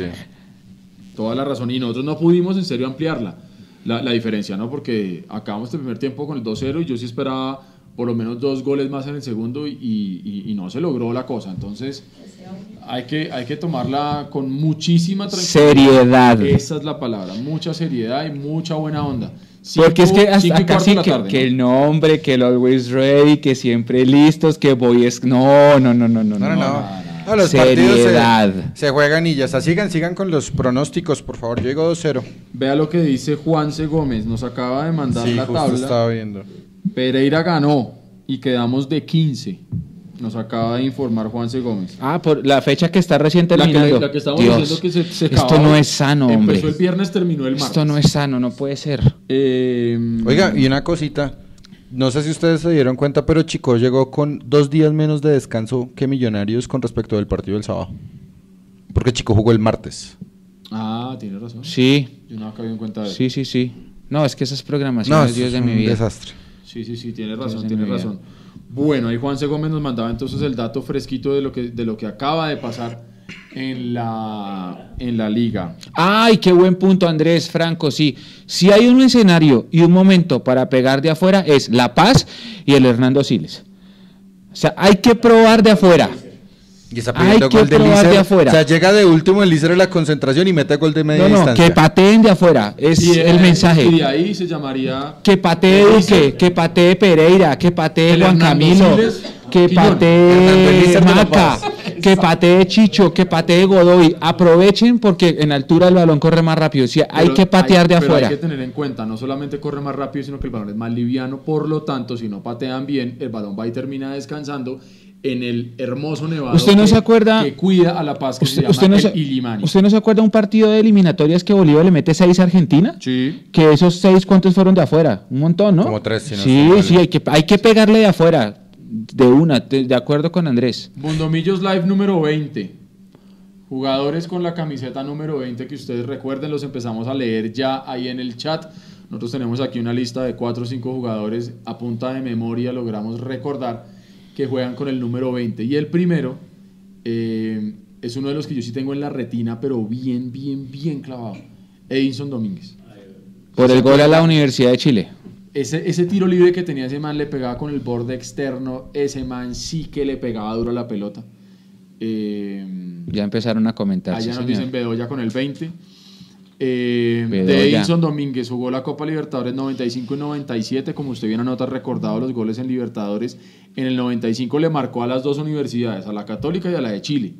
Toda la razón. Y nosotros no pudimos en serio ampliarla, la, la diferencia, ¿no? Porque acabamos el primer tiempo con el 2-0 y yo sí esperaba por lo menos dos goles más en el segundo y, y- y no se logró la cosa. Entonces hay que, hay que tomarla con muchísima tranquilidad. Seriedad. Esa es la palabra, mucha seriedad y mucha buena onda. Porque es que Cinco- cinco hasta casi que, tarde, que ¿no? el nombre, que el always ready, que siempre listos, que voy es... No, no, no, no, no. No, no, no. No, los Seriedad. partidos se, se juegan y ya está. Sigan, sigan con los pronósticos, por favor. Yo digo 2-0. Vea lo que dice Juanse Gómez, nos acaba de mandar Sí, la justo tabla. estaba viendo. Pereira ganó y quedamos de 15. Nos acaba de informar Juanse Gómez. Ah, por la fecha que está recién La que, terminando. la que estamos Dios, diciendo que se, se esto no es sano, hombre. Empezó el viernes, terminó el martes. Esto no es sano, no puede ser. Eh, Oiga, y una cosita. No sé si ustedes se dieron cuenta, pero Chico llegó con dos días menos de descanso que Millonarios con respecto del partido del sábado. Porque Chico jugó el martes. Ah, tiene razón. Sí. Yo no había en cuenta de eso. Sí, sí, sí. No, es que esas programaciones, No, Dios es de mi vida. desastre. Sí, sí, sí, tiene razón, tiene razón. Bueno, ahí Juanse Gómez nos mandaba entonces el dato fresquito de lo que, de lo que acaba de pasar en la, en la liga. Ay, qué buen punto, Andrés Franco. Sí, si hay un escenario y un momento para pegar de afuera es La Paz y el Hernando Siles. O sea, hay que probar de afuera. Y está Hay pidiendo que gol de afuera. O sea, llega de último el Lícer en la concentración y mete gol de media No, no, distancia. que pateen de afuera. Es Y, eh, el mensaje. Y de ahí se llamaría. Que patee Duque, que patee Pereira, que patee Juan Hernando Camilo, Siles, que patee Maca, que patee Chicho, que patee Godoy. Aprovechen porque en altura el balón corre más rápido. Sí, hay Pero que patear de pero afuera. Hay que tener en cuenta, no solamente corre más rápido, sino que el balón es más liviano. Por lo tanto, si no patean bien, el balón va y termina descansando en el hermoso nevado. ¿Usted no que- se acuerda? Que cuida a La Paz, que ¿Usted, se usted llama no se, el Illimani. ¿Usted no se acuerda un partido de eliminatorias que Bolívar le mete seis a Argentina? Sí. Que esos seis, ¿cuántos fueron de afuera? Un montón, ¿no? Como tres, si no Sí, sí, hay que, hay que pegarle de afuera. De una, de, de acuerdo con Andrés. Bundomillos Live número 20. Jugadores con la camiseta número 20 que ustedes recuerden, los empezamos a leer ya ahí en el chat. Nosotros tenemos aquí una lista de 4 o 5 jugadores a punta de memoria, logramos recordar que juegan con el número 20. Y el primero eh, es uno de los que yo sí tengo en la retina, pero bien, bien, bien clavado. Edinson Domínguez. Por el gol a la Universidad de Chile. Ese, ese tiro libre que tenía ese man le pegaba con el borde externo. Ese man sí que le pegaba duro a la pelota. Eh, Ya empezaron a comentar. allá sí, nos señor. dicen Bedoya con el 20. Eh, Bedoya. de Edinson Domínguez jugó la Copa Libertadores 95 y 97. Como usted bien anota, recordado los goles en Libertadores. En el 95 le marcó a las dos universidades, a la Católica y a la de Chile.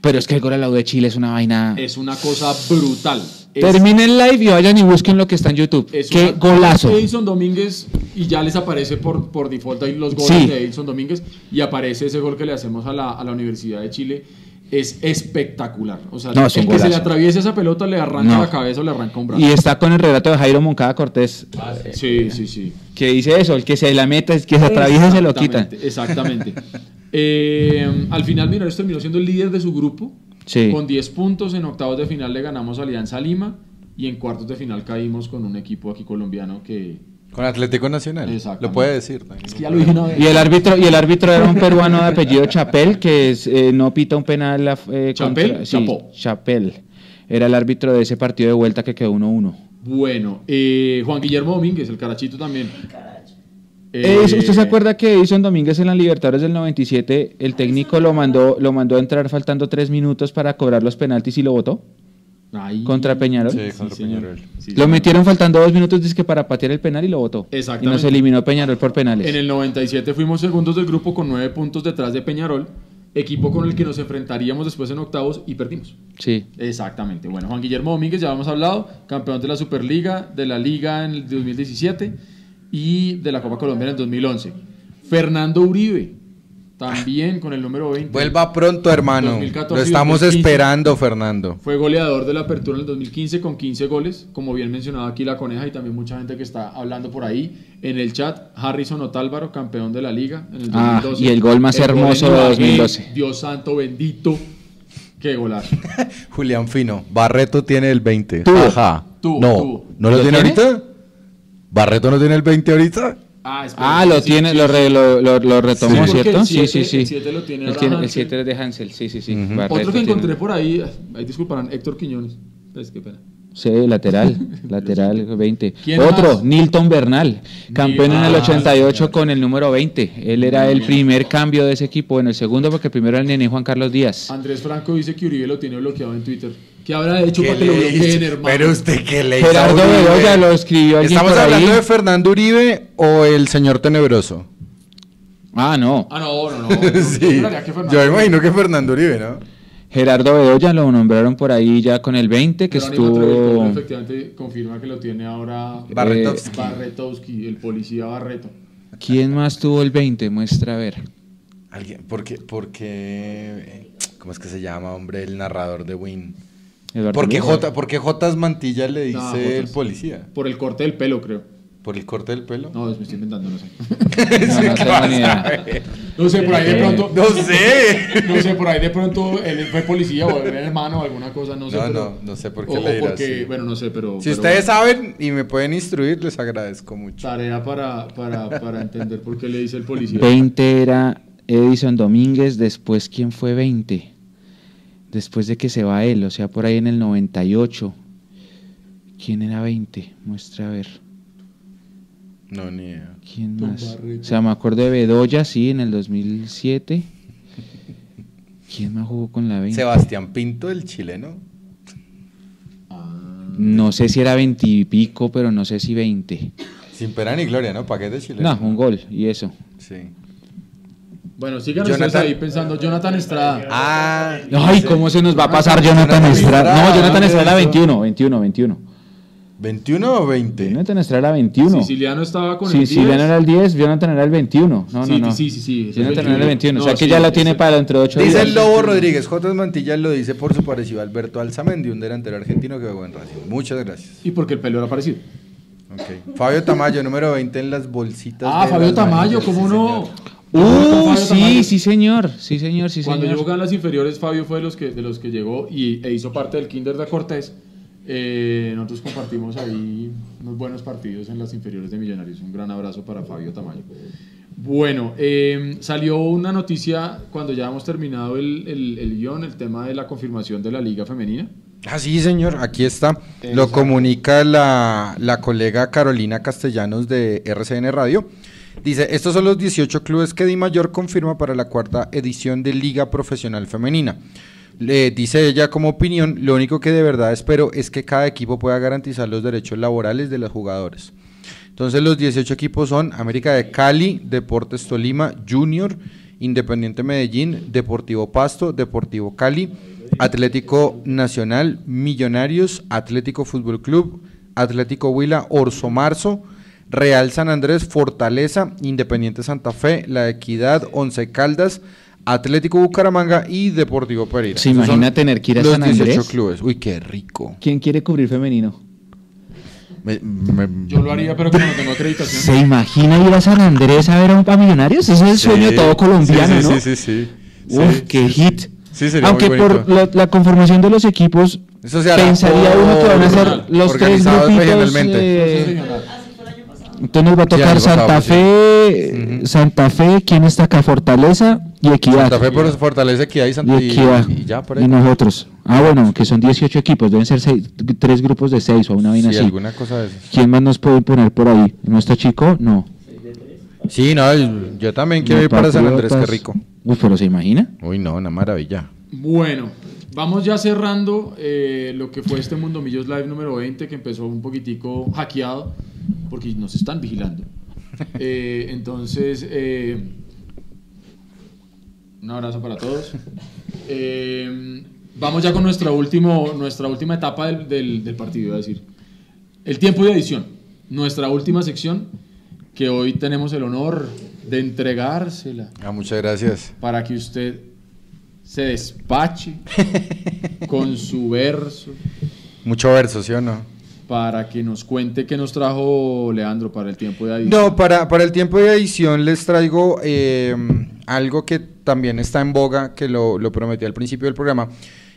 Pero es que el gol a la U de Chile es una vaina. Es una cosa brutal. Es- Terminen el live y vayan y busquen lo que está en YouTube. Es Qué una- golazo. Edison Domínguez y ya les aparece por, por default ahí los goles Sí. de Edison Domínguez y aparece ese gol que le hacemos a la, a la Universidad de Chile. Es espectacular. O sea, No, el que se le atraviesa esa pelota le arranca No. la cabeza o le arranca un brazo. Y está con el relato de Jairo Moncada Cortés. Sí, sí, sí. Que dice eso, el que se la meta, el que se atraviesa se lo quita. Exactamente, Exactamente. Eh, al final, Millonarios terminó siendo el líder de su grupo. Sí. Con 10 puntos en octavos de final le ganamos a Alianza Lima. y en cuartos de final caímos con un equipo aquí colombiano que... Con Atlético Nacional. Lo puede decir. Es que ya lo dije una vez. Y el árbitro y el árbitro era un peruano de apellido Chapel que es, eh, no pita un penal eh, ¿Chapel? sí. Chapel. Era el árbitro de ese partido de vuelta que quedó 1-1. Bueno, eh, Juan Guillermo Domínguez, el carachito también. Eh, ¿Usted se acuerda que Edison Domínguez en la Libertadores del 97 el técnico lo mandó lo mandó a entrar faltando tres minutos para cobrar los penaltis y lo votó? Ahí- Contra Peñarol. Sí, contra. Peñarol. Sí, Lo metieron faltando dos minutos dizque para patear el penal y lo votó. Y Exactamente. nos eliminó Peñarol por penales. En el 97 fuimos segundos del grupo con nueve puntos detrás de Peñarol, equipo con el que nos enfrentaríamos después en octavos y perdimos. Sí. Exactamente. Bueno, Juan Guillermo Domínguez, ya hemos hablado, campeón de la Superliga, de la Liga en el 2017 y de la Copa Colombia en el 2011. Fernando Uribe, también con el número 20. Vuelva pronto, hermano. 2014 Lo estamos 2015. esperando, Fernando. Fue goleador de la apertura en el 2015 con 15 goles, como bien mencionaba aquí la coneja y también mucha gente que está hablando por ahí en el chat. Harrison Otálvaro, campeón de la liga en el Ah, 2012. y el gol más gol en hermoso de Ibagué, 2012. Dios santo bendito. Qué golazo. Julián Fino. Barreto tiene el 20. Tuvo. Ajá. Tuvo, no. tuvo. ¿No lo, ¿Lo tiene, tiene? ahorita? ¿Barreto no tiene el 20 ahorita? Ah, Ah, lo sí, tiene, sí, lo, re- lo, lo- lo retomó, Sí, ¿cierto? el sí, sí, siete- sí. el siete lo tiene El ahora tiene- el Hansel. 7 es de Hansel, sí, sí, sí. Ujú. Barreto Otro que tiene- encontré por ahí, ahí disculparán, Héctor Quiñones. Pues, qué pena. Sí, lateral, lateral 20. ¿Quién Otro, más? Nilton Bernal, campeón en el Ah, 88 con el número 20. Él era el primer cambio de ese equipo, en el segundo porque el primero era el nene Juan Carlos Díaz. Andrés Franco dice que Uribe lo tiene bloqueado en Twitter. ¿Qué habrá hecho ¿Qué para que lo bloqueen, hermano? Pero usted qué le hizo. Gerardo? Bedoya lo escribió alguien ¿Estamos por hablando ahí. de Fernando Uribe o el señor tenebroso? Ah, no. Ah, no, no, no. sí. Yo que Fernando- imagino que Fernando Uribe, ¿no? Gerardo Bedoya lo nombraron por ahí ya con el 20, que estuvo... efectivamente confirma que lo tiene ahora Barretovsky. eh, Barretovsky, el policía Barreto. ¿Quién más tuvo el 20? Muestra a ver. Alguien, porque, porque, ¿cómo es que se llama, hombre, el narrador de Win? Eduardo ¿Por qué Lugo. J, por qué Jotas Mantilla le dice el policía? Por el corte del pelo, creo. ¿Por el corte del pelo? No, me estoy inventando, no sé. No, no tengo ni idea. No sé, por ahí de pronto. No sé. No sé, por ahí de pronto él fue policía o era hermano o alguna cosa, no sé. No, pero- no, no sé por qué o- le o dirá porque, así. bueno, no sé, pero. Si pero ustedes saben y me pueden instruir, les agradezco mucho. Tarea para, para, para entender por qué le dice el policía. 20 era Edison Domínguez, después ¿quién fue 20? Después de que se va él, o sea, por ahí en el 98. ¿Quién era 20? Muestra a ver. No, ni idea. ¿Quién más? O sea, me acuerdo de Bedoya, sí, en el 2007. ¿Quién más jugó con la 20? Sebastián Pinto, el chileno. No sé si era 20 y pico, pero no sé si 20. Sin pena ni gloria, ¿no? Paquete chileno. No, un gol y eso. Sí. Bueno, sigan ustedes ahí pensando. Jonathan Estrada. Ah. Ay, ¿cómo se nos va a pasar Jonathan Estrada? No, Jonathan Estrada era 21, 21, 21. ¿21 o 20? Jonathan Estrada era 21. Siciliano estaba con el Siciliano 10. era el 10, Jonathan era el 21. No, Sí, no, no. sí, sí, sí, Jonathan era el 21. o sea que ya lo ese- tiene para dentro de 8 Dice días. el Lobo Rodríguez, Jotas Mantilla lo dice por su parecido a Alberto Alzamendi, un delantero argentino que jugó en Racing. Muchas gracias. Y porque el pelo era parecido. Fabio Tamayo, número 20 en las bolsitas. Ah, de Fabio Tamayo, ¿cómo sí, no? Uh, sí, Tamayo. sí, señor. Sí, señor, sí, Cuando señor. yo jugaba en las inferiores, Fabio fue de los que, de los que llegó y, e hizo parte del Kinder de Cortés. Eh, nosotros compartimos ahí unos buenos partidos en las inferiores de Millonarios. Un gran abrazo para Fabio Tamayo. Bueno, eh, salió una noticia cuando ya hemos terminado el, el, el guion, el tema de la confirmación de la Liga Femenina. Ah, sí, señor, aquí está. Lo comunica la, la colega Carolina Castellanos de RCN Radio. Dice, estos son los 18 clubes que Di Mayor confirma para la cuarta edición de Liga Profesional Femenina. Le dice ella como opinión, lo único que de verdad espero es que cada equipo pueda garantizar los derechos laborales de los jugadores. Entonces los 18 equipos son América de Cali, Deportes Tolima, Junior, Independiente Medellín, Deportivo Pasto, Deportivo Cali, Atlético Nacional, Millonarios, Atlético Fútbol Club, Atlético Huila, Orso Marzo, Real San Andrés, Fortaleza, Independiente Santa Fe, La Equidad, Once Caldas, Atlético Bucaramanga y Deportivo Pereira. ¿Se Esos imagina tener que ir a los San 18 Andrés? clubes. Uy, qué rico. ¿Quién quiere cubrir femenino? Me- me- Yo lo haría, pero como no tengo acreditación. ¿Se imagina ir a San Andrés a ver a un a Millonarios? Ese es el sueño de todo colombiano, sí, sí, ¿no? sí, sí, sí. Uf, Sí, qué sí, hit. sí, sería Aunque muy por la, la conformación de los equipos, Eso se hará pensaría uno que van a ser los tres organizado grupitos. regionalmente. eh, entonces nos va a Sí, tocar Santa Fe, Santa Fe, ¿quién está acá? Fortaleza y Equidad. Santa Fe por Fortaleza, Equidad y Santa y Equidad. y, y ya por ahí. Y nosotros. Ah, bueno, que son 18 equipos, deben ser seis- tres grupos de seis o una vaina Sí, así. alguna cosa de esas. ¿Quién más nos puede poner por ahí? ¿No está chico? No. Sí, no, yo también quiero ir para San Andrés, qué rico. Uy, pero ¿se imagina? Uy, no, una maravilla. Bueno, vamos ya cerrando eh, lo que fue este Mundo Millos Live número 20, que empezó un poquitico hackeado, porque nos están vigilando. Eh, entonces, eh, un abrazo para todos. Eh, vamos ya con nuestra, último, nuestra última etapa del, del- del partido, iba a decir. El tiempo de edición, nuestra última sección, que hoy tenemos el honor de entregársela Ah, muchas gracias. para que usted se despache con su verso, Mucho verso, ¿sí o no? para que nos cuente qué nos trajo Leandro para el tiempo de edición. No, para, para el tiempo de edición les traigo eh, algo que también está en boga, que lo, lo prometí al principio del programa,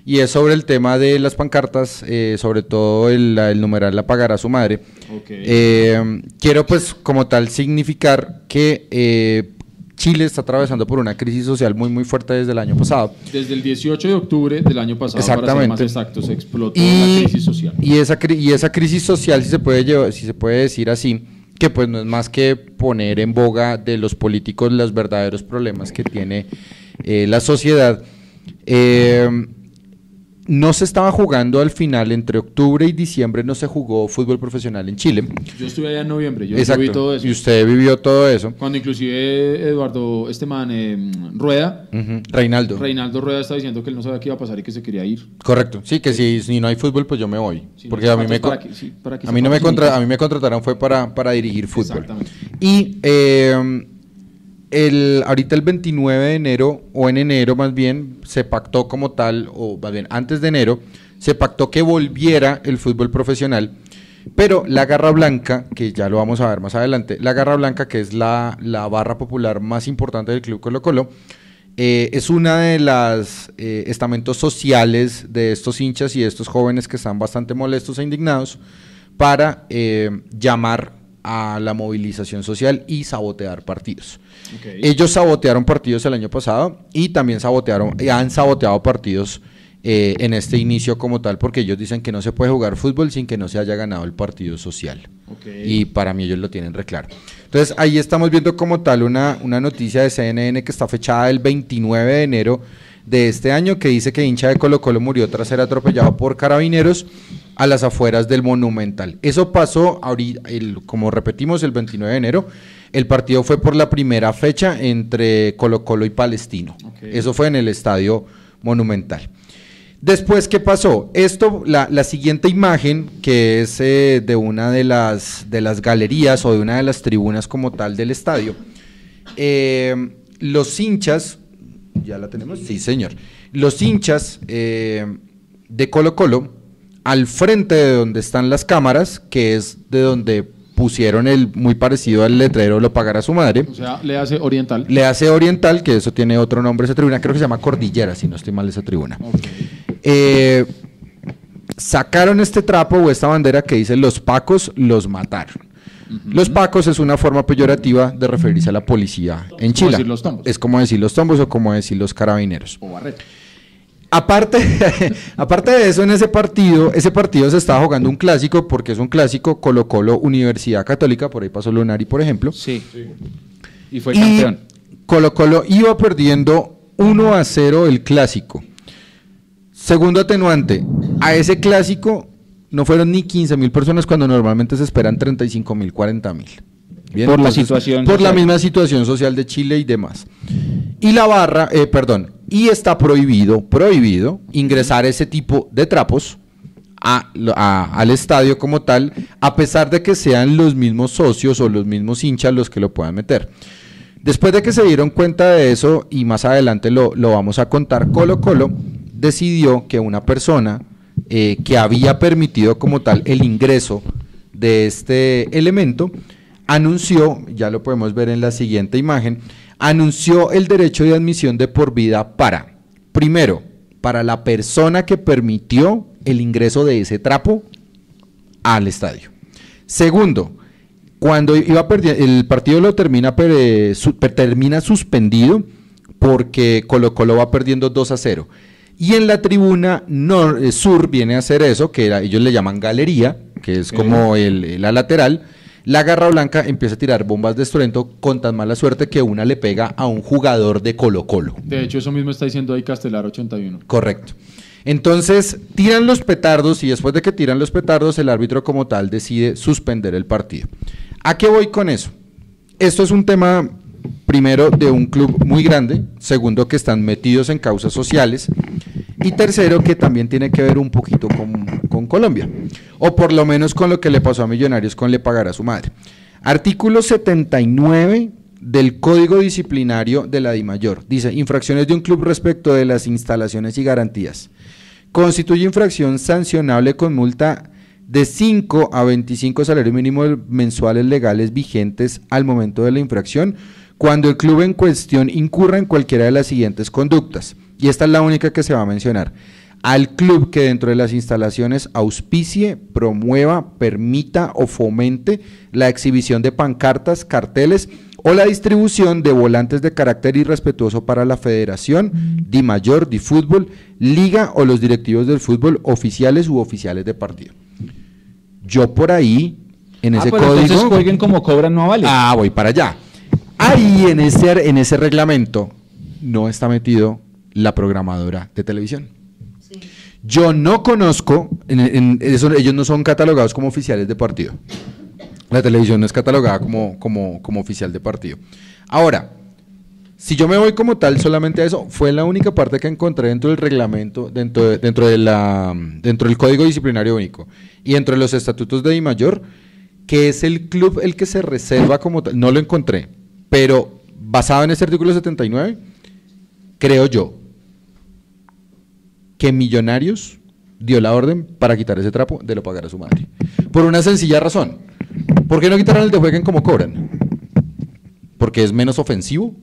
y es sobre el tema de las pancartas, eh, sobre todo el, numeral la pagará su madre. Ok. Eh, quiero pues como tal significar que eh, Chile está atravesando por una crisis social muy muy fuerte desde el año pasado. Desde el 18 de octubre del año pasado, para ser más Exactamente. exactos, explotó Y- la crisis social. Y esa, y esa crisis social, si se, puede llevar, si se puede decir así, que pues no es más que poner en boga de los políticos los verdaderos problemas que tiene eh, la sociedad. Eh, no se estaba jugando al final, entre octubre y diciembre no se jugó fútbol profesional en Chile. Yo estuve allá en noviembre, yo Exacto. todo eso. Y usted vivió todo eso. Cuando inclusive Eduardo, este man, eh, Rueda, Reinaldo. Reinaldo Rueda está diciendo que él no sabía qué iba a pasar y que se quería ir. Correcto, sí, que si, si no hay fútbol, pues yo me voy. Si porque a mí, me, para que- sí, para que a, mí no me contra- a mí me contrataron fue para, para dirigir fútbol. Exactamente. Y eh, el, ahorita el 29 de enero, o en enero más bien, se pactó como tal, o más bien antes de enero, se pactó que volviera el fútbol profesional. Pero la Garra Blanca, que ya lo vamos a ver más adelante, la Garra Blanca, que es la, la barra popular más importante del Club Colo Colo, eh, es una de las eh, estamentos sociales de estos hinchas y de estos jóvenes que están bastante molestos e indignados para eh, llamar a la movilización social y sabotear partidos. Ellos sabotearon partidos el año pasado y también sabotearon, eh, han saboteado partidos eh, en este inicio como tal, porque ellos dicen que no se puede jugar fútbol sin que no se haya ganado el partido social. Ok. Y para mí ellos lo tienen re claro. Entonces ahí estamos viendo como tal una, una noticia de CNN que está fechada el 29 de enero de este año que dice que hincha de Colo Colo murió tras ser atropellado por carabineros a las afueras del Monumental. Eso pasó, ahorita, el- como repetimos, el 29 de enero. El partido fue por la primera fecha entre Colo Colo y Palestino. Eso fue en el Estadio Monumental. Después, ¿qué pasó? Esto, la, la siguiente imagen, que es eh, de una de las, de las galerías o de una de las tribunas como tal del estadio, eh, los hinchas, ¿ya la tenemos? Sí, señor. Los hinchas eh, de Colo Colo, al frente de donde están las cámaras, que es de donde pusieron el muy parecido al letrero lo pagará su madre. O sea, le hace oriental. Le hace Oriental, que eso tiene otro nombre esa tribuna, creo que se llama Cordillera, si no estoy mal esa tribuna. Eh, sacaron este trapo o esta bandera que dice los pacos los mataron. Los pacos es una forma peyorativa de referirse a la policía en Chile. decir los tombos. Es como decir los tombos o como decir los carabineros. O Barreto. Aparte, aparte de eso, en ese partido, ese partido se estaba jugando un clásico, porque es un clásico Colo Colo Universidad Católica, por ahí pasó Lunari, por ejemplo. Sí. Y fue Y campeón. Colo Colo iba perdiendo 1 a 0 el clásico. Segundo atenuante, a ese clásico no fueron ni 15 mil personas cuando normalmente se esperan 35 mil, 40 mil. Por la situación Por la misma situación social de Chile y demás. Y la barra, eh, perdón, y está prohibido, prohibido ingresar ese tipo de trapos a- a- al estadio como tal, a pesar de que sean los mismos socios o los mismos hinchas los que lo puedan meter. Después de que se dieron cuenta de eso, y más adelante lo, lo vamos a contar, Colo Colo decidió que una persona eh, que había permitido como tal el ingreso de este elemento, anunció, ya lo podemos ver en la siguiente imagen, anunció el derecho de admisión de por vida para, primero, para la persona que permitió el ingreso de ese trapo al estadio. Segundo, cuando iba perdi- el partido lo termina, per- su- per- termina suspendido porque Colo Colo va perdiendo 2 a 0. Y en la tribuna nor- eh, sur viene a hacer eso, que era- ellos le llaman galería, que es como el- la lateral. La garra blanca empieza a tirar bombas de estruendo con tan mala suerte que una le pega a un jugador de Colo Colo. De hecho, eso mismo está diciendo ahí Castelar 81. Correcto. Entonces, tiran los petardos y después de que tiran los petardos, el árbitro como tal decide suspender el partido. ¿A qué voy con eso? Esto es un tema, primero, de un club muy grande, segundo, que están metidos en causas sociales, y tercero, que también tiene que ver un poquito con, con Colombia, o por lo menos con lo que le pasó a Millonarios con le pagar a su madre. Artículo 79 del Código Disciplinario de la DIMAYOR. Dice, infracciones de un club respecto de las instalaciones y garantías. Constituye infracción sancionable con multa de 5 a 25 salarios mínimos mensuales legales vigentes al momento de la infracción cuando el club en cuestión incurra en cualquiera de las siguientes conductas. Y esta es la única que se va a mencionar. Al club que dentro de las instalaciones auspicie, promueva, permita o fomente la exhibición de pancartas, carteles o la distribución de volantes de carácter irrespetuoso para la federación, Di Mayor, Di Fútbol, Liga o los directivos del fútbol oficiales u oficiales de partido. Yo por ahí, en Ah, ese pero código... entonces jueguen como cobran, no vale. Ah, voy para allá. Ahí en ese, en ese reglamento no está metido la programadora de televisión. Yo no conozco, en- en- eso- ellos no son catalogados como oficiales de partido. La televisión no es catalogada como, como, como oficial de partido. Ahora, si yo me voy como tal solamente a eso, fue la única parte que encontré dentro del reglamento, dentro, de- dentro, de la, dentro del Código Disciplinario Único y dentro de los estatutos de DIMAYOR, que es el club el que se reserva como tal. No lo encontré, pero basado en ese artículo 79, creo yo que Millonarios dio la orden para quitar ese trapo de lo pagar a su madre. Por una sencilla razón. ¿Por qué no quitaron el de jueguen como cobran? Porque es menos ofensivo,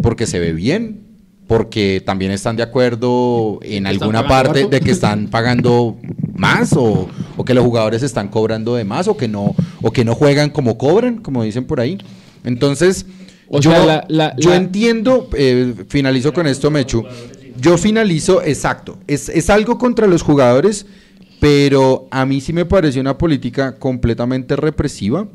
porque se ve bien, porque también están de acuerdo en ¿Están alguna parte de que están pagando más o, o que los jugadores están cobrando de más o que no o que no juegan como cobran, como dicen por ahí. Entonces, O yo, sea, la- la- yo la- entiendo, eh, finalizo con esto, Mechu. Yo finalizo, exacto. Es, es algo contra los jugadores, pero a mí sí me pareció una política completamente represiva.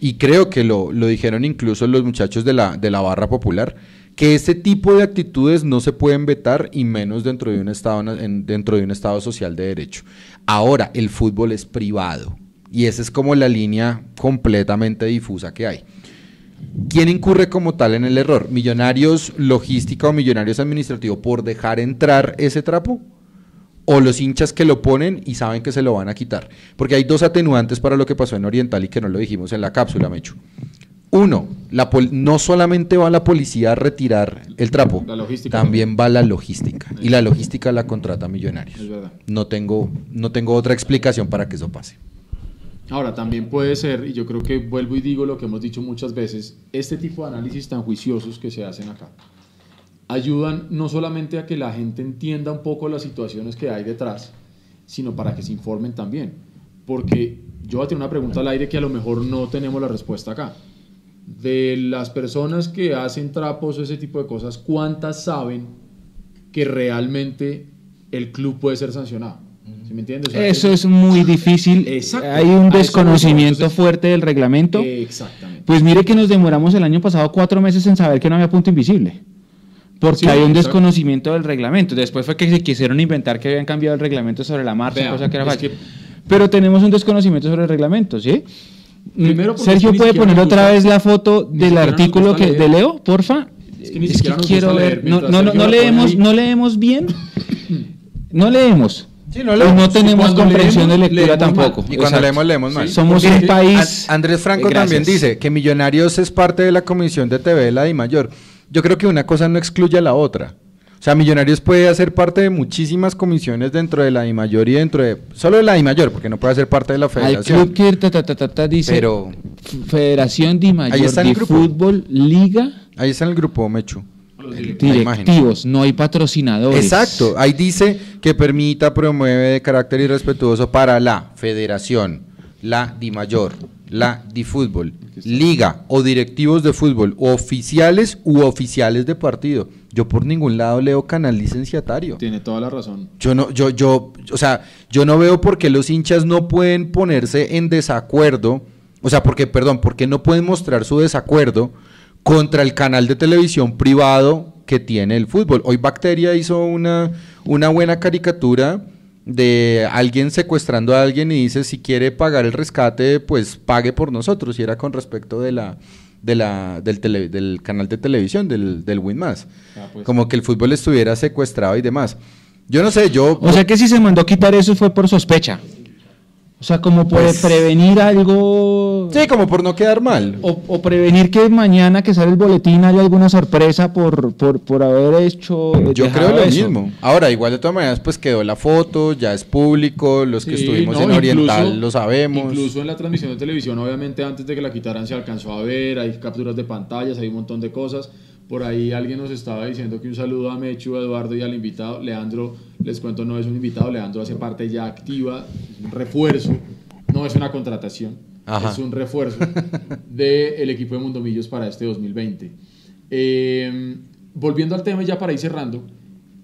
Y creo que lo, lo dijeron incluso los muchachos de la, de la barra popular, que ese tipo de actitudes no se pueden vetar y menos dentro de un estado, dentro de un estado social de derecho. Ahora, el fútbol es privado y esa es como la línea completamente difusa que hay. ¿Quién incurre como tal en el error? ¿Millonarios logística o millonarios administrativo por dejar entrar ese trapo? ¿O los hinchas que lo ponen y saben que se lo van a quitar? Porque hay dos atenuantes para lo que pasó en Oriental y que no lo dijimos en la cápsula, Mechu. Uno, la pol- no solamente va la policía a retirar el trapo, La también va la logística. Y la logística la contrata Millonarios. Es verdad. No tengo, no tengo otra explicación para que eso pase. Ahora, también puede ser, y yo creo que vuelvo y digo lo que hemos dicho muchas veces, este tipo de análisis tan juiciosos que se hacen acá ayudan no solamente a que la gente entienda un poco las situaciones que hay detrás, sino para que se informen también. Porque yo voy a tener una pregunta al aire que a lo mejor no tenemos la respuesta acá. De las personas que hacen trapos o ese tipo de cosas, ¿cuántas saben que realmente el club puede ser sancionado? ¿Sí me entiendes? O sea, Eso es muy difícil. Exacto. Hay un desconocimiento Entonces- fuerte del reglamento. Exactamente. Pues mire que nos demoramos el año pasado cuatro meses en saber que no había punto invisible. Porque Sí, hay un exacto. desconocimiento del reglamento. Después fue que se quisieron inventar que habían cambiado el reglamento sobre la marcha, Vea, cosa que era fácil. que- Pero tenemos un desconocimiento sobre el reglamento, ¿sí? Primero porque Sergio puede poner otra vez la foto del artículo que, leer. de Leo, porfa. Es que ni quiero ver. No, no, no, leemos, no leemos bien. No leemos. Sí, no no tenemos comprensión leemos, de lectura mal. tampoco. Y cuando Exacto. leemos, leemos mal. Somos Porque un país. An- Andrés Franco Eh, también dice que Millonarios es parte de la comisión de TV de la DIMAYOR. Yo creo que una cosa no excluye a la otra. O sea, Millonarios puede hacer parte de muchísimas comisiones dentro de la DIMAYOR y dentro de... Solo de la DIMAYOR, porque no puede ser parte de la Al federación. club que ta, ta, ta, dice Pero- Federación de Ahí Mayor de. Fútbol Liga. Ahí está en el grupo, Mechu. Directivos, no hay patrocinadores. Exacto, ahí dice que permita, promueve de carácter irrespetuoso para la federación, la Di Mayor, la Di Fútbol, liga o directivos de fútbol, o oficiales u oficiales de partido. Yo por ningún lado leo canal licenciatario. Tiene toda la razón. Yo no, yo, yo, o sea, yo no veo por qué los hinchas no pueden ponerse en desacuerdo, o sea, porque, perdón, porque no pueden mostrar su desacuerdo contra el canal de televisión privado que tiene el fútbol. Hoy Bacteria hizo una, una buena caricatura de alguien secuestrando a alguien y dice si quiere pagar el rescate, pues pague por nosotros. Y era con respecto de la, de la, del, tele- del canal de televisión, del, del Winmas. Ah, pues. Como que el fútbol estuviera secuestrado y demás. Yo no sé, yo... O sea que si se mandó a quitar eso fue por sospecha. O sea, como por Pues- prevenir algo. Sí, como por no quedar mal. O, o prevenir que mañana que sale el boletín haya alguna sorpresa por, por, por haber hecho. Yo dejado creo lo eso. mismo. Ahora, igual de todas maneras, pues quedó la foto, ya es público, los que estuvimos no, en Oriental lo sabemos. Incluso en la transmisión de televisión, obviamente antes de que la quitaran se alcanzó a ver, hay capturas de pantallas, hay un montón de cosas. Por ahí alguien nos estaba diciendo que un saludo a Mechu, a Eduardo y al invitado. Leandro, les cuento, no es un invitado, Leandro hace parte ya activa, es un refuerzo, no es una contratación, Ajá. es un refuerzo del equipo de Mundomillos para este 2020. Eh, volviendo al tema, ya para ir cerrando,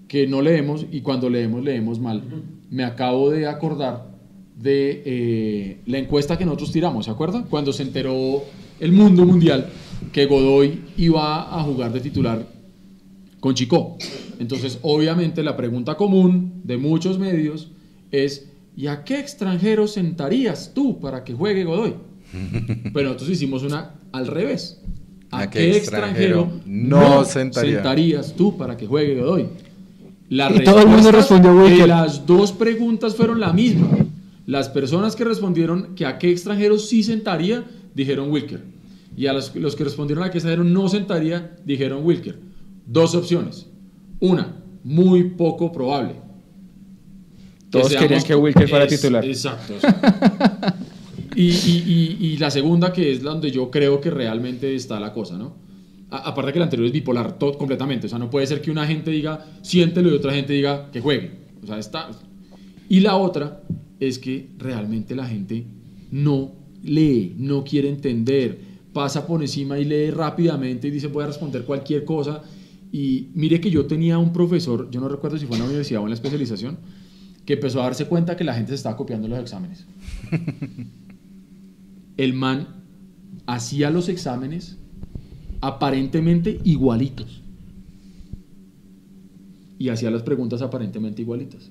que no leemos y cuando leemos, leemos mal. Me acabo de acordar de eh, la encuesta que nosotros tiramos, ¿se acuerdan? Cuando se enteró el mundo mundial que Godoy iba a jugar de titular con Chico. Entonces, obviamente, la pregunta común de muchos medios es: ¿y a qué extranjero sentarías tú para que juegue Godoy? Pero nosotros hicimos una al revés. ¿A, qué, extranjero, no sentaría? sentarías tú para que juegue Godoy? La Y todo el mundo respuesta respondió Wilker. las dos preguntas fueron la misma. Las personas que respondieron que a qué extranjero sí sentaría, dijeron Wilker. Y a los, los que respondieron a qué extranjero no sentaría, dijeron Wilker. Dos opciones. Una, muy poco probable. Todos seamos- querían que Wilker fuera titular. Exacto. y, y- y- y la segunda, que es donde yo creo que realmente está la cosa, ¿no? A- aparte que el anterior es bipolar todo, completamente. O sea, no puede ser que una gente diga siéntelo y otra gente diga que juegue. O sea, está. Y la otra es que realmente la gente no lee, no quiere entender, pasa por encima y lee rápidamente y dice voy a responder cualquier cosa. Y mire que yo tenía un profesor, yo no recuerdo si fue en la universidad o en la especialización, que empezó a darse cuenta que la gente se estaba copiando los exámenes. El man hacía los exámenes aparentemente igualitos. Y hacía las preguntas aparentemente igualitas.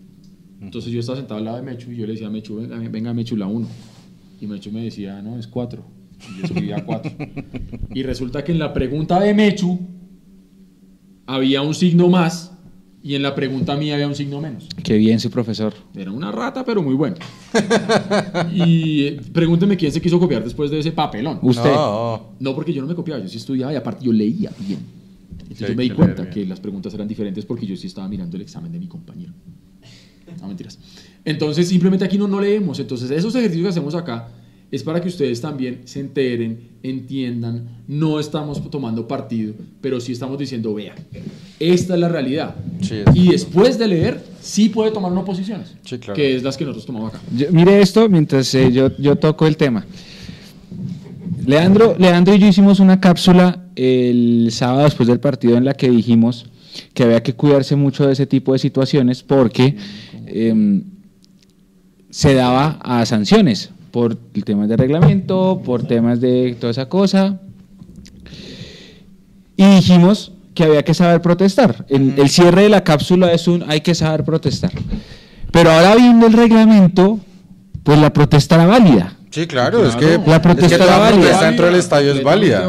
Entonces yo estaba sentado al lado de Mechu y yo le decía a Mechu, venga, venga Mechu, la 1. Y Mechu me decía, no, es 4. Y yo escribía 4. y resulta que en la pregunta de Mechu había un signo más y en la pregunta mía había un signo menos. Qué bien su profesor. Era una rata, pero muy bueno. y eh, pregúnteme quién se quiso copiar después de ese papelón. Usted. No. No, porque yo no me copiaba, yo sí estudiaba y aparte yo leía bien. Entonces Sí, yo me di cuenta que las preguntas eran diferentes porque yo sí estaba mirando el examen de mi compañero. No, mentiras. Entonces simplemente aquí no, no leemos. Entonces esos ejercicios que hacemos acá es para que ustedes también se enteren, entiendan. No estamos tomando partido, pero sí estamos diciendo, vea, esta es la realidad. Sí, y después de leer, sí puede tomar unas posiciones, Sí, claro. que es las que nosotros tomamos acá. Yo- mire esto mientras eh, yo, yo toco el tema. Leandro, Leandro y yo hicimos una cápsula el sábado después del partido en la que dijimos que había que cuidarse mucho de ese tipo de situaciones porque em, se daba a sanciones por el tema de reglamento, por temas de toda esa cosa. Y dijimos que había que saber protestar. El, el cierre de la cápsula es un hay que saber protestar. Pero ahora viendo el reglamento, pues la protesta era válida. Sí, claro, es que La protesta es que toda válida. protesta dentro del estadio es válida.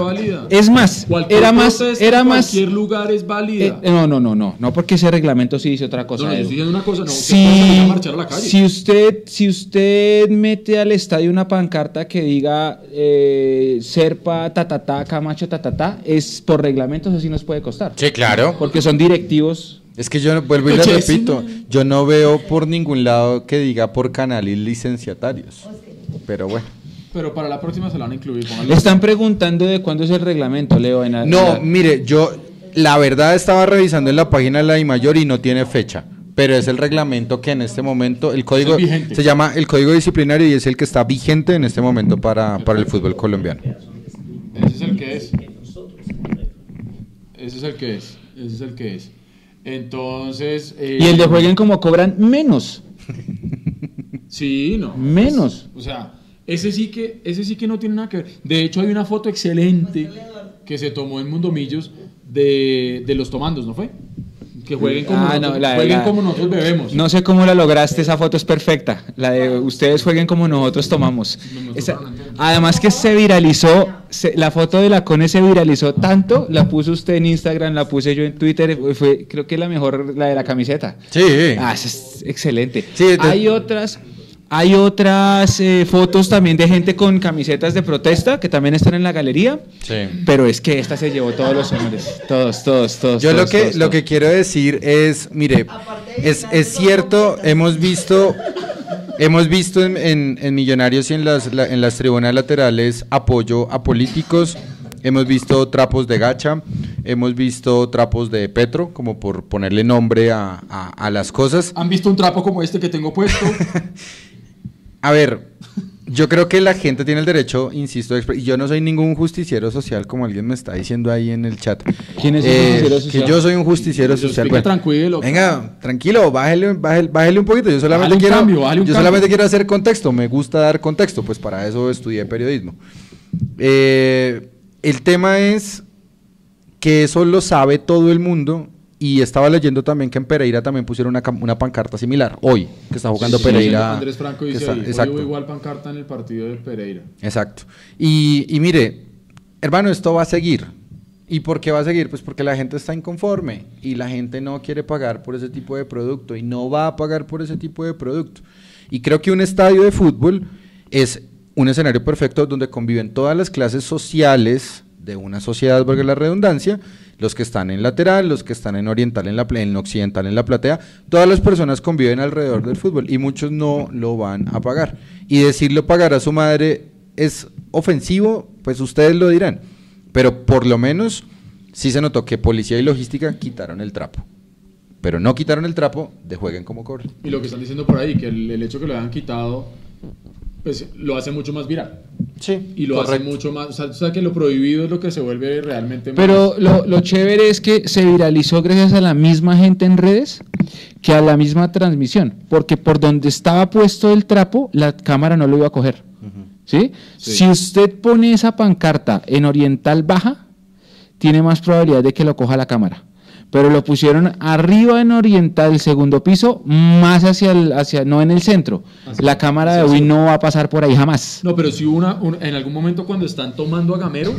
Es más, Cualquier era más, era más. cualquier lugar es válida. eh, no, no, no, no, no, porque ese reglamento sí dice otra cosa. No, no, yo estoy una cosa, no, a marchar a la calle. si usted, si usted mete al estadio una pancarta que diga eh, Serpa, ta, ta, ta, Camacho, ta, ta, ta, es por reglamento, eso sí nos puede costar. Sí, claro. Porque son directivos. Es que yo no- vuelvo y le Oye, repito, yo no veo por ningún lado que diga por canales licenciatarios. Pero bueno. Pero para la próxima se la van a incluir. póngale. Le están preguntando de cuándo es el reglamento, Leo. en la- No, la- mire, yo la verdad estaba revisando en la página de la DIMAYOR y no tiene fecha, pero es el reglamento que en este momento, el código se llama el código disciplinario y es el que está vigente en este momento para, para el fútbol colombiano. Ese es el que es. Ese es el que es. Ese es el que es. Entonces. eh, Y el de jueguen como cobran menos. Sí, no. Menos. O sea, ese sí que, ese sí que no tiene nada que ver. De hecho, hay una foto excelente que se tomó en Mundomillos de, de los tomandos, ¿no fue? Que jueguen como, Ah, nosotros, no, la- jueguen la- como nosotros bebemos. No sé cómo la lograste, esa foto es perfecta. La de ustedes jueguen como nosotros tomamos. Esa- además que se viralizó, se- la foto de la Cone se viralizó tanto, la puso usted en Instagram, la puse yo en Twitter, fue- creo que la mejor, la de la camiseta. Sí. Ah, esa es excelente. de- hay otras, hay otras eh, fotos también de gente con camisetas de protesta que también están en la galería. Sí. Pero es que esta se llevó todos los honores. Todos, todos, todos. Yo lo todos, que, todos, lo todos. que quiero decir es, mire, es, es cierto, hemos visto, hemos visto en, en- en Millonarios y en las, la- en las tribunas laterales apoyo a políticos, hemos visto trapos de gacha, hemos visto trapos de Petro, como por ponerle nombre a, a- a las cosas. ¿Han visto un trapo como este que tengo puesto? A ver, yo creo que la gente tiene el derecho, insisto, y yo no soy ningún justiciero social, como alguien me está diciendo ahí en el chat. ¿Quién es un Eh, justiciero social? Que yo soy un justiciero social. tranquilo. Venga, tranquilo, bájele, bájele, bájele un poquito. Yo solamente un quiero, cambio, yo cambio. solamente quiero hacer contexto. Me gusta dar contexto, pues para eso estudié periodismo. Eh, el tema es que eso lo sabe todo el mundo. Y estaba leyendo también que en Pereira también pusieron una, una pancarta similar. Hoy, que está jugando Sí, Pereira. Andrés Franco dice está- ahí, hoy exacto. hubo igual pancarta en el partido de Pereira. Exacto. Y, y mire, hermano, esto va a seguir. ¿Y por qué va a seguir? Pues porque la gente está inconforme y la gente no quiere pagar por ese tipo de producto y no va a pagar por ese tipo de producto. Y creo que un estadio de fútbol es un escenario perfecto donde conviven todas las clases sociales de una sociedad, valga la redundancia, los que están en lateral, los que están en oriental, en la en occidental, en la platea, todas las personas conviven alrededor del fútbol y muchos no lo van a pagar. Y decirlo pagar a su madre es ofensivo, pues ustedes lo dirán. Pero por lo menos sí se notó que policía y logística quitaron el trapo. Pero no quitaron el trapo de jueguen como cobren. Y lo que están diciendo por ahí, que el, el hecho que lo hayan quitado, pues lo hace mucho más viral. Sí. Y lo hace mucho más. O sea, o sea, que lo prohibido es lo que se vuelve realmente más. Pero lo, lo chévere es que se viralizó gracias a la misma gente en redes que a la misma transmisión, porque por donde estaba puesto el trapo, la cámara no lo iba a coger. ¿Sí? Sí. Si usted pone esa pancarta en oriental baja, tiene más probabilidad de que lo coja la cámara. Pero lo pusieron arriba en oriental, segundo piso, más hacia el, hacia, no en el centro. Hacia- la cámara de hoy el no va a pasar por ahí jamás. No, pero si una, un- en algún momento cuando están tomando a Gamero,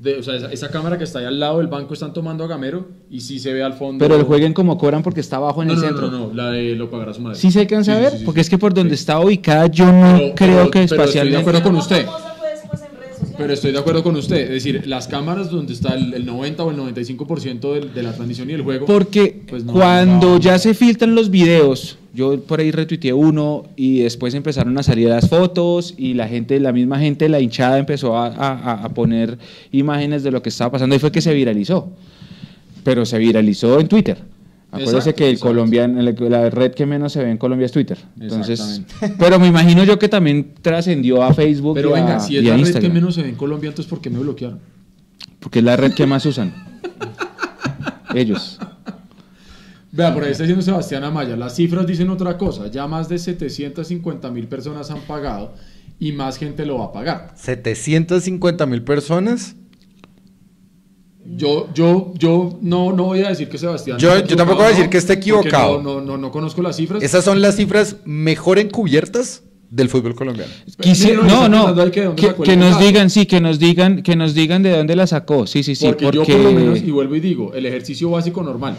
de- o sea, esa, esa cámara que está ahí al lado del banco están tomando a Gamero y sí se ve al fondo. Pero el jueguen como cobran porque está abajo en no, el no, centro. No, no, no, la de lo pagará su madre. ¿Sí se alcanza Sí, a ver? sí, sí, Porque es que por donde está ubicada yo no Pero- creo pero- que pero Estoy de espacialmente... acuerdo con usted. Pero estoy de acuerdo con usted. Es decir, las cámaras donde está el, el 90 o el 95% del- de, la transmisión y el juego. Porque pues no, cuando no. ya se filtran los videos, yo por ahí retuiteé uno y después empezaron a salir las fotos y la gente, la misma gente, la hinchada empezó a, a- a poner imágenes de lo que estaba pasando y fue que se viralizó. Pero se viralizó en Twitter. Acuérdese Exacto, que el exacto. colombiano, la red que menos se ve en Colombia es Twitter. Entonces, Exactamente. pero me imagino yo que también trascendió a Facebook Pero y a, venga, si es la red que menos se ve en Colombia, entonces ¿por qué me bloquearon? porque es la red que más usan. Ellos. Vea, por ahí está diciendo Sebastián Amaya, las cifras dicen otra cosa, ya más de 750 mil personas han pagado y más gente lo va a pagar. 750 mil personas. Yo, yo, yo no, no voy a decir que Sebastián... Yo- yo tampoco voy a decir que esté equivocado. No, no, no, no conozco las cifras. Esas son las cifras mejor encubiertas del fútbol colombiano. Mira, no, no, que que, que nos digan, sí, que nos digan, que nos digan de dónde la sacó. Sí, sí, sí, porque, porque, yo por lo menos, y vuelvo y digo, el ejercicio básico normal,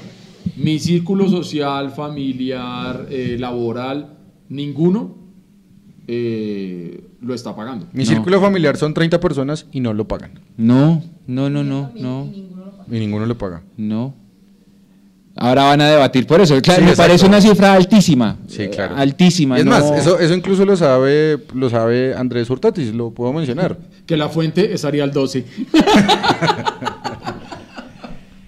mi círculo social, familiar, eh, laboral, ninguno eh, lo está pagando. Mi No. círculo familiar son 30 personas y no lo pagan. no, no, no, no, no, Y ninguno lo paga. no. Ahora van a debatir por eso. Claro, Sí, me exacto. parece una cifra altísima. Sí, claro. Altísima. Es no- más, eso, eso incluso lo sabe, lo sabe Andrés Hurtatis, lo puedo mencionar. Que la fuente estaría al 12.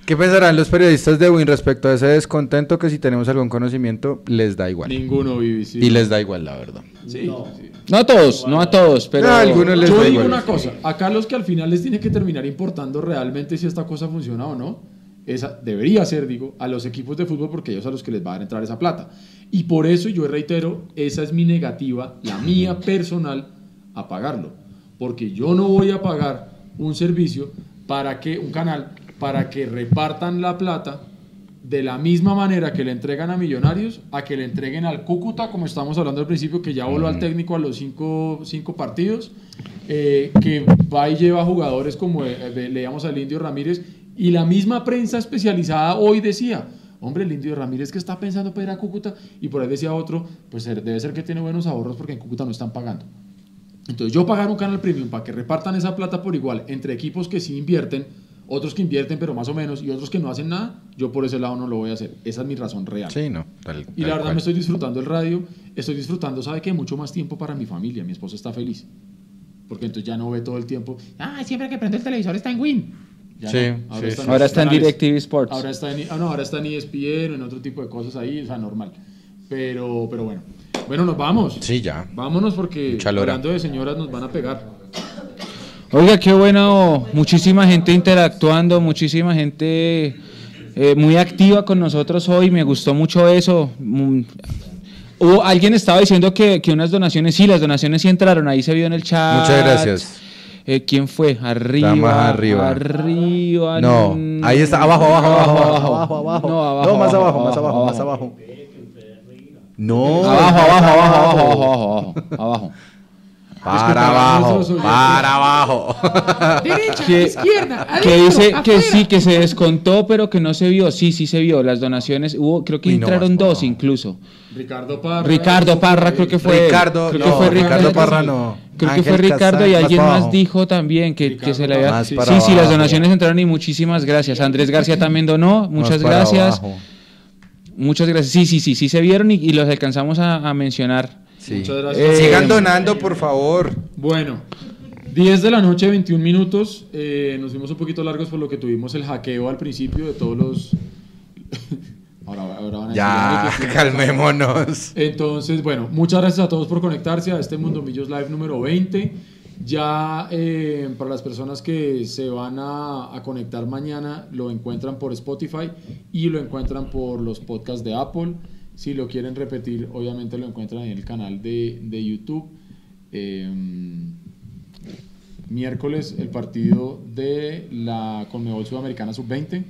¿Qué pensarán los periodistas de Win respecto a ese descontento que si tenemos algún conocimiento les da igual? Ninguno, Vivi. sí. Y les da igual, la verdad. Sí, sí. No a todos, no a todos, pero... A algunos les Yo da digo igual. una cosa, acá los que al final les tiene que terminar importando realmente si esta cosa funciona o no, esa debería ser, digo, a los equipos de fútbol porque ellos a los que les va a entrar esa plata. Y por eso yo reitero, esa es mi negativa, la mía personal, a pagarlo. Porque yo no voy a pagar un servicio para que, un canal, para que repartan la plata de la misma manera que le entregan a Millonarios, a que le entreguen al Cúcuta, como estamos hablando al principio, que ya voló al técnico a los cinco, cinco partidos, eh, que va y lleva jugadores como eh, leíamos al Indio Ramírez, y la misma prensa especializada hoy decía, hombre, el Indio Ramírez que está pensando para ir a Cúcuta, y por ahí decía otro, pues debe ser que tiene buenos ahorros porque en Cúcuta no están pagando. Entonces yo pagar un canal premium para que repartan esa plata por igual entre equipos que sí invierten, otros que invierten pero más o menos y otros que no hacen nada, yo por ese lado no lo voy a hacer. Esa es mi razón real. Sí, no. tal- Y tal la verdad cual. me estoy disfrutando el radio, estoy disfrutando, ¿sabe qué? Mucho más tiempo para mi familia, mi esposa está feliz. Porque entonces ya no ve todo el tiempo, ah, siempre que prende el televisor está en Win. Ya Sí, no, sí, está sí. en Ahora está en. DirecTV Sports. Ahora está en, ah, no, ahora está en ESPN o en otro tipo de cosas ahí, o sea, normal. Pero, pero bueno. Bueno, nos vamos. Sí, ya. Vámonos porque hablando de señoras nos van a pegar. Oiga, qué bueno, muchísima gente interactuando, muchísima gente eh, muy activa con nosotros hoy, me gustó mucho eso. Mm, Hubo, alguien estaba diciendo que, que unas donaciones, sí, las donaciones sí entraron, ahí se vio en el chat. Muchas gracias. Eh, ¿Quién fue? Arriba. Está más arriba. Arriba. No, mm, ahí está, abajo, abajo, abajo, abajo, abajo, abajo. No, abajo, No, más abajo, abajo, más abajo, abajo. más abajo. No. Abajo, abajo, abajo, abajo, abajo, abajo, abajo. Para abajo, para abajo. que, que dice que sí, que se descontó, pero que no se vio. Sí, sí se vio. Las donaciones, hubo, creo que Uy, no entraron más, dos incluso. Ricardo Parra. Ricardo Parra, creo que fue. Ricardo, creo no, que fue Ricardo Parra no. Creo que fue Ricardo y alguien más dijo también que, que se le había. Sí, para sí, las donaciones entraron y muchísimas gracias. Andrés García también donó, muchas gracias. abajo. Muchas gracias. Sí, sí, sí, sí se vieron y, y los alcanzamos a, a mencionar. Sí. Muchas gracias. Eh, Sigan donando, por favor. Bueno, 10 de la noche, 21 minutos. Eh, nos fuimos un poquito largos por lo que tuvimos el hackeo al principio de todos los. ahora, ahora van a Ya, "Ay, que- calmémonos. Entonces, bueno, muchas gracias a todos por conectarse a este Mundo Millos Live número 20. Ya eh, para las personas que se van a, a conectar mañana, lo encuentran por Spotify y lo encuentran por los podcasts de Apple. Si lo quieren repetir, obviamente lo encuentran en el canal de, de YouTube. Eh, miércoles el partido de la Conmebol Sudamericana Sub-20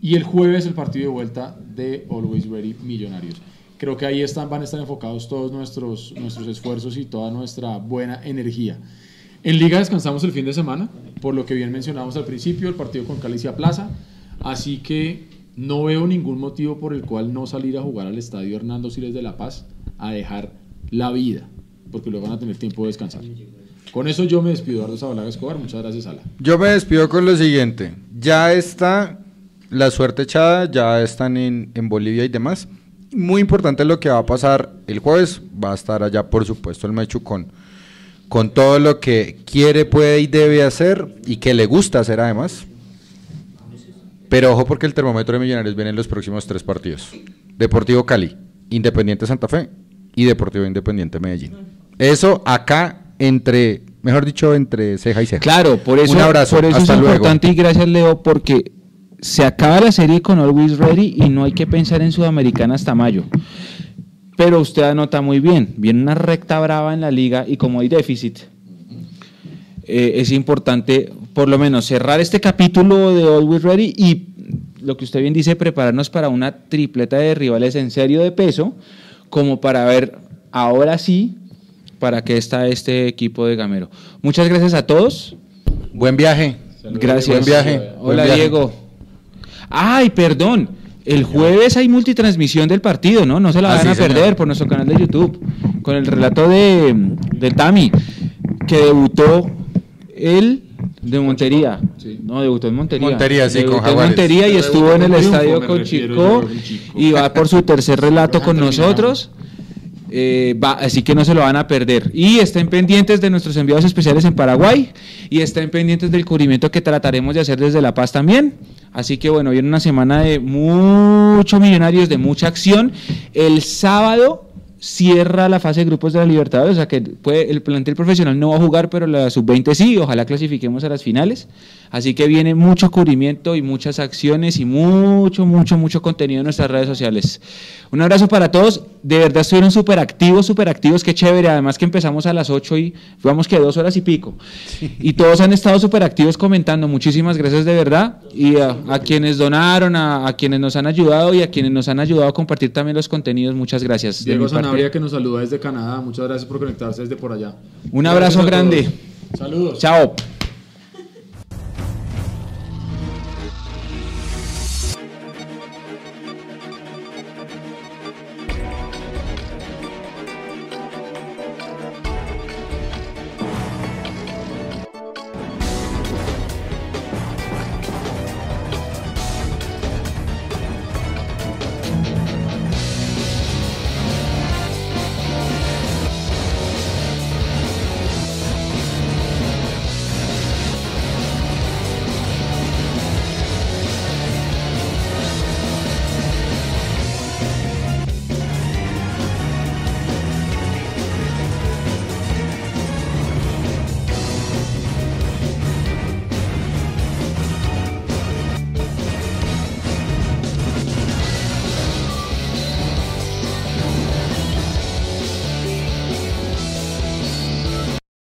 y el jueves el partido de vuelta de Always Ready Millonarios. Creo que ahí están, van a estar enfocados todos nuestros, nuestros esfuerzos y toda nuestra buena energía. En Liga descansamos el fin de semana, por lo que bien mencionamos al principio, el partido con Calicia Plaza. Así que no veo ningún motivo por el cual no salir a jugar al estadio Hernando Siles de La Paz a dejar la vida, porque luego van a tener tiempo de descansar. Con eso yo me despido, Eduardo Zabalaga Escobar. Muchas gracias, Ala. Yo me despido con lo siguiente. Ya está la suerte echada, ya están en, en Bolivia y demás. Muy importante lo que va a pasar el jueves. Va a estar allá, por supuesto, el Mechu con, con todo lo que quiere, puede y debe hacer y que le gusta hacer además. Pero ojo porque el termómetro de Millonarios viene en los próximos tres partidos. Deportivo Cali, Independiente Santa Fe y Deportivo Independiente Medellín. Eso acá entre, mejor dicho, entre ceja y ceja. Claro, por eso, Un abrazo, por eso hasta es luego. importante y gracias Leo porque se acaba la serie con Always Ready y no hay que pensar en Sudamericana hasta mayo. Pero usted anota muy bien, viene una recta brava en la liga y como hay déficit, eh, es importante por lo menos cerrar este capítulo de Always Ready y lo que usted bien dice, prepararnos para una tripleta de rivales en serio de peso, como para ver ahora sí para qué está este equipo de Gamero. Muchas gracias a todos. Buen viaje. Gracias. Buen viaje. Buen Hola viaje. Diego. Ay, perdón. El jueves hay multitransmisión del partido, ¿no? No se la Ah, van sí, a señor. perder por nuestro canal de YouTube. Con el relato de, de Tami, que debutó él de Montería. No, debutó en Montería. Montería, sí, Debutó con en Jaguares. Montería y estuvo en el estadio con Chico el y va por su tercer relato con nosotros. Eh, va- así que no se lo van a perder. Y estén pendientes de nuestros enviados especiales en Paraguay y estén pendientes del cubrimiento que trataremos de hacer desde La Paz también. Así que bueno, viene una semana de muchos millonarios, de mucha acción. El sábado cierra la fase de grupos de la Libertadores, o sea que puede- el plantel profesional no va a jugar, pero la sub-20 sí, ojalá clasifiquemos a las finales. Así que viene mucho cubrimiento y muchas acciones y mucho, mucho, mucho contenido en nuestras redes sociales. Un abrazo para todos, de verdad estuvieron súper activos, súper activos, qué chévere, además que empezamos a las 8 y vamos que dos horas y pico. Y todos han estado súper activos comentando, muchísimas gracias de verdad, y a, a quienes donaron, a, a quienes nos han ayudado y a quienes nos han ayudado a compartir también los contenidos, muchas gracias. de mi parte. Sanabria que nos saluda desde Canadá. Muchas gracias por conectarse desde por allá. Un abrazo grande. Saludos. Chao.